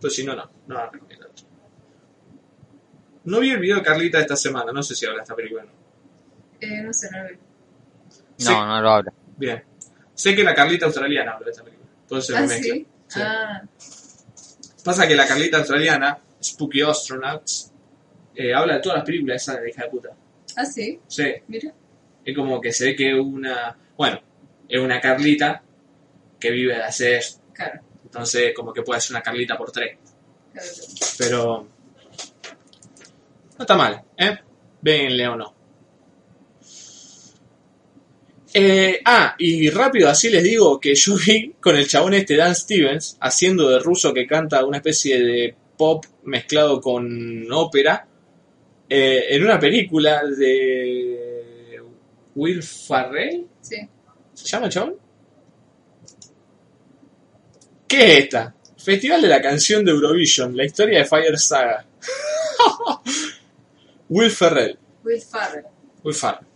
Pues si no, no, no la recomiendo. No vi el video de Carlita esta semana, no sé si habla esta película o no. Eh, no sé, no lo vi. No, Sí. no lo habla. Bien. Sé que la Carlita australiana habla de esta película. Se Ah, me mezcla. sí. Sí. Ah, Pasa que la Carlita australiana, Spooky Astronauts, eh, habla de todas las películas de esa de la hija de puta. ah, sí. Sí, Mira. es como que se ve que una. Bueno, es una Carlita que vive de hacer. Claro. Entonces, como que puede ser una Carlita por tres. claro. Pero. No está mal, ¿eh? Véanle o no. Eh, ah, y rápido así les digo que yo vi con el chabón este Dan Stevens haciendo de ruso que canta una especie de pop mezclado con ópera eh, en una película de Will Ferrell. Sí. ¿Se llama el chabón? ¿Qué es esta? Festival de la canción de Eurovision, la historia de Fire Saga. <laughs> Will Ferrell. Will Farrell. Will Ferrell.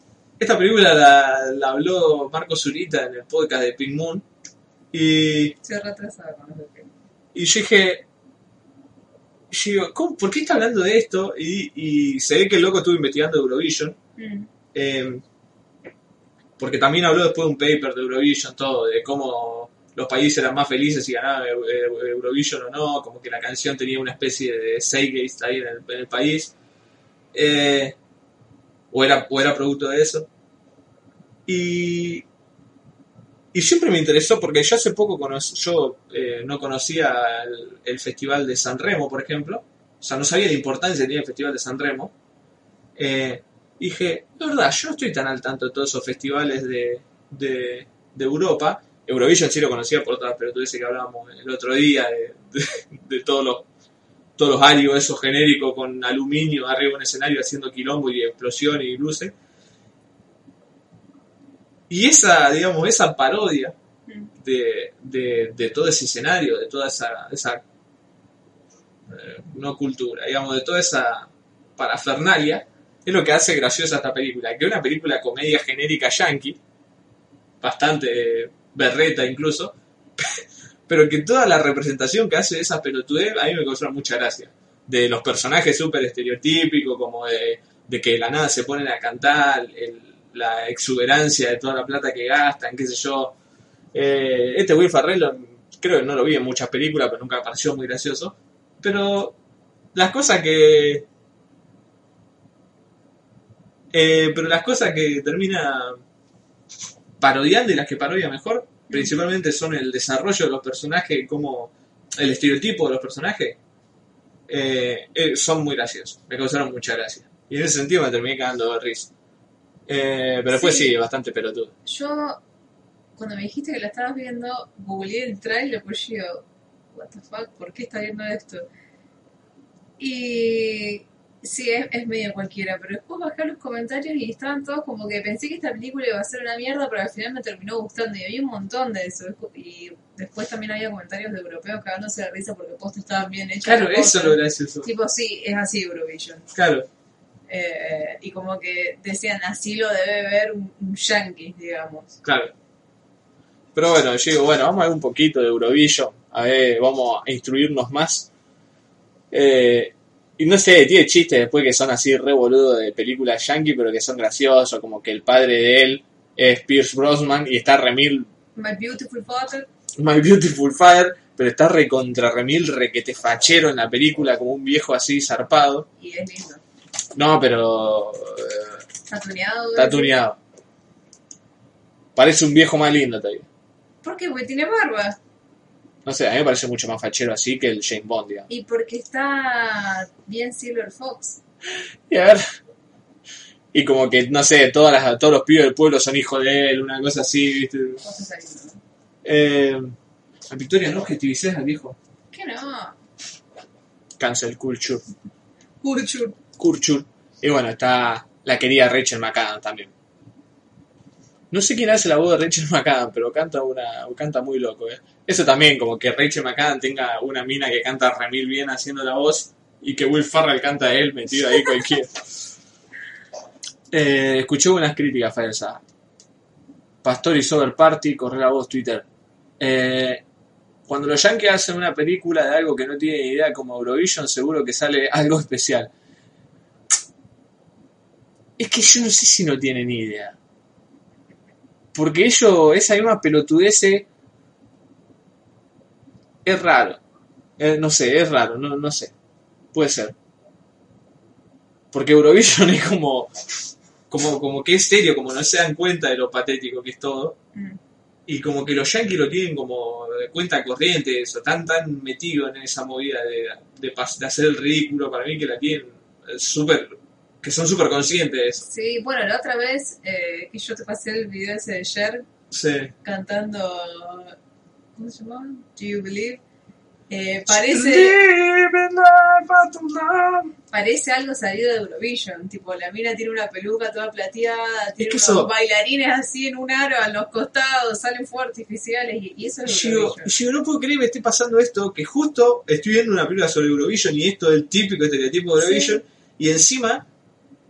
Esta película la, la habló Marco Zurita en el podcast de Pink Moon. Y, Se retrasaba con los y yo dije. yo digo, ¿cómo- ¿por qué está hablando de esto? Y, y se ve que el loco estuvo investigando Eurovision. Mm. Eh, porque también habló después de un paper de Eurovision, todo, de cómo los países eran más felices si ganaban Eu- Eu- Eurovision o no, como que la canción tenía una especie de zeitgeist ahí en el, en el país. Eh, o, era, o era producto de eso. Y, y siempre me interesó porque yo hace poco conocí, yo eh, no conocía el, Festival de San Remo, por ejemplo. O sea, no sabía la importancia que tenía el Festival de San Remo. Eh, dije, la verdad, yo no estoy tan al tanto de todos esos festivales de, de, de Europa. Eurovision sí lo conocía por otras pelotudeces que hablábamos el otro día, de, de- de todos los todos los arios esos genéricos con aluminio arriba de un escenario haciendo quilombo y explosión y luces. Y esa, digamos, esa parodia de, de, de todo ese escenario, de toda esa, esa eh, no cultura, digamos, de toda esa parafernalia, es lo que hace graciosa esta película. Que una película comedia genérica yankee, bastante berreta incluso, pero que toda la representación que hace de esa pelotudez a mí me causó mucha gracia. De los personajes súper estereotípicos, como de, de que de la nada se ponen a cantar, la exuberancia de toda la plata que gastan, qué sé yo. Eh, este Will Ferrell, creo que no lo vi en muchas películas, pero nunca me pareció muy gracioso. Pero las cosas que... eh, pero las cosas que termina parodiando y las que parodia mejor, principalmente son el desarrollo de los personajes, como el estereotipo de los personajes, eh, eh, son muy graciosos. Me causaron mucha gracia. Y en ese sentido me terminé cagando de risa. Eh, pero después Sí. sí, bastante pelotudo. Yo, cuando me dijiste que la estabas viendo, googleé el trailer, pues yo what the fuck, ¿por qué está viendo esto? Y sí, es, es medio cualquiera, pero después bajé los comentarios y estaban todos como que pensé que esta película iba a ser una mierda, pero al final me terminó gustando y había un montón de eso. Y después también había comentarios de europeos cagándose de risa porque post estaban bien hechos. Claro, eso es lo gracioso. Tipo, sí, es así Eurovision. Claro. Eh, y como que decían, así lo debe ver un, un yankee, digamos. Claro. Pero bueno, yo digo, bueno, vamos a ver un poquito de Eurovision. A ver, vamos a instruirnos más. Eh, y no sé, tiene chistes después que son así re boludo de películas yankee, pero que son graciosos, como que el padre de él es Pierce Brosnan y está remil My Beautiful Father. My Beautiful Fire, pero está re contra remil requete fachero en la película, como un viejo así zarpado. Y es lindo. No, pero Está tuneado. está tuneado. Parece un viejo más lindo todavía. ¿Por qué? Porque tiene barba. No sé, a mí me parece mucho más fachero así que el Jane Bond, digamos. Y porque está bien Silver Fox. Y a ver. Y como que, no sé, todas las, todos los pibes del pueblo son hijos de él, una cosa así, ¿viste? Eh, a Victoria, no objetivices al viejo. ¿Qué no? Cancel culture. Urchur. Culture. Y bueno, está la querida Rachel McAdams también. No sé quién hace la voz de Rachel McAdams, pero canta una canta muy loco, ¿eh? Eso también, como que Rachel McAdams tenga una mina que canta remil bien haciendo la voz y que Will Farrell canta a él metido ahí cualquiera. <laughs> Eh, escuché unas críticas falsas. Pastor y Sober Party, corre la voz Twitter. Eh, cuando los Yankees hacen una película de algo que no tienen idea como Eurovision, seguro que sale algo especial. Es que yo no sé si no tienen idea. Porque ellos, esa misma pelotudez es raro. Eh, no sé, es raro, no, no sé. Puede ser. Porque Eurovision <laughs> es como, como, como que es serio, como no se dan cuenta de lo patético que es todo. Mm. Y como que los yankees lo tienen como de cuenta corriente, eso, tan tan metido en esa movida de, de, de hacer el ridículo, para mí que la tienen eh, súper, que son súper conscientes de eso. Sí, bueno, la otra vez eh, que yo te pasé el video ese de Cher Sí. cantando. ¿Cómo se llama? Do You Believe? Eh, parece, parece algo salido de Eurovision. Tipo, la mina tiene una peluca toda plateada, tiene que unos eso- bailarines así en un aro a los costados, salen fuegos artificiales y, y eso es Yo, yo no puedo creer que me esté pasando esto, que justo estoy viendo una película sobre Eurovision y esto del típico estereotipo de Eurovision, y encima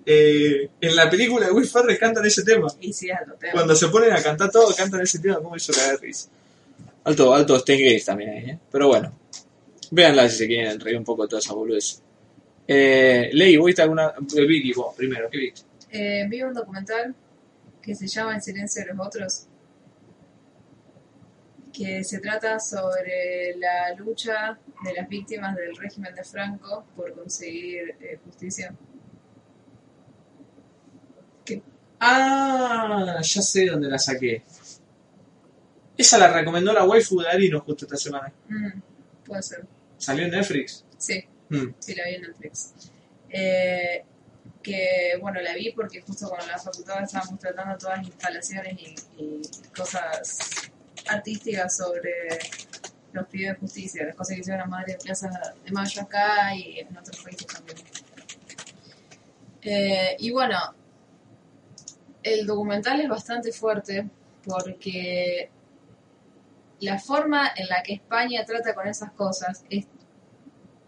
eh, en la película de Will Ferrell cantan ese tema. Y sí, es tema. Cuando se ponen a cantar todo, cantan ese tema, como hizo caer de risa. Alto, alto Gays también ahí, ¿eh? Pero bueno, véanla si se quieren reír un poco de toda esa boludez. Eh, Ley, ¿viste alguna? Vicky, vos, primero, ¿qué viste? Eh, vi un documental que se llama El silencio de los otros, que se trata sobre la lucha de las víctimas del régimen de Franco por conseguir eh, justicia. Ah, ya sé dónde la saqué. Esa la recomendó la waifu de Arino justo esta semana. Mm, puede ser. ¿Salió en Netflix? Sí, Mm. sí, la vi en Netflix. Eh, que, bueno, la vi porque justo con la facultad estábamos tratando todas las instalaciones y, y cosas artísticas sobre los pibes de justicia, las cosas que hicieron las madres de Plaza de Mayo acá y en otros países también. Eh, y bueno, el documental es bastante fuerte porque la forma en la que España trata con esas cosas es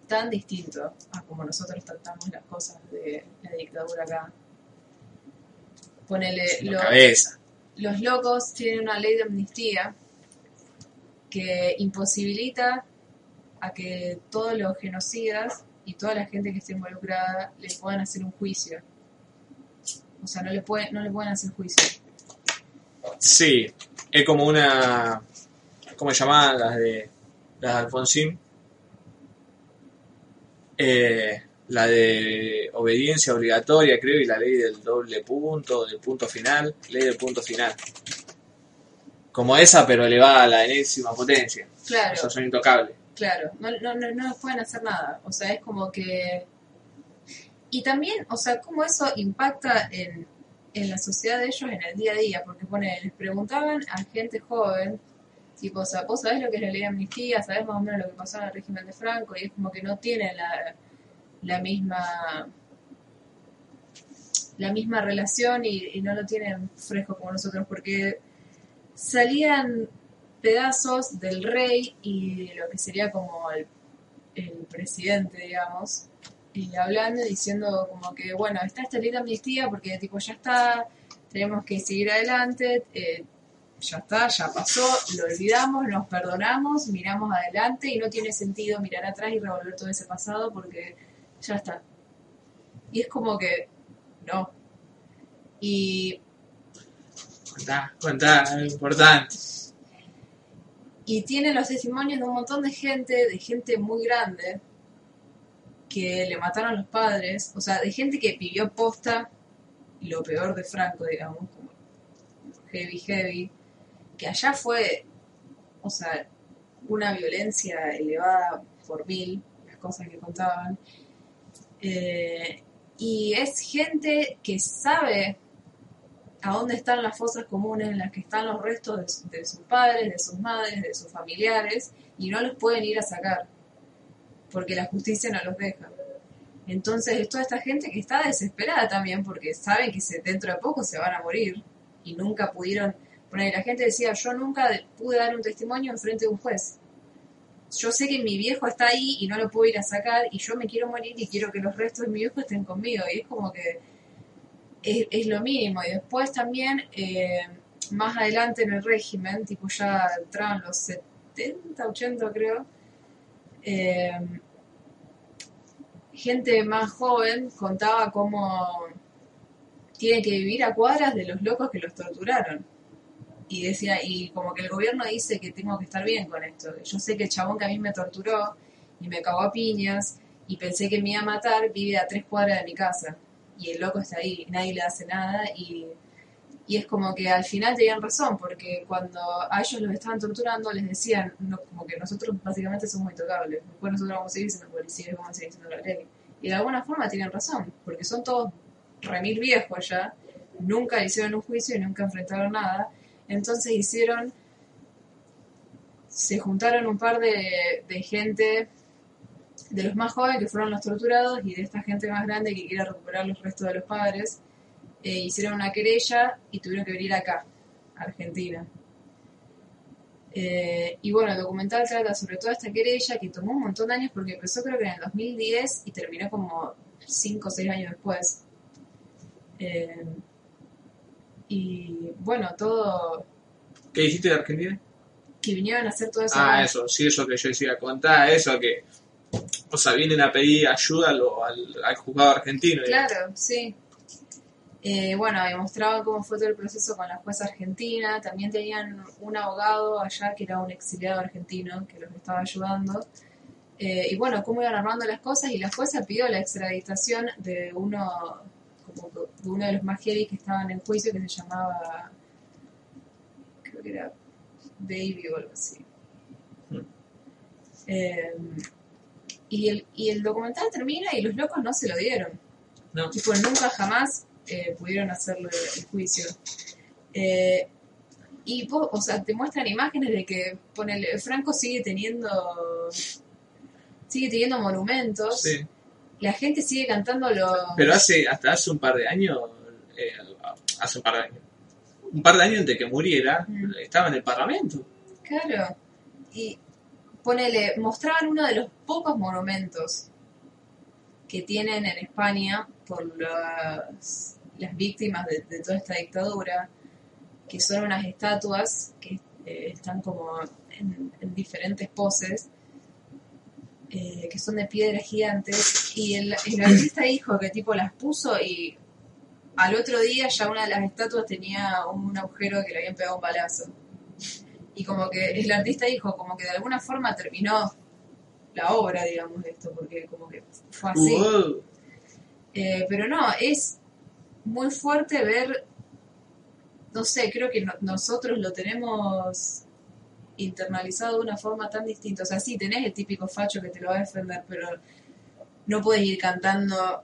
tan distinto a como nosotros tratamos las cosas de la dictadura acá. Ponele, La lo- cabeza. los locos tienen una ley de amnistía que imposibilita a que todos los genocidas y toda la gente que esté involucrada le puedan hacer un juicio. O sea, no le, puede, no le pueden hacer juicio. Sí, es como una. ¿Cómo se llamaban las de la de Alfonsín. Eh, la de obediencia obligatoria, creo, y la ley del doble punto, del punto final, ley del punto final. Como esa, pero elevada a la enésima potencia. Claro, Esos son intocables. claro. No, no, no, no pueden hacer nada. O sea, es como que... Y también, o sea, cómo eso impacta en, en la sociedad de ellos en el día a día. Porque, pone, les preguntaban a gente joven, tipo, o sea, vos sabés lo que es la ley de amnistía, sabés más o menos lo que pasó en el régimen de Franco, y es como que no tienen la, la misma la misma relación y, no lo tienen fresco como nosotros, porque salían pedazos del rey y lo que sería como el, el presidente, digamos, y hablando y diciendo como que, bueno, está esta ley de amnistía porque tipo ya está, tenemos que seguir adelante, eh, ya está, ya pasó, lo olvidamos, nos perdonamos, miramos adelante y no tiene sentido mirar atrás y revolver todo ese pasado porque ya está. Y es como que, no. Y Cuenta, cuenta, es importante. Y tiene los testimonios de un montón de gente, de gente muy grande, que le mataron a los padres, o sea, de gente que vivió posta lo peor de Franco, digamos, como heavy, heavy, que allá fue, o sea, una violencia elevada por mil, las cosas que contaban. Eh, y es gente que sabe a dónde están las fosas comunes en las que están los restos de, de sus padres, de sus madres, de sus familiares, y no los pueden ir a sacar, porque la justicia no los deja. Entonces es toda esta gente que está desesperada también, porque saben que se, dentro de poco se van a morir, y nunca pudieron... La gente decía, yo nunca de- pude dar un testimonio en frente de un juez. Yo sé que mi viejo está ahí y no lo puedo ir a sacar, y yo me quiero morir y quiero que los restos de mi viejo estén conmigo. Y es como que es, lo mínimo. Y después también, eh, más adelante en el régimen, tipo ya entraban los 70, 80 creo, eh, gente más joven contaba cómo tienen que vivir a cuadras de los locos que los torturaron. Y decía, y como que el gobierno dice que tengo que estar bien con esto. Yo sé que el chabón que a mí me torturó y me cagó a piñas y pensé que me iba a matar, vive a tres cuadras de mi casa. Y el loco está ahí, nadie le hace nada y, y es como que al final tenían razón, porque cuando a ellos los estaban torturando les decían, no, como que nosotros básicamente somos intocables, después nosotros vamos a seguir siendo policías, vamos a seguir la ley. Y de alguna forma tienen razón, porque son todos remil viejos ya, nunca hicieron un juicio y nunca enfrentaron nada, entonces hicieron, se juntaron un par de, gente, de los más jóvenes que fueron los torturados y de esta gente más grande que quiere recuperar los restos de los padres, eh, hicieron una querella y tuvieron que venir acá, a Argentina. Eh, y bueno, el documental trata sobre toda esta querella que tomó un montón de años porque empezó creo que en el 2010 y terminó como 5 o 6 años después. Eh, y bueno, todo ¿Qué dijiste de Argentina? que vinieron a hacer todo eso. Ah, eso, sí, eso que yo decía, contar eso que, o sea, vienen a pedir ayuda al, al, al juzgado argentino. Claro, sí. Eh, bueno, y mostraban cómo fue todo el proceso con la jueza argentina. También tenían un abogado allá que era un exiliado argentino que los estaba ayudando. Eh, y bueno, cómo iban armando las cosas. Y la jueza pidió la extraditación de uno, como de uno de los más heavy que estaban en juicio, que se llamaba, creo que era Baby o algo así. Mm. Eh, y, el, y el documental termina y los locos no se lo dieron. No. Tipo, nunca jamás eh, pudieron hacerle el juicio. Eh, y, po- o sea, te muestran imágenes de que ponele, Franco sigue teniendo sigue teniendo monumentos, Sí. La gente sigue cantando los... Pero hace, hasta hace un par de años, eh, hace un par de años, un par de años antes de que muriera, Mm. estaba en el Parlamento. Claro. Y ponele, mostraban uno de los pocos monumentos que tienen en España por las, las víctimas de, de toda esta dictadura, que son unas estatuas que eh, están como en, en diferentes poses, eh, que son de piedras gigantes, y el, el artista dijo que tipo las puso y al otro día ya una de las estatuas tenía un agujero que le habían pegado un balazo. Y como que el artista dijo, como que de alguna forma terminó la obra, digamos, de esto, porque como que fue así. Wow. Eh, pero no, es muy fuerte ver, no sé, creo que no- nosotros lo tenemos internalizado de una forma tan distinta. O sea, sí, tenés el típico facho que te lo va a defender, pero no puedes ir cantando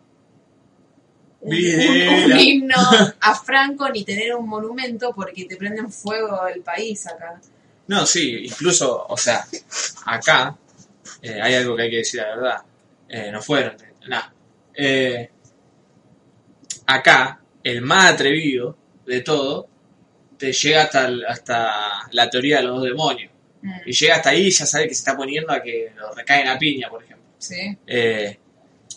un, un- Videla. un himno a Franco ni tener un monumento porque te prenden fuego el país acá. No, sí, incluso, o sea, acá eh, hay algo que hay que decir la verdad. Eh, no fueron, nada. Eh, acá, el más atrevido de todo, te llega hasta, hasta la teoría de los dos demonios. Mm, Y llega hasta ahí y ya sabe que se está poniendo a que lo recaen a piña, por ejemplo. sí, Eh,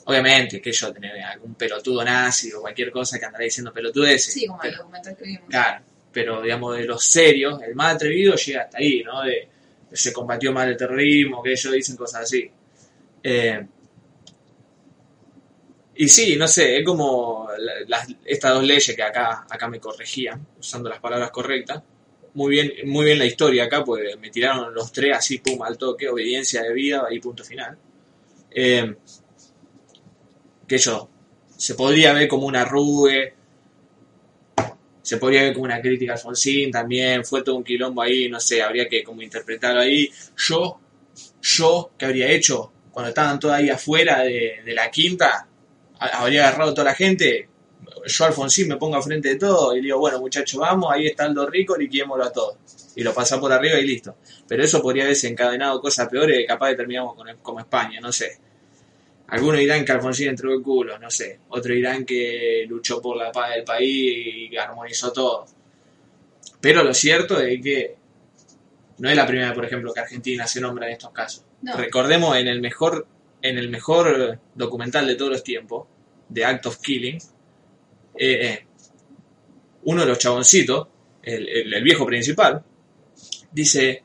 obviamente, que yo tener algún pelotudo nazi o cualquier cosa que andará diciendo pelotudeces. sí, como el documental que vimos. Claro, pero digamos de los serios, el más atrevido llega hasta ahí, ¿no? De se combatió mal el terrorismo, que ellos dicen cosas así. Eh, y sí, no sé, es como la- las- estas dos leyes que acá, acá me corregían, usando las palabras correctas. Muy bien, muy bien la historia acá, pues me tiraron los tres así, pum, al toque, obediencia de vida, ahí punto final. Eh, que yo, se podría ver como una rube, se podría ver como una crítica a Alfonsín también, fue todo un quilombo ahí, no sé, habría que como interpretarlo ahí. Yo, yo, ¿qué habría hecho? Cuando estaban todos ahí afuera de, la quinta, habría agarrado a toda la gente, yo Alfonsín me pongo al frente de todo y digo, bueno muchachos, vamos, ahí está Aldo Rico, liquidémoslo a todos. Y lo pasa por arriba y listo. Pero eso podría haberse encadenado cosas peores capaz de terminamos con, como España, no sé. Algunos dirán que Alfonsín entró el culo, no sé. Otros dirán que luchó por la paz del país y armonizó todo. Pero lo cierto es que no es la primera por ejemplo, que Argentina se nombra en estos casos. No. Recordemos en el mejor en el mejor documental de todos los tiempos, The Act of Killing, eh, eh, uno de los chaboncitos, el, el- el viejo principal, dice,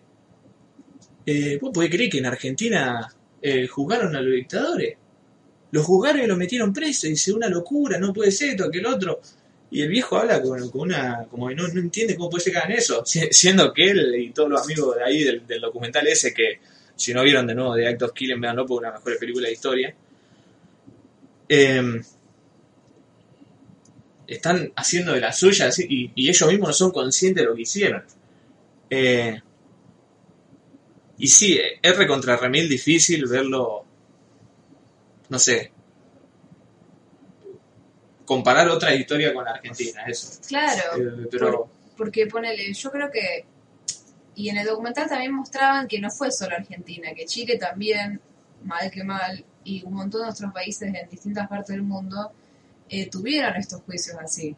eh, ¿vos podés creer que en Argentina eh, juzgaron a los dictadores? Los juzgaron y los metieron preso, y dice, una locura, no puede ser esto, que el otro. Y el viejo habla con, una, como que no, entiende cómo puede ser que hagan eso, <laughs> si- siendo que él y todos los amigos de ahí del, documental ese, que si no vieron de nuevo The Act of Killing, veanlo es una de las mejores películas de historia, eh, están haciendo de la suya y, y ellos mismos no son conscientes de lo que hicieron. Eh, y sí, es recontra remil difícil verlo, no sé, comparar otra historia con la Argentina, eso. Claro. Eh, pero Porque ponele, yo creo que, y en el documental también mostraban que no fue solo Argentina, que Chile también, mal que mal, y un montón de otros países en distintas partes del mundo eh, tuvieron estos juicios así.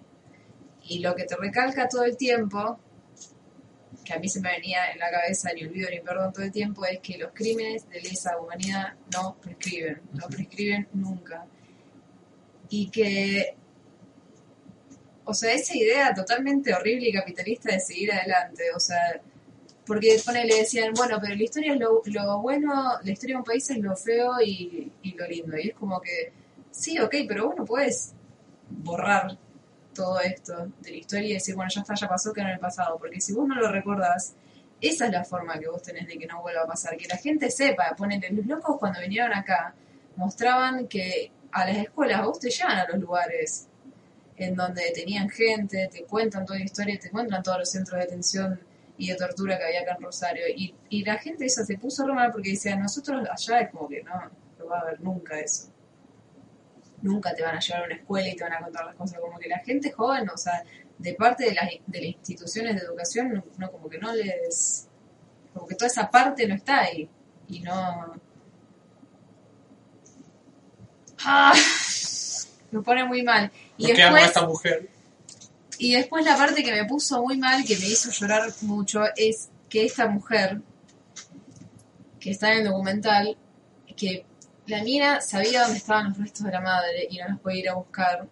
Y lo que te recalca todo el tiempo, que a mí se me venía en la cabeza, ni olvido ni perdón todo el tiempo, es que los crímenes de lesa humanidad no prescriben, no prescriben nunca. Y que o sea, esa idea totalmente horrible y capitalista de seguir adelante, o sea, porque ponele, decían, bueno, pero la historia es lo, lo bueno, la historia de un país es lo feo y, y lo lindo, y es como que, sí, ok, pero vos no puedes borrar todo esto de la historia y decir, bueno, ya está, ya pasó, que en el pasado, porque si vos no lo recordás, esa es la forma que vos tenés de que no vuelva a pasar, que la gente sepa, ponele, los locos cuando vinieron acá, mostraban que a las escuelas vos te llevan a los lugares en donde tenían gente, te cuentan toda la historia, te cuentan todos los centros de detención y de tortura que había acá en Rosario. Y, y la gente esa se puso re mal porque decía, nosotros allá es como que no, no va a haber nunca eso. Nunca te van a llevar a una escuela y te van a contar las cosas. Como que la gente joven, o sea, de parte de las, de las instituciones de educación, no, no, como que no les... Como que toda esa parte no está ahí. Y no... ¡Ah! <laughs> Me pone muy mal. Y nos quedamos a después, esta mujer. y después la parte que me puso muy mal, que me hizo llorar mucho, es que esta mujer, que está en el documental, que la mina sabía dónde estaban los restos de la madre y no los podía ir a buscar,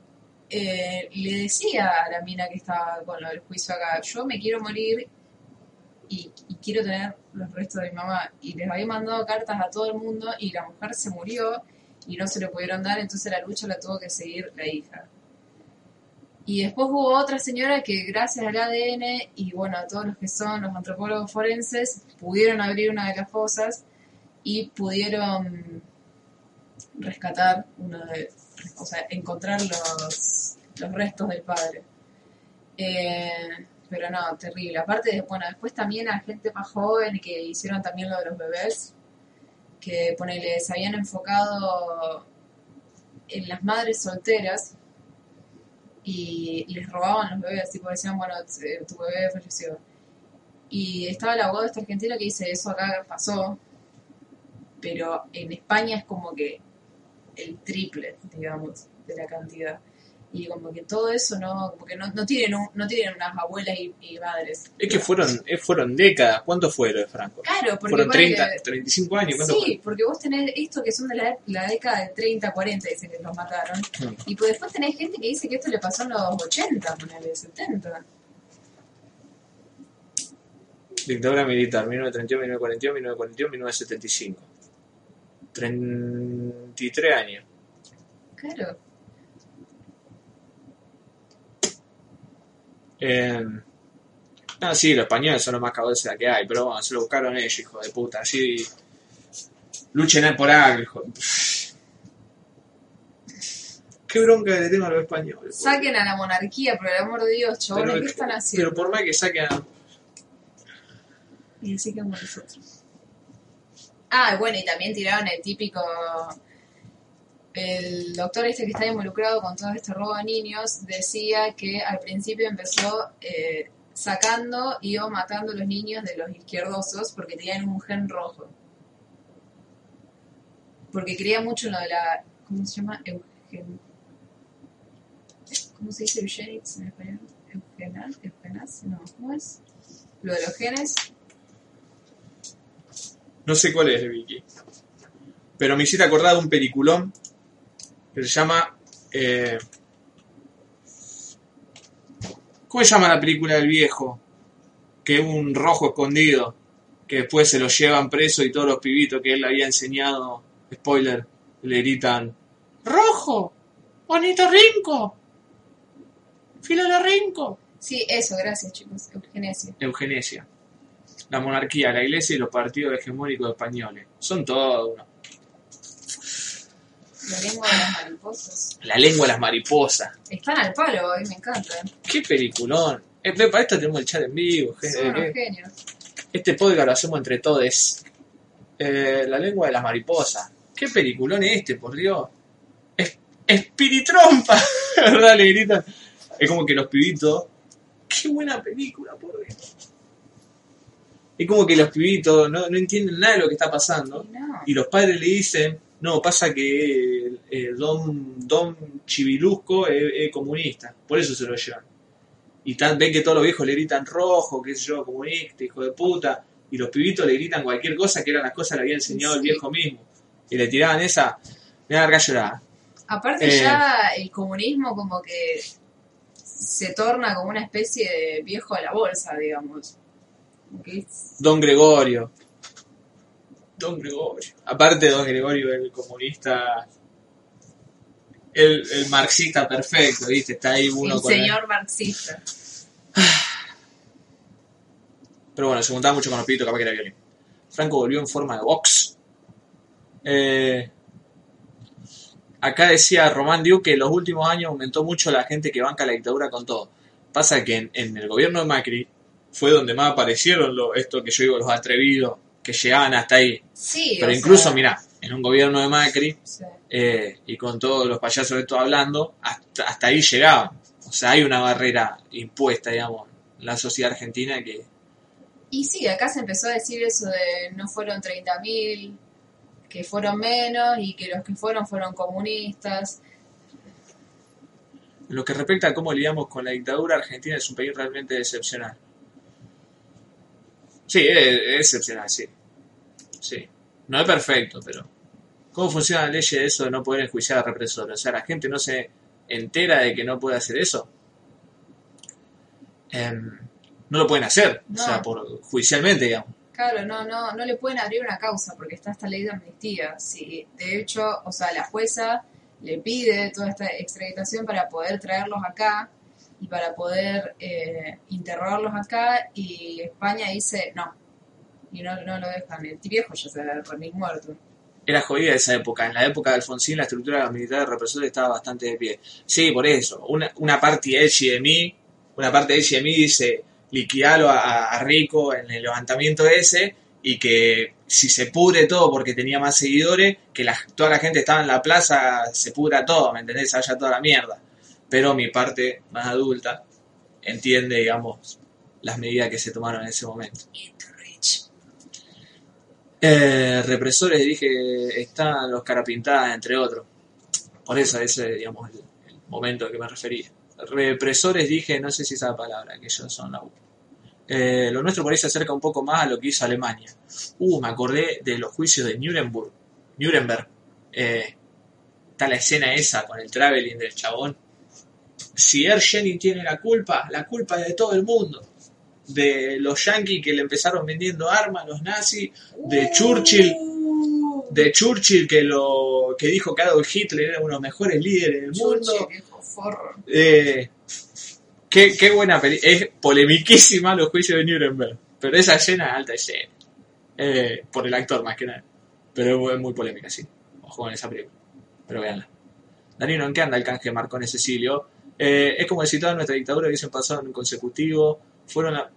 eh, le decía a la mina que estaba con lo del juicio acá, yo me quiero morir y, quiero tener los restos de mi mamá. Y les había mandado cartas a todo el mundo y la mujer se murió y no se le pudieron dar, entonces la lucha la tuvo que seguir la hija. Y después hubo otra señora que gracias al ADN y bueno, a todos los que son los antropólogos forenses, pudieron abrir una de las fosas y pudieron rescatar uno de, o sea, encontrar los, los restos del padre. Eh, pero no, terrible. Aparte, de- bueno, después también a gente más joven que hicieron también lo de los bebés, que ponele, se habían enfocado en las madres solteras y les robaban los bebés, tipo decían, bueno, tu bebé falleció. Y estaba el abogado de esta argentina que dice, eso acá pasó, pero en España es como que el triple, digamos, de la cantidad. Y como que todo eso no, como que no, no tienen un- no tienen unas abuelas y, y madres. Es que fueron, fueron décadas. ¿Cuánto fue lo de Franco? Claro, porque Fueron ponele- 30, 35 años. ¿Cuánto Sí, porque vos tenés esto que son de la, la década de 30, 40, dicen que los mataron. Mm. Y pues después tenés gente que dice que esto le pasó en los 80, ponele, 70. fue? Dictadura militar, 1931, 1942, 1942, 1975. 33 años. Claro. Eh, no, sí, los españoles son los más cabezas que hay, pero bueno, se lo buscaron ellos, hijo de puta. Así. Luchen por algo, hijo. Qué bronca le tengo a los españoles. Saquen a la monarquía, por el amor de Dios, Pero- ¿qué están haciendo? Pero por más que saquen a- Y así que nosotros. Ah, bueno, y también tiraron el típico. El doctor este que está involucrado con todo este robo de niños decía que al principio empezó eh, sacando y o matando a los niños de los izquierdosos porque tenían un gen rojo. Porque creía mucho en lo de la. ¿Cómo se llama? Eugen... ¿Cómo se dice eugenics en español? ¿Eugenas? ¿Eugenas? No, ¿cómo es? Lo de los genes. No sé cuál es, Vicky. Pero me hiciste acordar de un peliculón que se llama. eh, ¿Cómo se llama la película del viejo? Que es un rojo escondido. Que después se lo llevan preso y todos los pibitos que él le había enseñado, spoiler, le gritan: ¡Rojo! ¡Bonito Rinco! ¡Filo de Rinco! Sí, eso, gracias chicos. Eugenesia. Eugenesia. La monarquía, la iglesia y los partidos hegemónicos españoles. Son todos uno. La lengua de las mariposas. La lengua de las mariposas. Están al palo hoy, me encantan. Qué peliculón. Eh, para esto tenemos el chat en vivo. gente, Son genios. Este podcast lo hacemos entre todos. Eh, la lengua de las mariposas. Qué peliculón es este, por Dios. Es, espiritrompa. ¿Verdad? <laughs> Le gritan. Es como que los pibitos. Qué buena película, por Dios. Es como que los pibitos no, no entienden nada de lo que está pasando. Y no. Y los padres le dicen, no, pasa que el, el don, don Chivilusco es, es comunista, por eso se lo llevan. Y tan, ven que todos los viejos le gritan rojo, qué sé yo, comunista, hijo de puta, y los pibitos le gritan cualquier cosa que eran las cosas que le había enseñado el viejo mismo. Y le tiraban esa, me da larga llorada. Aparte Eh. ya el comunismo como que se torna como una especie de viejo de la bolsa, digamos. Don Gregorio. Don Gregorio. Aparte, Don Gregorio, el comunista, el, el marxista perfecto, ¿viste? Está ahí uno el con el- señor marxista. Pero bueno, se juntaba mucho con los pibitos, capaz que era violín. Franco volvió en forma de box. Eh, acá decía Román Diu que en los últimos años aumentó mucho la gente que banca la dictadura con todo. Pasa que en, en el gobierno de Macri fue donde más aparecieron lo, esto que yo digo, los atrevidos, que llegaban hasta ahí. Sí, Pero incluso, sea, mirá, en un gobierno de Macri, eh, y con todos los payasos de esto hablando, hasta, hasta ahí llegaban. O sea, hay una barrera impuesta, digamos, en la sociedad argentina que Y sí, acá se empezó a decir eso de no fueron 30.000, que fueron menos y que los que fueron fueron comunistas. En lo que respecta a cómo lidiamos con la dictadura, Argentina es un país realmente excepcional. Sí, es, es excepcional, sí. Sí. No es perfecto, pero... ¿Cómo funciona la ley de eso de no poder enjuiciar al represor? O sea, la gente no se entera de que no puede hacer eso. Em, no lo pueden hacer, No. o sea, por, judicialmente, digamos. Claro, no, no, no le pueden abrir una causa porque está esta ley de amnistía. Sí, de hecho, o sea, la jueza le pide toda esta extraditación para poder traerlos acá y para poder eh, interrogarlos acá y España dice no. Y no, no lo dejan. El viejo ya se remil muerto. Era jodida esa época. En la época de Alfonsín la estructura militar represora estaba bastante de pie. Sí, por eso. Una, una parte edgy de mí, una parte edgy de mí dice liquidalo a, a Rico en el levantamiento ese y que si se pudre todo porque tenía más seguidores, que la- toda la gente estaba en la plaza, se pudra todo, ¿me entendés? Haya toda la mierda. Pero mi parte más adulta entiende, digamos, las medidas que se tomaron en ese momento. Eh, represores, dije, están los carapintadas, entre otros. Por eso ese, digamos, el, momento al que me refería. Represores, dije, no sé si esa palabra, que ellos son la U. Eh, lo nuestro por ahí se acerca un poco más a lo que hizo Alemania. Uh, me acordé de los juicios de Nuremberg. Nuremberg. Eh, está la escena esa con el traveling del chabón. Si Ergeni tiene la culpa, la culpa es de todo el mundo. De los yankees que le empezaron vendiendo armas a los nazis, de Churchill, de Churchill que lo que dijo que Adolf Hitler era uno de los mejores líderes del mundo. Eh, qué, qué buena película. Es polemiquísima los juicios de Nuremberg. Pero esa escena es alta escena. Eh, por el actor más que nada. Pero es muy, polémica, sí. Ojo con esa película. Pero véanla. Danilo, ¿en qué anda el canje Marcone Cecilio? Eh, es como si toda nuestra dictadura hubiesen pasado en consecutivo. Fueron a...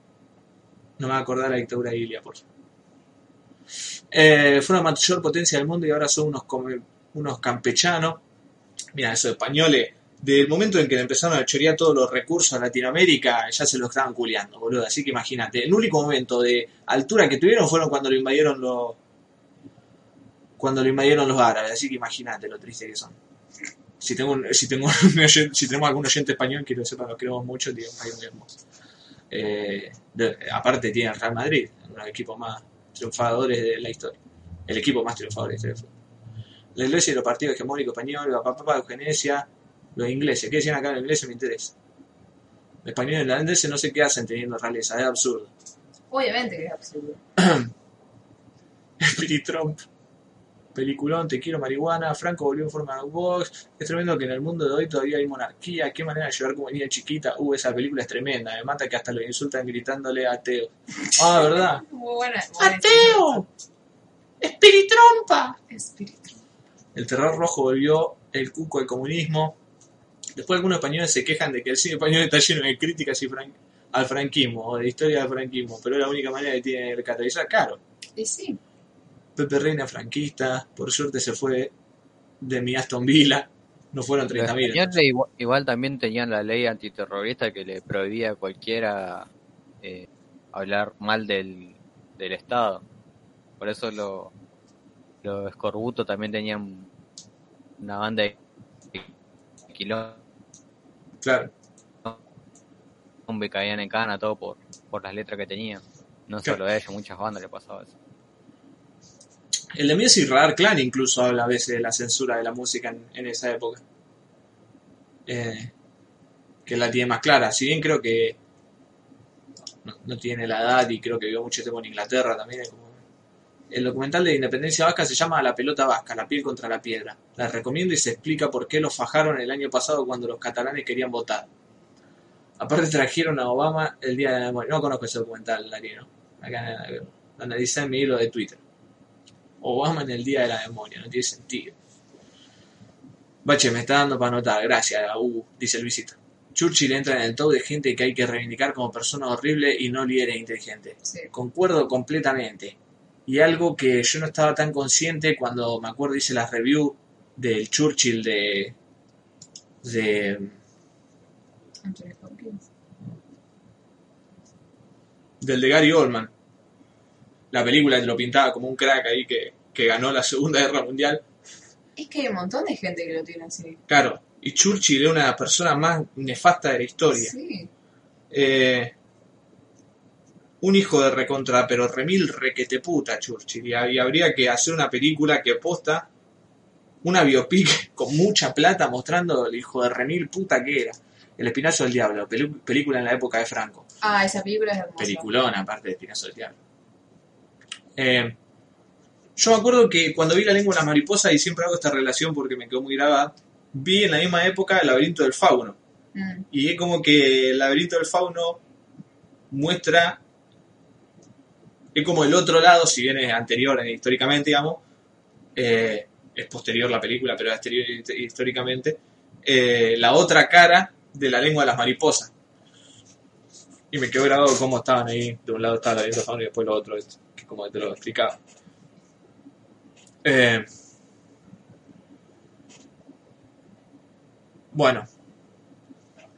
No me voy a acordar la dictadura de Ilia, por favor. Eh, fueron la mayor potencia del mundo y ahora son unos, unos campechanos. Mira, esos españoles del momento en que le empezaron a chorear todos los recursos a Latinoamérica, ya se los estaban culeando, boludo. Así que imagínate, el único momento de altura que tuvieron fueron cuando lo invadieron los cuando lo invadieron los árabes, así que imagínate lo triste que son. Si tengo si tengo <laughs> si tenemos algún oyente español, quiero que sepan, los queremos mucho, tiene un país muy hermoso. Eh, de- aparte tiene el Real Madrid, uno de los equipos más triunfadores de la historia. El equipo más triunfador de la historia del fútbol. La iglesia y los partidos hegemónicos españoles, papá, papá, eugenesia, los ingleses. ¿Qué decían acá los ingleses? Me interesa. Los españoles y irlandeses no sé qué hacen teniendo realeza, es absurdo. Obviamente que es absurdo. <clears throat> Trump. Peliculón, te quiero marihuana, Franco volvió en forma de box, es tremendo que en el mundo de hoy todavía hay monarquía, qué manera de llevar como niña chiquita, uh, esa película es tremenda, me mata que hasta lo insultan gritándole ateo. Ah, ¿verdad? <laughs> Muy buena. buena ¡Ateo! ¡Espiritrompa! El terror rojo volvió el cuco al comunismo. Después algunos españoles se quejan de que el cine español está lleno de críticas y fran- al franquismo, o de historia del franquismo, pero es la única manera que tiene de catalizar. Claro, Y sí. Pepe Reina franquista, por suerte se fue de mi Aston Villa, no fueron Los 30.000. españoles igual, igual también tenían la ley antiterrorista que le prohibía a cualquiera eh, hablar mal del, del Estado. Por eso lo- los escorbutos también tenían una banda de quilombo Claro, caían en cana, todo por, por las letras que tenían. No Claro. solo a ellos, muchas bandas le pasaba eso. El de y Radar Clan incluso habla a veces de la censura de la música en, esa época. Eh, que la tiene más clara, si bien creo que no, tiene la edad y creo que vio mucho tiempo en Inglaterra también. El documental de Independencia Vasca se llama La pelota vasca, la piel contra la piedra. La recomiendo y se explica por qué los fajaron el año pasado cuando los catalanes querían votar. Aparte trajeron a Obama el día de la. No conozco ese documental, Larino. Acá eh, analicé en mi hilo de Twitter. Obama en el día de la memoria, no tiene sentido. Bache, me está dando para anotar, gracias, uh, dice Luisito. Churchill entra en el top de gente que hay que reivindicar como persona horrible y no líderes inteligentes. Sí. Concuerdo completamente. Y algo que yo no estaba tan consciente cuando me acuerdo hice la review del Churchill de. de. Anthony Hopkins. del de Gary Oldman. La película te lo pintaba como un crack ahí que, que ganó la Segunda Guerra Mundial. Es que hay un montón de gente que lo tiene así. Claro, y Churchill era una de las personas más nefastas de la historia. Sí. Eh, un hijo de recontra, pero remil requete puta Churchill. Y, hab- y habría que hacer una película que posta una biopic <laughs> con mucha plata mostrando el hijo de remil puta que era. El Espinazo del Diablo, película en la época de Franco. Ah, esa película es hermosa. Peliculón, aparte de Espinazo del Diablo. Eh, yo me acuerdo que cuando vi La lengua de la mariposa, y siempre hago esta relación porque me quedó muy grabada, vi en la misma época El laberinto del fauno. Mm. Y es como que el laberinto del fauno muestra. Es como el otro lado, si bien es anterior eh, históricamente, digamos. eh, es posterior la película, pero es históricamente. eh, la otra cara de la lengua de las mariposas. Y me quedó grabado cómo estaban ahí. De un lado estaba el laberinto del fauno y después lo otro, es- que como te lo explicaba. Eh, bueno,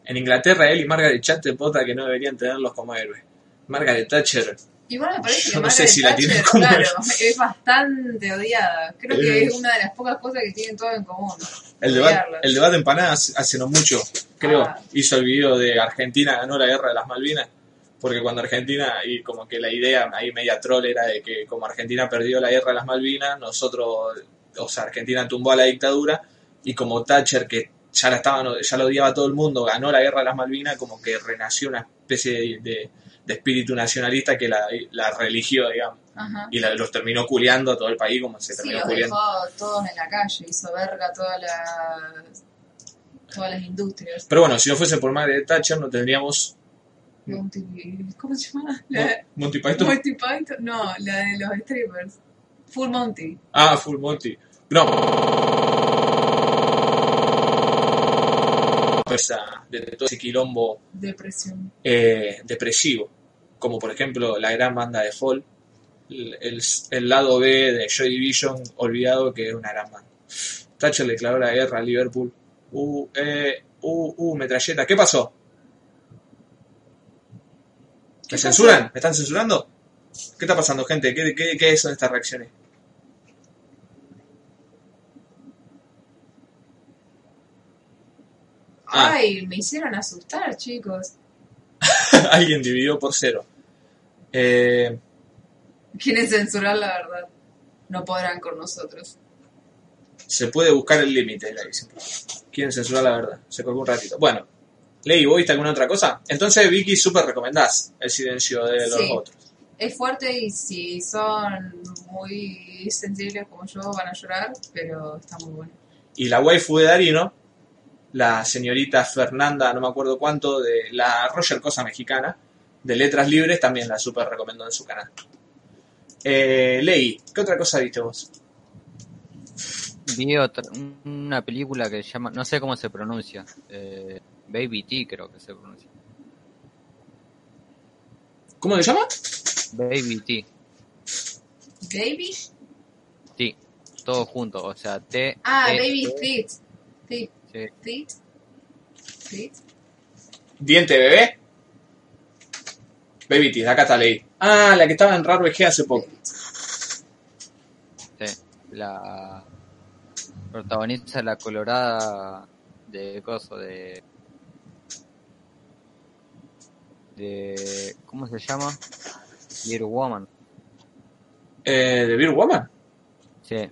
en Inglaterra, él y Margaret Thatcher vota que no deberían tenerlos como héroes. Margaret Thatcher, Igual me parece que no Margaret sé si la tiene Thatcher, como claro, héroe. es bastante odiada. Creo que es una de las pocas cosas que tienen todo en común. el debate, el debate en Panadas hace no mucho, creo, Ah. hizo el video de Argentina ganó la guerra de las Malvinas. Porque cuando Argentina, y como que la idea ahí media troll era de que como Argentina perdió la guerra de las Malvinas, nosotros, o sea, Argentina tumbó a la dictadura y como Thatcher, que ya la estaban, ya lo odiaba todo el mundo, ganó la guerra de las Malvinas, como que renació una especie de, de- de espíritu nacionalista que la, la religió, digamos, Ajá. y la- los terminó culiando a todo el país como se Sí, terminó los culiando. dejó todos en la calle, hizo verga todas las todas las industrias. Pero bueno, si no fuese por Margaret Thatcher no tendríamos Monty, ¿Cómo se llama? La, Monty Python. Monty Python, no, la de los strippers. Full Monty. Ah, Full Monty. No. Esa- de todo ese quilombo Depresión. eh, depresivo, como por ejemplo la gran banda de Fall, el, el- el lado B de Joy Division, olvidado que es una gran banda. Thatcher declaró la guerra a Liverpool. Uh, eh, uh, uh, metralleta. ¿Qué pasó? ¿Me ¿Qué censuran? ¿Me están censurando? ¿Qué está pasando, gente? ¿Qué, qué, qué son estas reacciones? Ah. Ay, me hicieron asustar, chicos. <laughs> Alguien dividió por cero. Eh, Quieren censurar la verdad. No podrán con nosotros. se puede buscar el límite, la. Quieren censurar la verdad. Se colgó un ratito. Bueno, Ley, ¿vos viste alguna otra cosa? Entonces, Vicky, súper recomendás el silencio de los Sí. otros. Es fuerte y si son muy sensibles como yo van a llorar, pero está muy bueno. Y la waifu de Darino, la señorita Fernanda, no me acuerdo cuánto, de la Roger Cosa Mexicana, de Letras Libres, también la súper recomendó en su canal. Eh, Ley, ¿qué otra cosa viste vos? Vi otra, una película que se llama, no sé cómo se pronuncia, eh, Baby T creo que se pronuncia. ¿Cómo se llama? Baby T, ¿Baby? T, todo junto, o sea, T. Ah, E, Baby T, sí. Feet. Feet. ¿Diente bebé? Baby Teeth, acá está Ley. Ah, la que estaba en Raro VG hace poco. Sí, la protagonista la colorada de coso de de ¿cómo se llama? Little Woman. Eh, ¿De Beer Woman? Sí.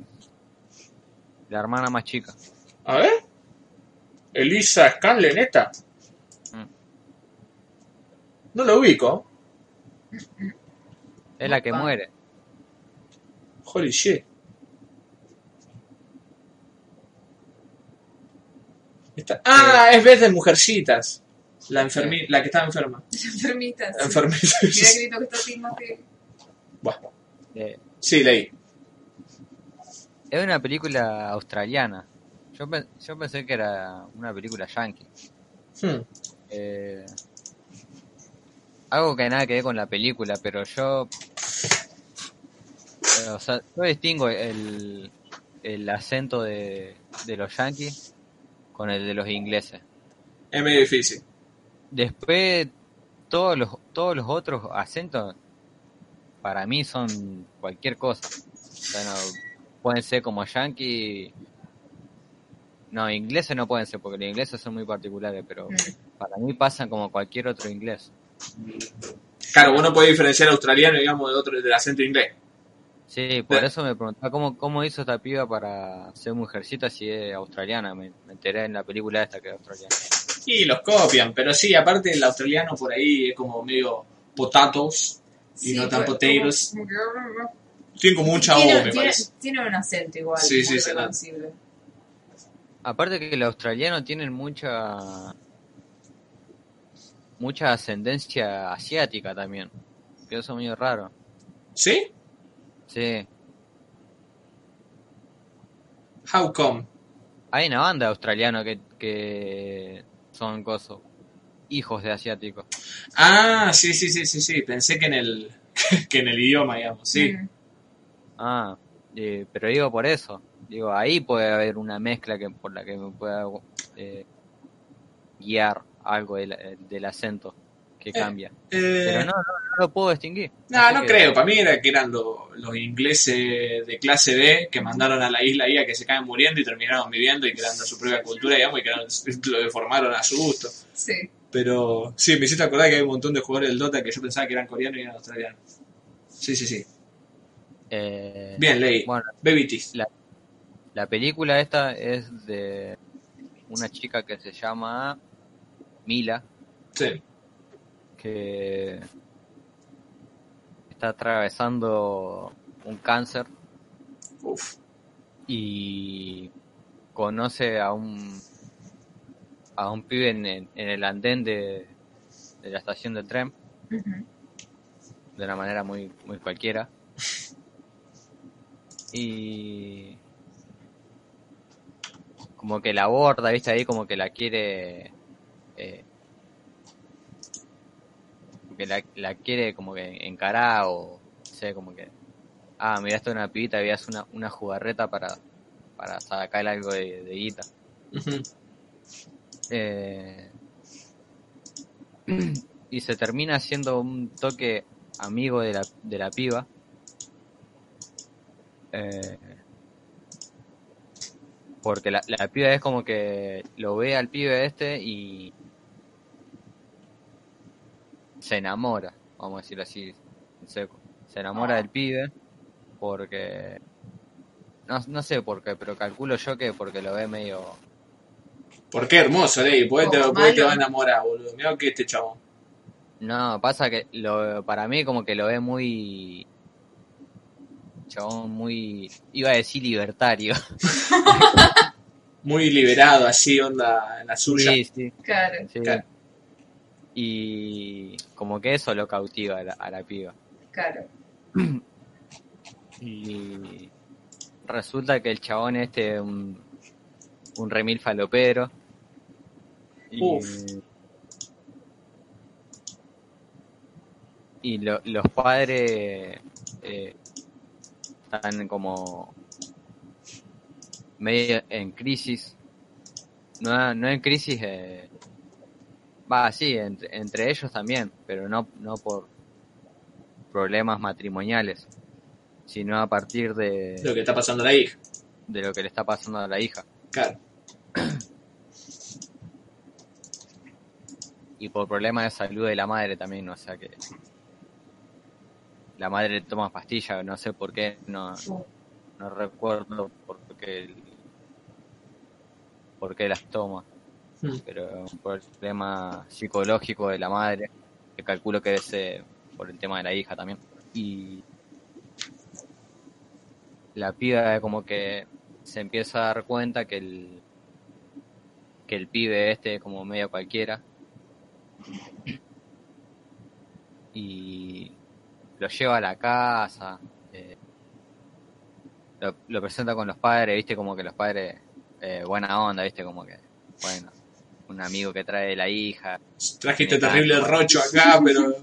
La hermana más chica. A ver. Elisa Scanlon, esta. Mm. No lo ubico. Es la que muere. Holy shit. Esta- Ah, es vez de Mujercitas. La, enfermi... la que estaba enferma. <laughs> Enfermitas. Enfermita. Mira que lindo que está Timothy. Bueno, Eh, sí, leí. es una película australiana. Yo, pe- yo pensé que era una película yankee. Hmm. Eh, algo que nada que ver con la película, pero yo. eh, o sea, yo distingo el, el acento de, de los yankees con el de los ingleses. Es medio difícil. Después, todos los, todos los otros acentos, para mí son cualquier cosa. O sea, no, pueden ser como yankee. No, ingleses no pueden ser, porque los ingleses son muy particulares, pero Mm. para mí pasan como cualquier otro inglés. Claro, uno puede diferenciar australiano, digamos, de otro, del acento inglés. Sí, por eso me preguntaba cómo, cómo hizo esta piba para ser mujercita si es australiana. Me, me enteré en la película esta que es australiana. Y los copian, pero sí, aparte el australiano por ahí es como medio potatoes y no tan potatoes. como- Tiene como un chavo, Tiene, me tiene, parece. tiene un acento igual. Sí, sí, reconocible. Aparte que los australianos tienen mucha mucha ascendencia asiática también. Que eso es medio raro. ¿Sí? Sí. How come? Hay una banda australiana que, que son cosos, hijos de asiáticos. Ah, sí, sí, sí, sí, sí. Pensé que en el, <laughs> que en el idioma, digamos. Sí. Mm. Ah, eh, pero digo por eso. Digo, ahí puede haber una mezcla que por la que me pueda eh, guiar algo del, del acento que cambia. Eh, Pero no, no, no lo puedo distinguir. No, Así no que- creo. Para mí era que eran lo- los ingleses de clase B que mandaron a la isla ahí a que se caen muriendo y terminaron viviendo y creando su propia cultura, digamos, y que eran- <laughs> lo deformaron a su gusto. Sí. Pero sí, me hiciste acordar que hay un montón de jugadores del Dota que yo pensaba que eran coreanos y eran australianos. Sí, sí, sí. Eh, Bien, leí. Bueno, Baby Teeth. la, la película esta es de una chica que se llama Mila, Sí. Que está atravesando un cáncer Uf. y conoce a un a un pibe en, el andén de, de la estación de tren. De una manera muy muy cualquiera. Y como que la aborda viste ahí como que la quiere eh, que la, la quiere como que encarar o sé como que ah mira esto es una pibita y hace una, una jugarreta para para sacar algo de, de guita. Eh, <clears throat> y se termina siendo un toque amigo de la, de la piba. Eh, porque la, la piba es como que lo ve al pibe este y se enamora, vamos a decirlo así, en seco. Se enamora Ah. del pibe porque... No, no sé por qué, pero calculo yo que porque lo ve medio ¿Por qué hermoso, Ley? ¿Por qué te, Oh, va a enamorar, boludo? Mira que este chabón. No, pasa que lo, para mí como que lo ve muy... Chabón muy... Iba a decir libertario. <laughs> Muy liberado, así, onda en la suya. Sí, sí, Claro. sí. Claro. Y como que eso lo cautiva a la, a la piba. Claro. <clears throat> Y resulta que el chabón este es un, un remil falopero. Y, Uf. y lo- los padres eh, están como medio en crisis. No, no en crisis, eh, va, sí, entre, entre ellos también, pero no, no por problemas matrimoniales, sino a partir de, Lo que está pasando a la hija. de lo que le está pasando a la hija. Claro. Y por problemas de salud de la madre también, o sea que la madre toma pastillas, no sé por qué, no, no recuerdo por qué, por qué las toma, Pero un problema psicológico de la madre, que calculo que es eh, por el tema de la hija también. Y la piba como que se empieza a dar cuenta que el que el pibe este es como medio cualquiera y lo lleva a la casa eh, lo, lo presenta con los padres viste como que los padres eh, buena onda viste como que bueno un amigo que trae la hija Trajiste terrible rocho acá, <laughs> pero.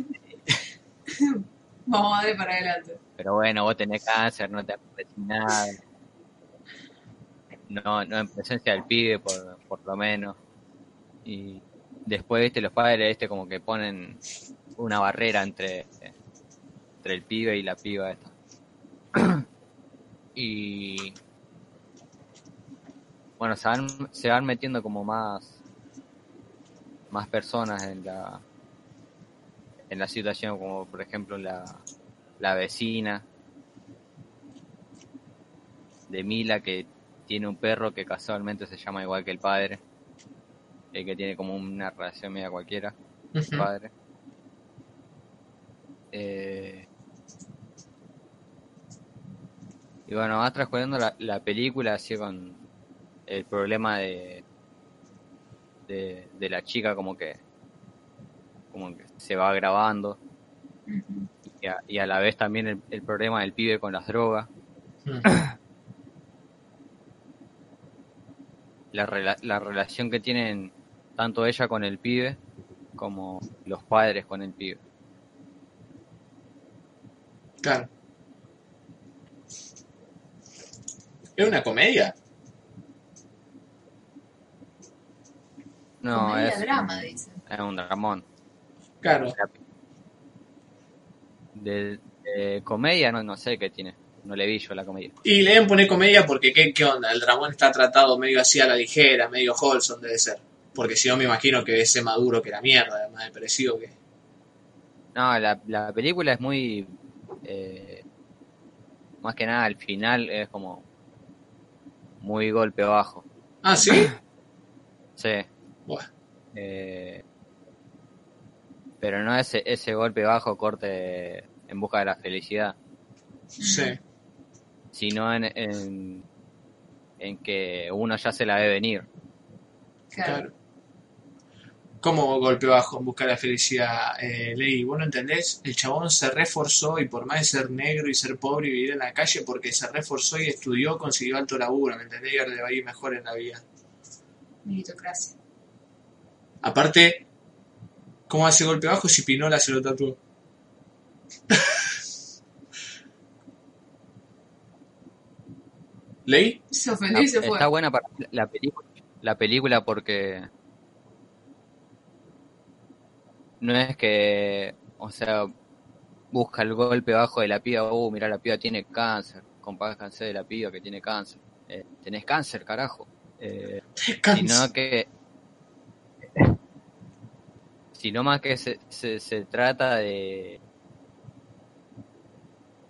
Vamos a darle para adelante. pero bueno vos tenés cáncer no te aparece nada no no en presencia del pibe por, por lo menos y después viste los padres este como que ponen una barrera entre entre el pibe y la piba esta y bueno se van se van metiendo como más más personas en la en la situación como por ejemplo la la vecina de Mila que tiene un perro que casualmente se llama igual que el padre el que tiene como una relación media cualquiera Ujú. padre. Eh, y bueno, va transcurriendo la, la película así con el problema de, de, de la chica como que como que se va agravando y a, y a la vez también el, el problema del pibe con las drogas, Mm. la, rela- la relación que tienen tanto ella con el pibe como los padres con el pibe. Claro. ¿Es una comedia? No, Comedia es, drama, dicen. es un dramón. Claro. De, de comedia no, no sé qué tiene. No le vi yo la comedia. Y le deben poner comedia porque ¿qué, qué onda? El Ramón está tratado medio así a la ligera, medio wholesome debe ser. Porque si no me imagino que ese maduro que la mierda, además de parecido que... No, la, la película es muy... eh, más que nada, al final es como... Muy golpe bajo. Ah, ¿sí? Sí. Bueno, Eh, pero no ese, ese golpe bajo corte en busca de la felicidad, sí. sino en, en, en que uno ya se la ve venir. Claro. Claro. ¿Cómo golpe bajo en busca de la felicidad? Eh, Ley, ¿vos no entendés? El chabón se reforzó y por más de ser negro y ser pobre y vivir en la calle, porque se reforzó y estudió, consiguió alto laburo, ¿me entendés? Y ahora le va a ir mejor en la vida. Meritocracia. Aparte, ¿cómo hace golpe bajo si Pinola se lo tatuó? <laughs> ¿Ley? Se ofendió y se fue. Está buena para la película, la película porque no es que, o sea, busca el golpe bajo de la piba, uh, mira, la piba tiene cáncer, compáscanse de la piba que tiene cáncer. Eh, tenés cáncer, carajo. Eh, <laughs> sino que sino más que se, se, se trata de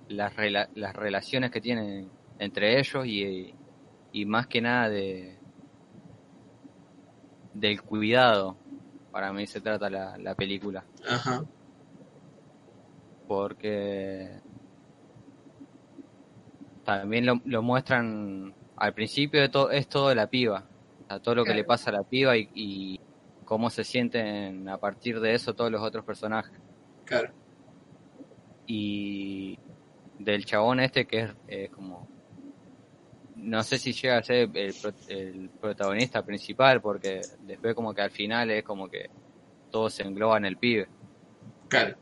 las, rela- las relaciones que tienen entre ellos y, y más que nada de del cuidado para mí se trata la, la película Ajá. porque también lo, lo muestran al principio de todo es todo de la piba o sea, todo lo que Claro. le pasa a la piba y, y cómo se sienten a partir de eso todos los otros personajes Claro. y del chabón este que es eh, como no sé si llega a ser el, el protagonista principal porque después como que al final es como que todo se engloba en el pibe Claro.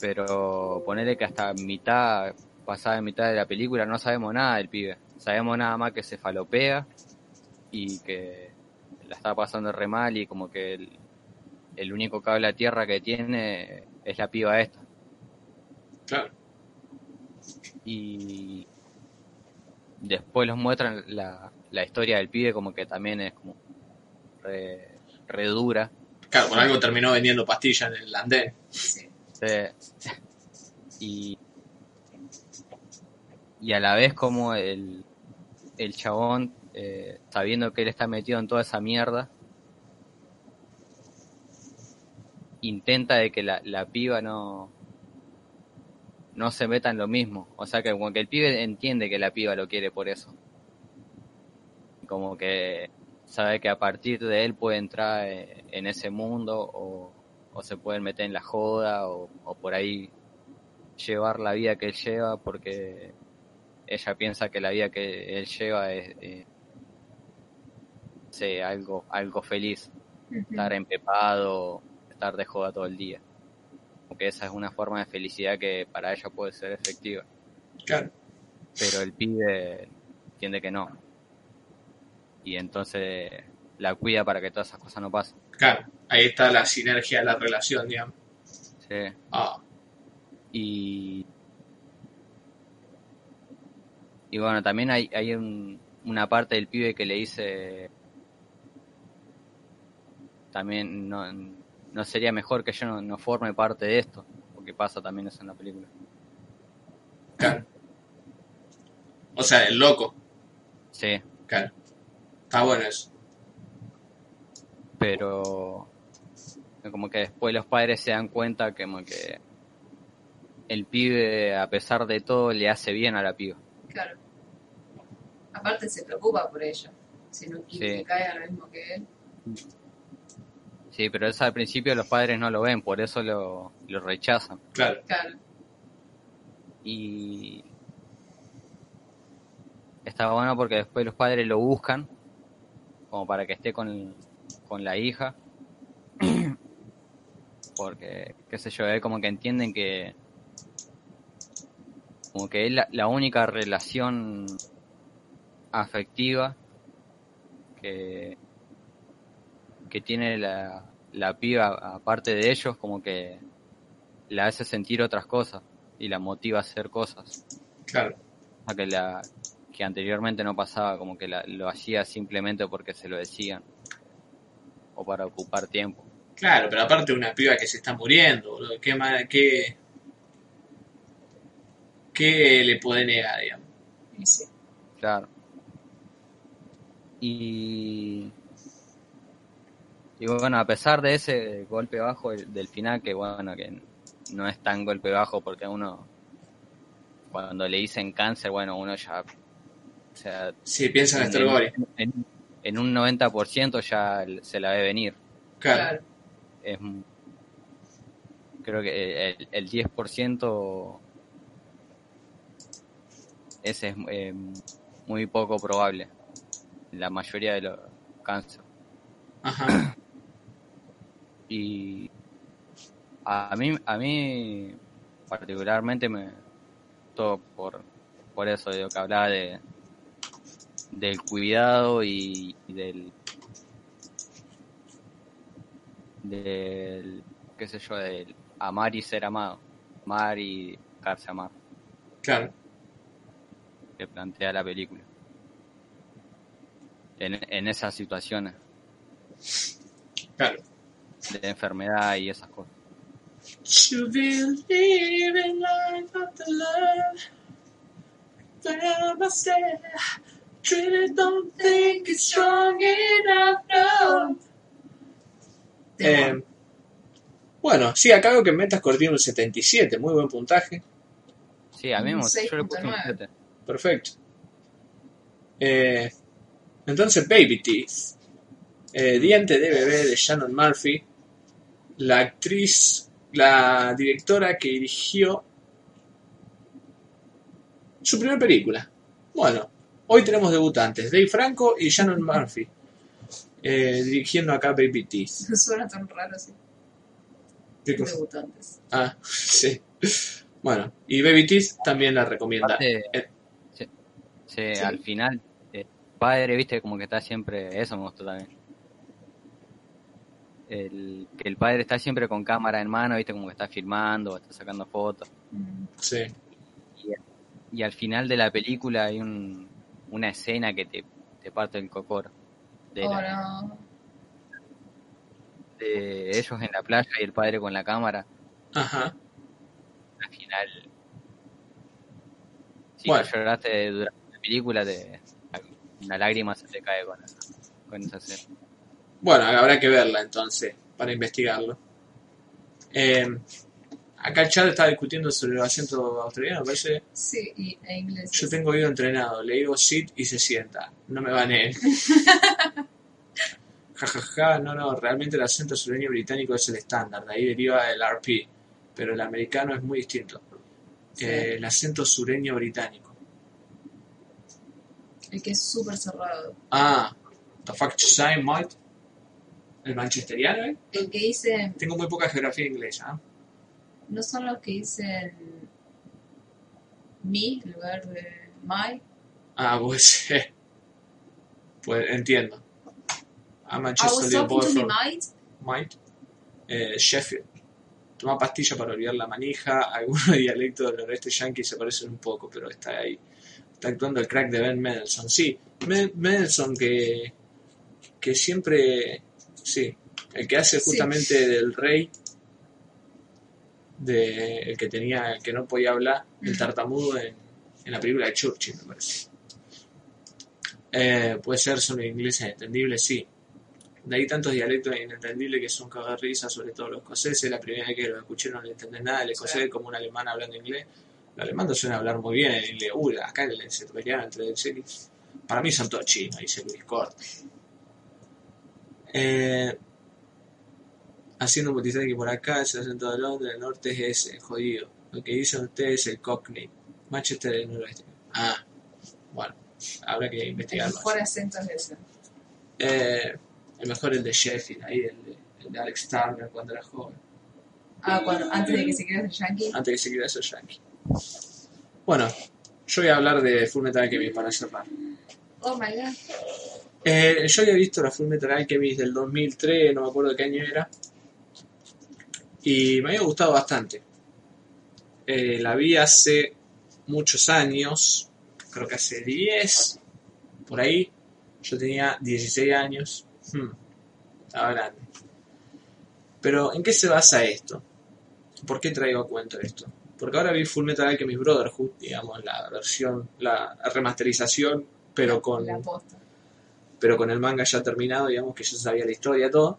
pero ponerle que hasta mitad, pasada mitad de la película, no sabemos nada del pibe. Sabemos nada más que se falopea y que la está pasando re mal y como que el, el único cable a tierra que tiene es la piba esta. Claro. Y después los muestran la, la historia del pibe como que también es como re, re dura. Claro, por algo terminó vendiendo pastillas en el andén. Sí. Sí. Y, y a la vez como el, el chabón, eh, sabiendo que él está metido en toda esa mierda, intenta de que la, la piba no no se meta en lo mismo. O sea que como que el pibe entiende que la piba lo quiere por eso. Como que sabe que a partir de él puede entrar eh, en ese mundo o, o se pueden meter en la joda o, o por ahí llevar la vida que él lleva porque ella piensa que la vida que él lleva es eh, algo algo feliz estar empepado estar de joda todo el día porque esa es una forma de felicidad que para ella puede ser efectiva Claro. pero el pibe entiende que no y entonces la cuida para que todas esas cosas no pasen Claro. Ahí está la sinergia de la relación, digamos. sí. Ah, y y bueno también hay hay un- una parte del pibe que le dice también no, no sería mejor que yo no, no forme parte de esto porque pasa también eso en la película claro. O sea, el loco. sí Claro. Está bueno eso. pero como que después los padres se dan cuenta que como que el pibe a pesar de todo le hace bien a la piba Claro. Aparte se preocupa por ella. Si no quiere Sí. que caiga lo mismo que él. Sí, pero eso al principio los padres no lo ven, por eso lo, lo rechazan. Claro. Claro. Y estaba bueno porque después los padres lo buscan como para que esté con, con la hija. <clears throat> Porque, qué sé yo, es como que entienden que como que es la, la única relación afectiva que, que tiene la, la piba aparte de ellos, como que la hace sentir otras cosas y la motiva a hacer cosas. Claro. O sea, que la que anteriormente no pasaba, como que la- lo hacía simplemente porque se lo decían o para ocupar tiempo. Claro, pero aparte una piba que se está muriendo, boludo. ¿Qué, qué, qué le puede negar, digamos? Sí. Claro. Y y bueno, a pesar de ese golpe bajo del final, que bueno, que no es tan golpe bajo porque uno cuando le dicen cáncer, bueno, uno ya o sea, Sí, piensa en Gori. en, en un 90% ya se la ve venir. Claro. Es, creo que el, el 10% ese es eh, muy poco probable. La mayoría de los cáncer. Ajá. Y a mí, a mí particularmente me todo por, por eso de lo que hablaba de del cuidado y, y del del qué sé yo del amar y ser amado amar y dejarse amar Claro. que plantea la película en, en esas situaciones Claro. De enfermedad y esas cosas To believe in life after love. There must say, truly don't think it's strong enough, no. Eh, bueno, sí, acá veo que Metascore tiene un 77, muy buen puntaje. sí a mí me yo le puse un 6.9. 7 Perfecto. Eh, entonces, Baby Teeth. Eh, Diente de bebé de Shannon Murphy. La actriz, la directora que dirigió su primera película. Bueno, hoy tenemos debutantes, Dave Franco y Shannon Murphy. eh, dirigiendo acá Baby Teeth. <laughs> Suena tan raro así. Debutantes. Ah, <laughs> sí. Bueno, y Baby Teeth también la recomienda. Aparte, Eh, sí, sí, Sí. al final, el padre, viste, como que está siempre, eso me gustó también. El, que el padre está siempre con cámara en mano, viste, como que está filmando, está sacando fotos. Sí. Y al final de la película hay un, una escena que te, te parte el cocoro. De, Oh, la- no. de ellos en la playa y el padre con la cámara. Ajá. Al final, si Bueno. no lloraste durante la película, te, una lágrima se te cae con, con esa escena. Bueno, habrá que verla entonces para investigarlo. Eh, acá el chat está discutiendo sobre el acento australiano, parece. Sí, y, e inglés. Yo tengo oído entrenado, le digo sit y se sienta. No me van él. <laughs> Ja, ja, ja, no, no, realmente el acento sureño británico es el estándar, de ahí deriva el RP, pero el americano es muy distinto. Sí. Eh, el acento sureño británico. El que es súper cerrado. Ah, the fuck you say, mate? El manchesteriano, ¿eh? El que dice, Tengo muy poca geografía inglesa. ¿eh? no son los que dicen me en lugar de my. Ah, pues, eh, pues entiendo. A I Manchester me from mate. Might. Eh, Sheffield. Toma pastilla para olvidar la manija. <laughs> Algunos dialectos del oeste yankee se parecen un poco, pero está ahí. Está actuando el crack de Ben Mendelsohn. Sí, Men- Mendelsohn que, que siempre. Sí, el que hace Sí. justamente del rey. De, el que tenía, el que no podía hablar, el tartamudo en, en la película de Churchill, me parece. Eh, puede ser solo inglés entendible, sí. De ahí tantos dialectos inentendibles que son cagar de risa, sobre todo los escoceses. La primera vez que los escuché no le entendés nada. El escocés Sí. como un alemán hablando inglés. Alemán te suena hablar muy bien en inglés. Uy, acá el- se pelearon entre el. Para mí son todos chinos, dice Luis Corte. Eh, haciendo un multitrack que por acá el acento de Londres, el norte es ese, jodido. Lo que dicen ustedes es el Cockney. Manchester es el noroeste. Ah, bueno, habrá que El investigar más. mejor acento es ese. Eh, el mejor el de Sheffield, ahí el de, el de Alex Turner cuando era joven. Ah, cuando, antes de que se quede yankee. antes que se quiera ser yankee. Bueno, yo voy a hablar de Full Metal Alchemist para cerrar. Oh my god. Eh, yo había visto la Full Metal Alchemist del 2003, no me acuerdo qué año era, y me había gustado bastante. Eh, la vi hace muchos años, creo que hace 10, por ahí. Yo tenía 16 años, Hmm, grande. Pero, ¿en qué se basa esto? ¿Por qué traigo a cuento esto? Porque ahora vi Full Metal Alchemist Brotherhood, digamos, la versión, la remasterización, pero con. Pero con el manga ya terminado, digamos que yo sabía la historia, todo.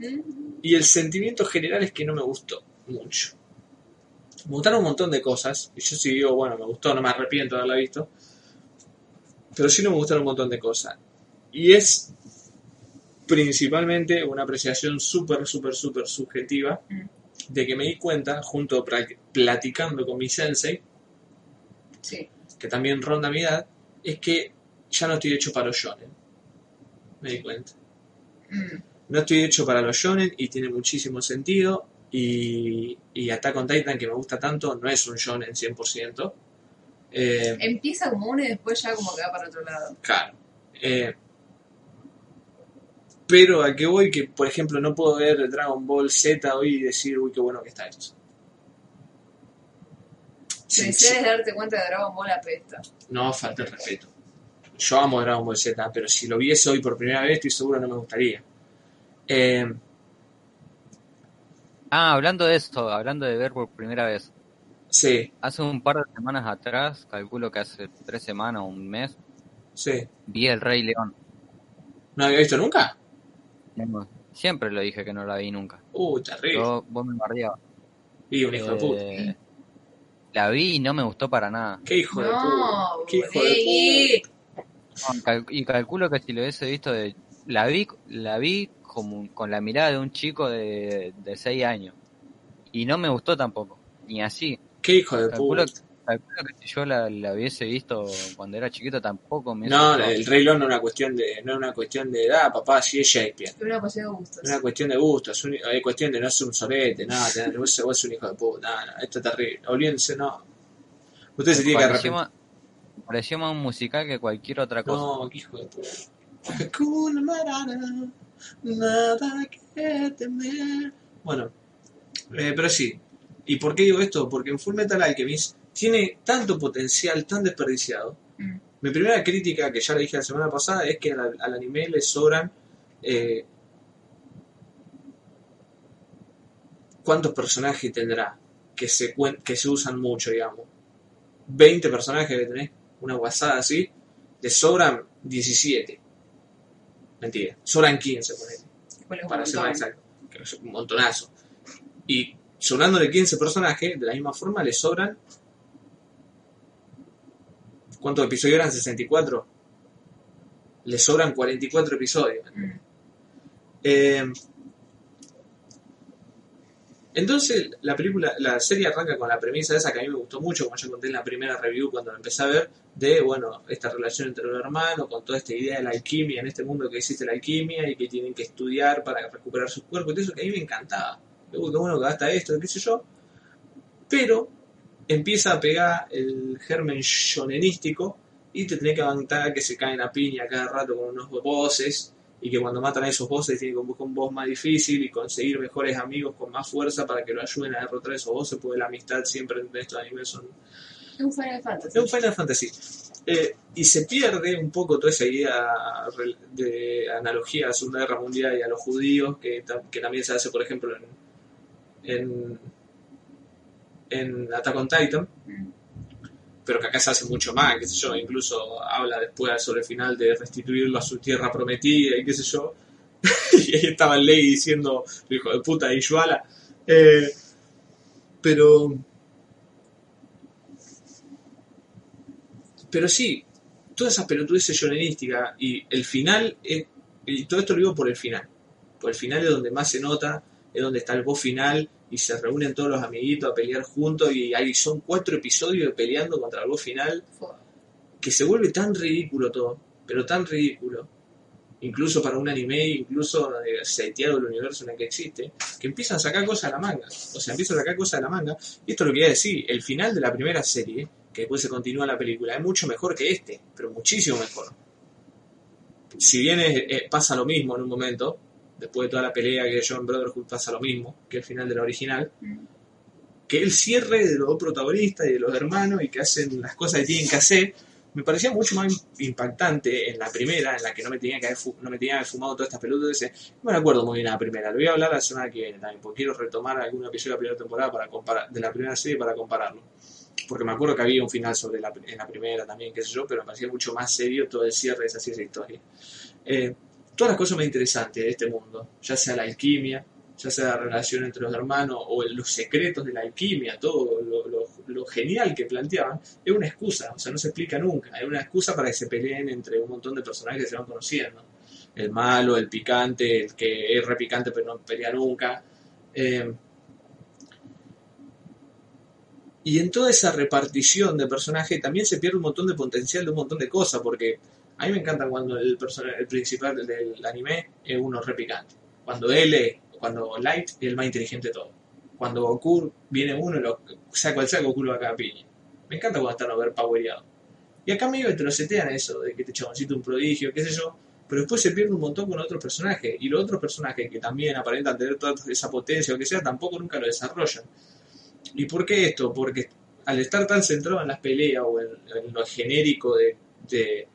¿Mm? Y el sentimiento general es que no me gustó mucho. Me gustaron un montón de cosas, y yo sí digo, bueno, me gustó, no me arrepiento de haberla visto. Pero sí no me gustaron un montón de cosas. Y es principalmente una apreciación súper, súper, súper subjetiva Mm. de que me di cuenta, junto platicando con mi sensei, Sí. Que también ronda mi edad, es que ya no estoy hecho para los shonen. Me di cuenta. Mm. No estoy hecho para los shonen y tiene muchísimo sentido. Y, y Attack on Titan, que me gusta tanto, no es un shonen 100%. Eh, Empieza como uno y después ya como que va para otro lado. claro. Eh, pero a que voy, que por ejemplo no puedo ver Dragon Ball Z hoy y decir, uy, qué bueno que está esto. Si Sí, darte cuenta de Dragon Ball apesta. No falta el respeto. Yo amo Dragon Ball Z, pero si lo viese hoy por primera vez, estoy seguro no me gustaría. Eh, Ah, hablando de esto, hablando de ver por primera vez. sí, Hace un par de semanas atrás, calculo que hace tres semanas o un mes, sí. vi El Rey León. ¿No había visto nunca? No, Siempre lo dije que no la vi nunca. Uh, terrible. Yo, vos me bardeabas. Y un hijo de puta. La vi y no me gustó para nada. Qué hijo de puta. Qué hijo de puta. No, cal- y calculo que si lo hubiese visto de... La vi, la vi como con la mirada de un chico de, de 6 años. Y no me gustó tampoco. Ni así. Qué hijo de Calculo, puta. Calculo que si yo la, la hubiese visto cuando era chiquito tampoco me No, el Rey León no es una cuestión de, no es una cuestión de edad, papá, sí es Shakespeare. Es una cuestión de gustos. Es una cuestión de gusto, es, cuestión de no ser un sorete, nada, tener- vos, vos sos un hijo de puta, no, no, esto es terrible. Olvídense, no. Usted se tiene que arrepentir. pareció más un musical que cualquier otra cosa. No, qué hijo de puta. Nada que temer. Bueno, eh, pero sí. ¿Y por qué digo esto? Porque en Full Metal Alchemist tiene tanto potencial tan desperdiciado. Mm. Mi primera crítica, que ya le dije la semana pasada, es que al, al anime le sobran. eh, ¿Cuántos personajes tendrá? Que se, que se usan mucho, digamos. 20 personajes que tenés, una guasada así. Le sobran 17. Mentira, sobran 15, ponele, Después le para ser más exacto. Que es un montonazo. Y sobrándole 15 personajes, de la misma forma le sobran. ¿Cuántos episodios eran? 64. Le sobran 44 episodios. Mm. Eh, entonces, la película, la serie arranca con la premisa esa que a mí me gustó mucho, como yo conté en la primera review cuando la empecé a ver, de, bueno, esta relación entre los hermanos, con toda esta idea de la alquimia, en este mundo que existe la alquimia y que tienen que estudiar para recuperar sus cuerpos, y todo eso que a mí me encantaba. Uy, qué bueno que gasta esto, qué sé yo. Pero empieza a pegar el germen shonenístico y te tenés que aguantar que se caen a piña cada rato con unos bosses y que cuando matan a esos bosses tienen que buscar un boss más difícil y conseguir mejores amigos con más fuerza para que lo ayuden a derrotar a esos bosses, porque la amistad siempre en estos animes son... Es un Final Fantasy. Es un Final Fantasy. Eh, y se pierde un poco toda esa idea de analogía a la Segunda Guerra Mundial y a los judíos, que, que también se hace, por ejemplo, en, en, en Attack on Titan, Mm. pero que acá se hace mucho más, qué sé yo, incluso habla después sobre el final de restituirlo a su tierra prometida y qué sé yo. <laughs> y ahí estaba Ley diciendo, hijo de puta, de Ishbala. Eh, pero... Pero sí, todas esas pelotudeces shonenísticas y el final es Y todo esto lo digo por el final. Por el final es donde más se nota, es donde está el boss final y se reúnen todos los amiguitos a pelear juntos y ahí son cuatro episodios peleando contra boss final que se vuelve tan ridículo todo, pero tan ridículo, incluso para un anime, incluso seteado el universo en el que existe, que empiezan a sacar cosas de la manga. O sea, empiezan a sacar cosas de la manga. Y esto es lo que quería decir, el final de la primera serie, que después se continúa la película, es mucho mejor que este, pero muchísimo mejor. Si bien eh, pasa lo mismo en un momento, después de toda la pelea que yo en Brotherhood pasa lo mismo que el final de la original, Mm. que el cierre de los dos protagonistas y de los hermanos y que hacen las cosas que tienen que hacer, me parecía mucho más impactante en la primera, en la que no me tenía que haber, no me tenía que haber fumado todas estas pelotas. Ese. No me acuerdo muy bien de la primera, lo voy a hablar la semana que viene también, porque quiero retomar algún episodio de la primera temporada para comparar, de la primera serie para compararlo. Porque me acuerdo que había un final sobre la, en la primera también, qué sé yo, pero me parecía mucho más serio todo el cierre de esa, esa historia. Eh, todas las cosas más interesantes de este mundo, ya sea la alquimia, ya sea la relación entre los hermanos o los secretos de la alquimia, todo lo genial que planteaban, es una excusa, o sea, no se explica nunca, es una excusa para que se peleen entre un montón de personajes que se van conociendo. El malo, el picante, el que es repicante pero no pelea nunca. Eh, y en toda esa repartición de personajes también se pierde un montón de potencial de un montón de cosas, porque a mí me encanta cuando el, el principal del anime es uno repicante. Cuando es, cuando Light es el más inteligente de todo. Cuando Goku viene uno y lo, sea cual sea, Goku lo va a piña. Me encanta cuando están overpowereados. Y acá medio te lo setean eso, de que este chaboncito es un prodigio, qué sé yo, pero después se pierde un montón con otros personajes. Y los otros personajes que también aparentan tener toda esa potencia o que sea, tampoco nunca lo desarrollan. ¿Y por qué esto? Porque al estar tan centrado en las peleas o en, en lo genérico de, de,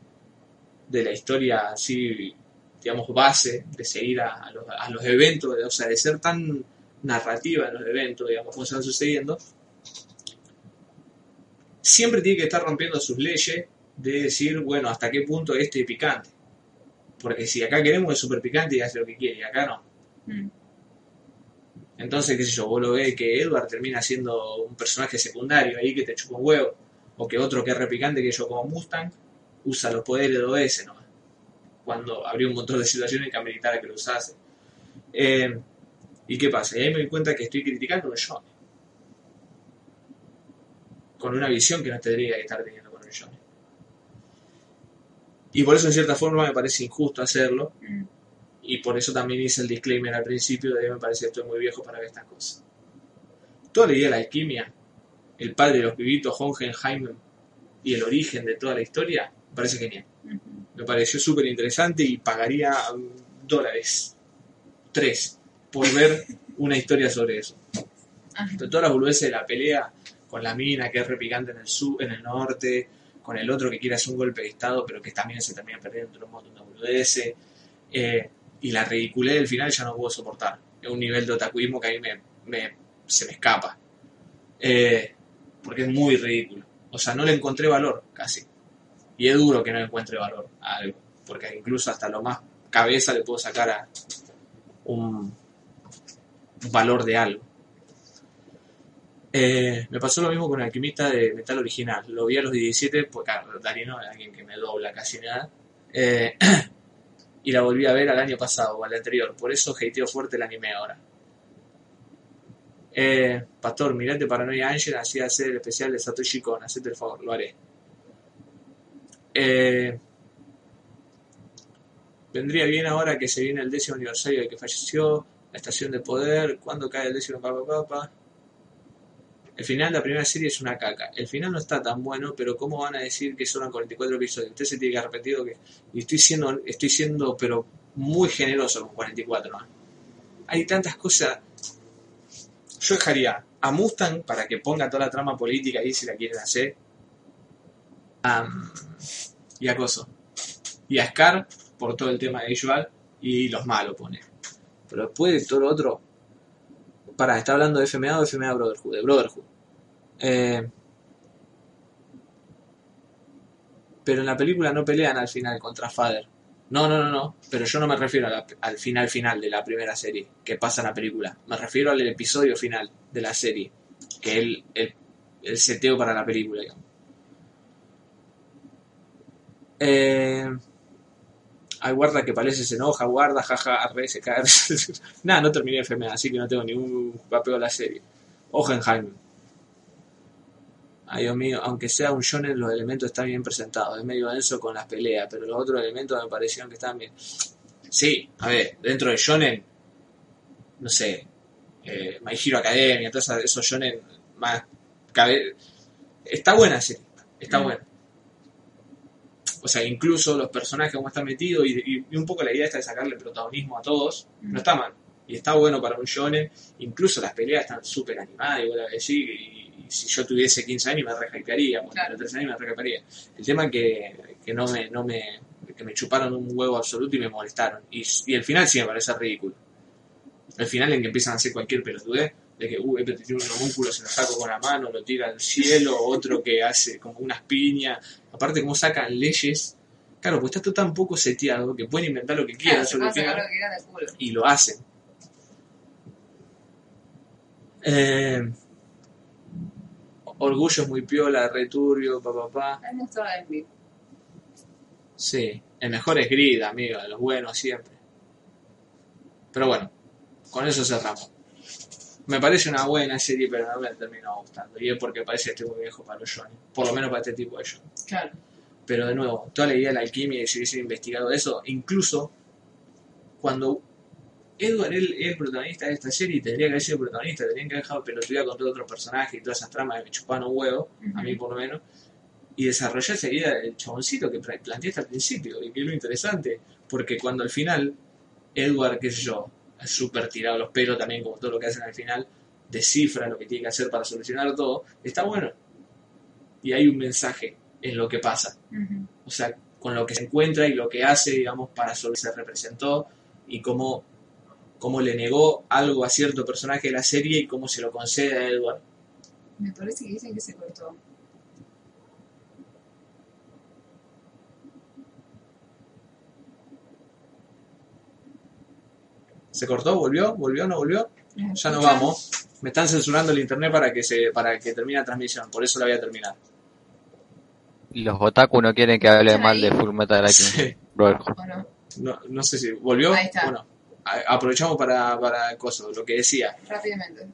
de la historia así, digamos, base, de seguir a, a los, a los eventos, o sea, de ser tan narrativa en los eventos, digamos, como se van sucediendo, siempre tiene que estar rompiendo sus leyes de decir, bueno, hasta qué punto este es picante. Porque si acá queremos es súper picante y hace lo que quiere, y acá no. Mm. Entonces, qué sé yo, vos lo ves que Edward termina siendo un personaje secundario ahí que te chupa un huevo. O que otro que es repicante que yo como Mustang usa los poderes de OS nomás. Cuando habría un montón de situaciones que ameritara que lo usase. Eh, ¿Y qué pasa? Y ahí me doy cuenta que estoy criticando a Johnny. Con una visión que no tendría que estar teniendo con el Johnny. Y por eso en cierta forma me parece injusto hacerlo. Mm. Y por eso también hice el disclaimer al principio de que me parece que estoy muy viejo para ver estas cosas. Toda la idea de la alquimia, el padre de los pibitos, Hongenheim, y el origen de toda la historia, me parece genial. Me pareció súper interesante y pagaría dólares, tres, por ver <laughs> una historia sobre eso. Ajá. Todas las boludeces de la pelea, con la mina que es repicante en el sur, en el norte, con el otro que quiere hacer un golpe de estado, pero que también se termina perdiendo entre un montón de boludeces. Eh, y la ridiculez del final ya no puedo soportar. Es un nivel de otakuismo que a mí me, me- se me escapa. Eh, porque es muy ridículo. O sea, no le encontré valor casi. Y es duro que no encuentre valor a algo. Porque incluso hasta lo más cabeza le puedo sacar a un valor de algo. Eh, me pasó lo mismo con alquimista de metal original. Lo vi a los 17, porque Darino es alguien que me dobla casi nada. Eh, <clears throat> y la volví a ver al año pasado o al anterior. Por eso hateo fuerte el anime ahora. Eh, Pastor, mirate Paranoia Angel, así hacer el especial de Satoshi Kon. Hacete el favor, lo haré. Eh, vendría bien ahora que se viene el décimo aniversario de que falleció, la estación de poder, cuando cae el décimo papa papa. El final de la primera serie es una caca. El final no está tan bueno, pero ¿cómo van a decir que son 44 episodios? Usted se tiene que arrepentir que... Y estoy siendo, estoy siendo, pero muy generoso con 44. ¿no? Hay tantas cosas... Yo dejaría a Mustang para que ponga toda la trama política ahí si la quieren hacer. Y a Coso. Y a Scar por todo el tema de visual y los malos pone. Pero después de todo lo otro... Para, ¿está hablando de FMA o FMA Brotherhood? De Brotherhood. Eh, pero en la película no pelean al final contra Father. No, no, no, no. Pero yo no me refiero al final final de la primera serie que pasa en la película. Me refiero al episodio final de la serie. Que es el, el, el seteo para la película, digamos. Eh, Hay guarda que parece se enoja, guarda, jaja, arre, se cae. <laughs> Nada, no terminé FM, así que no tengo ningún papel a la serie. Hohenheim. Ay, Dios mío, aunque sea un shonen, los elementos están bien presentados. Es medio denso con las peleas, pero los otros elementos me parecieron que estaban bien. Sí, a ver, dentro de shonen, no sé, eh, My Hero Academia, todos esos- shonen más... cabe- Está buena serie, está Mm. buena. O sea, incluso los personajes como están metidos y, y- un poco la idea está de sacarle protagonismo a todos, Mm. no está mal. Y está bueno para un shonen, incluso las peleas están súper animadas, y a decir, y, y si yo tuviese 15 años me rehypearía, bueno, Claro. 13 años me rehypearía. El tema es que, que no me, no me, que me chuparon un huevo absoluto y me molestaron. Y, y el final sí me parece ridículo. El final en que empiezan a hacer cualquier pelotudez, de que, uh, este tiene un homúnculo, se lo saco con la mano, lo tira al cielo, otro que hace como unas piñas. Aparte, cómo sacan leyes. Claro, pues está todo tan poco seteado que pueden inventar lo que quieran Claro, lo que quieran y lo hacen. Eh, orgullo es muy piola, returbio, papá, pa, pa. Sí, el mejor es Grid, amigo, de los buenos siempre. Pero bueno, con eso cerramos. Me parece una buena serie, pero no me terminó gustando. Y es porque parece que estoy muy viejo para los shonen. Por lo menos para este tipo de shonen. Claro. Pero de nuevo, toda la idea de la alquimia y si hubiese investigado eso, incluso cuando Edward es el, protagonista de esta serie, tendría que haber sido protagonista, tendrían que haber dejado pelotudear con todos otros personajes y todas esas tramas que me chupaban un huevo, a mí por lo menos, y desarrollar esa idea del chaboncito que pla- planteaste al principio, y que es lo interesante, porque cuando al final, Edward, qué sé yo, súper tirado los pelos también, como todo lo que hacen al final, descifra lo que tiene que hacer para solucionar todo, está bueno. Y hay un mensaje en lo que pasa o sea, con lo que se encuentra y lo que hace, digamos, para sobre se representó y cómo, cómo le negó algo a cierto personaje de la serie y cómo se lo concede a Edward. Me parece que dicen que se cortó. ¿Se cortó? ¿Volvió? ¿Volvió? ¿No volvió? ¿Nos Ya no vamos. Me están censurando el internet para que se para que termine la transmisión, por eso la voy a terminar. Los otaku no quieren que hable ¿Están mal ahí? de Full Metal Alchemist. Sí. ¿O no? Sé si volvió. Ahí está. Bueno, aprovechamos para, para coso, lo que decía. Rápidamente.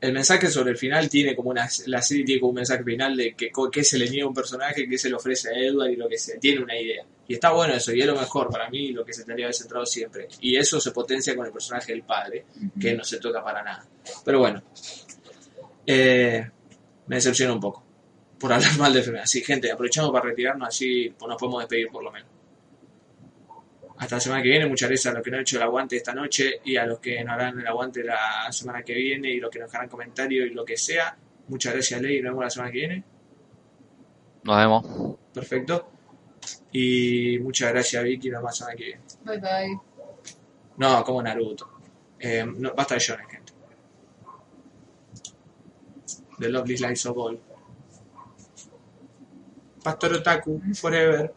El mensaje sobre el final tiene como una la serie tiene como un mensaje final de que qué se le niega a un personaje, qué se le ofrece a Edward y lo que sea, tiene una idea. Y está bueno eso, y es lo mejor para mí, lo que se tendría que haber centrado siempre. Y eso se potencia con el personaje del padre, que no se toca para nada. Pero bueno, eh, me decepciona un poco por hablar <laughs> mal de enfermedad. Sí, gente, aprovechamos para retirarnos, así pues, nos podemos despedir por lo menos. Hasta la semana que viene, muchas gracias a los que no han hecho el aguante esta noche y a los que no harán el aguante la semana que viene y los que nos dejarán comentarios y lo que sea. Muchas gracias, Ley, y nos vemos la semana que viene. Nos vemos. Perfecto. Y muchas gracias, Vicky, nos vemos la semana que viene. Bye bye. No, como Naruto. Eh, no, basta de shonen, gente. The Lovely Slice of All. Pastor Otaku, forever.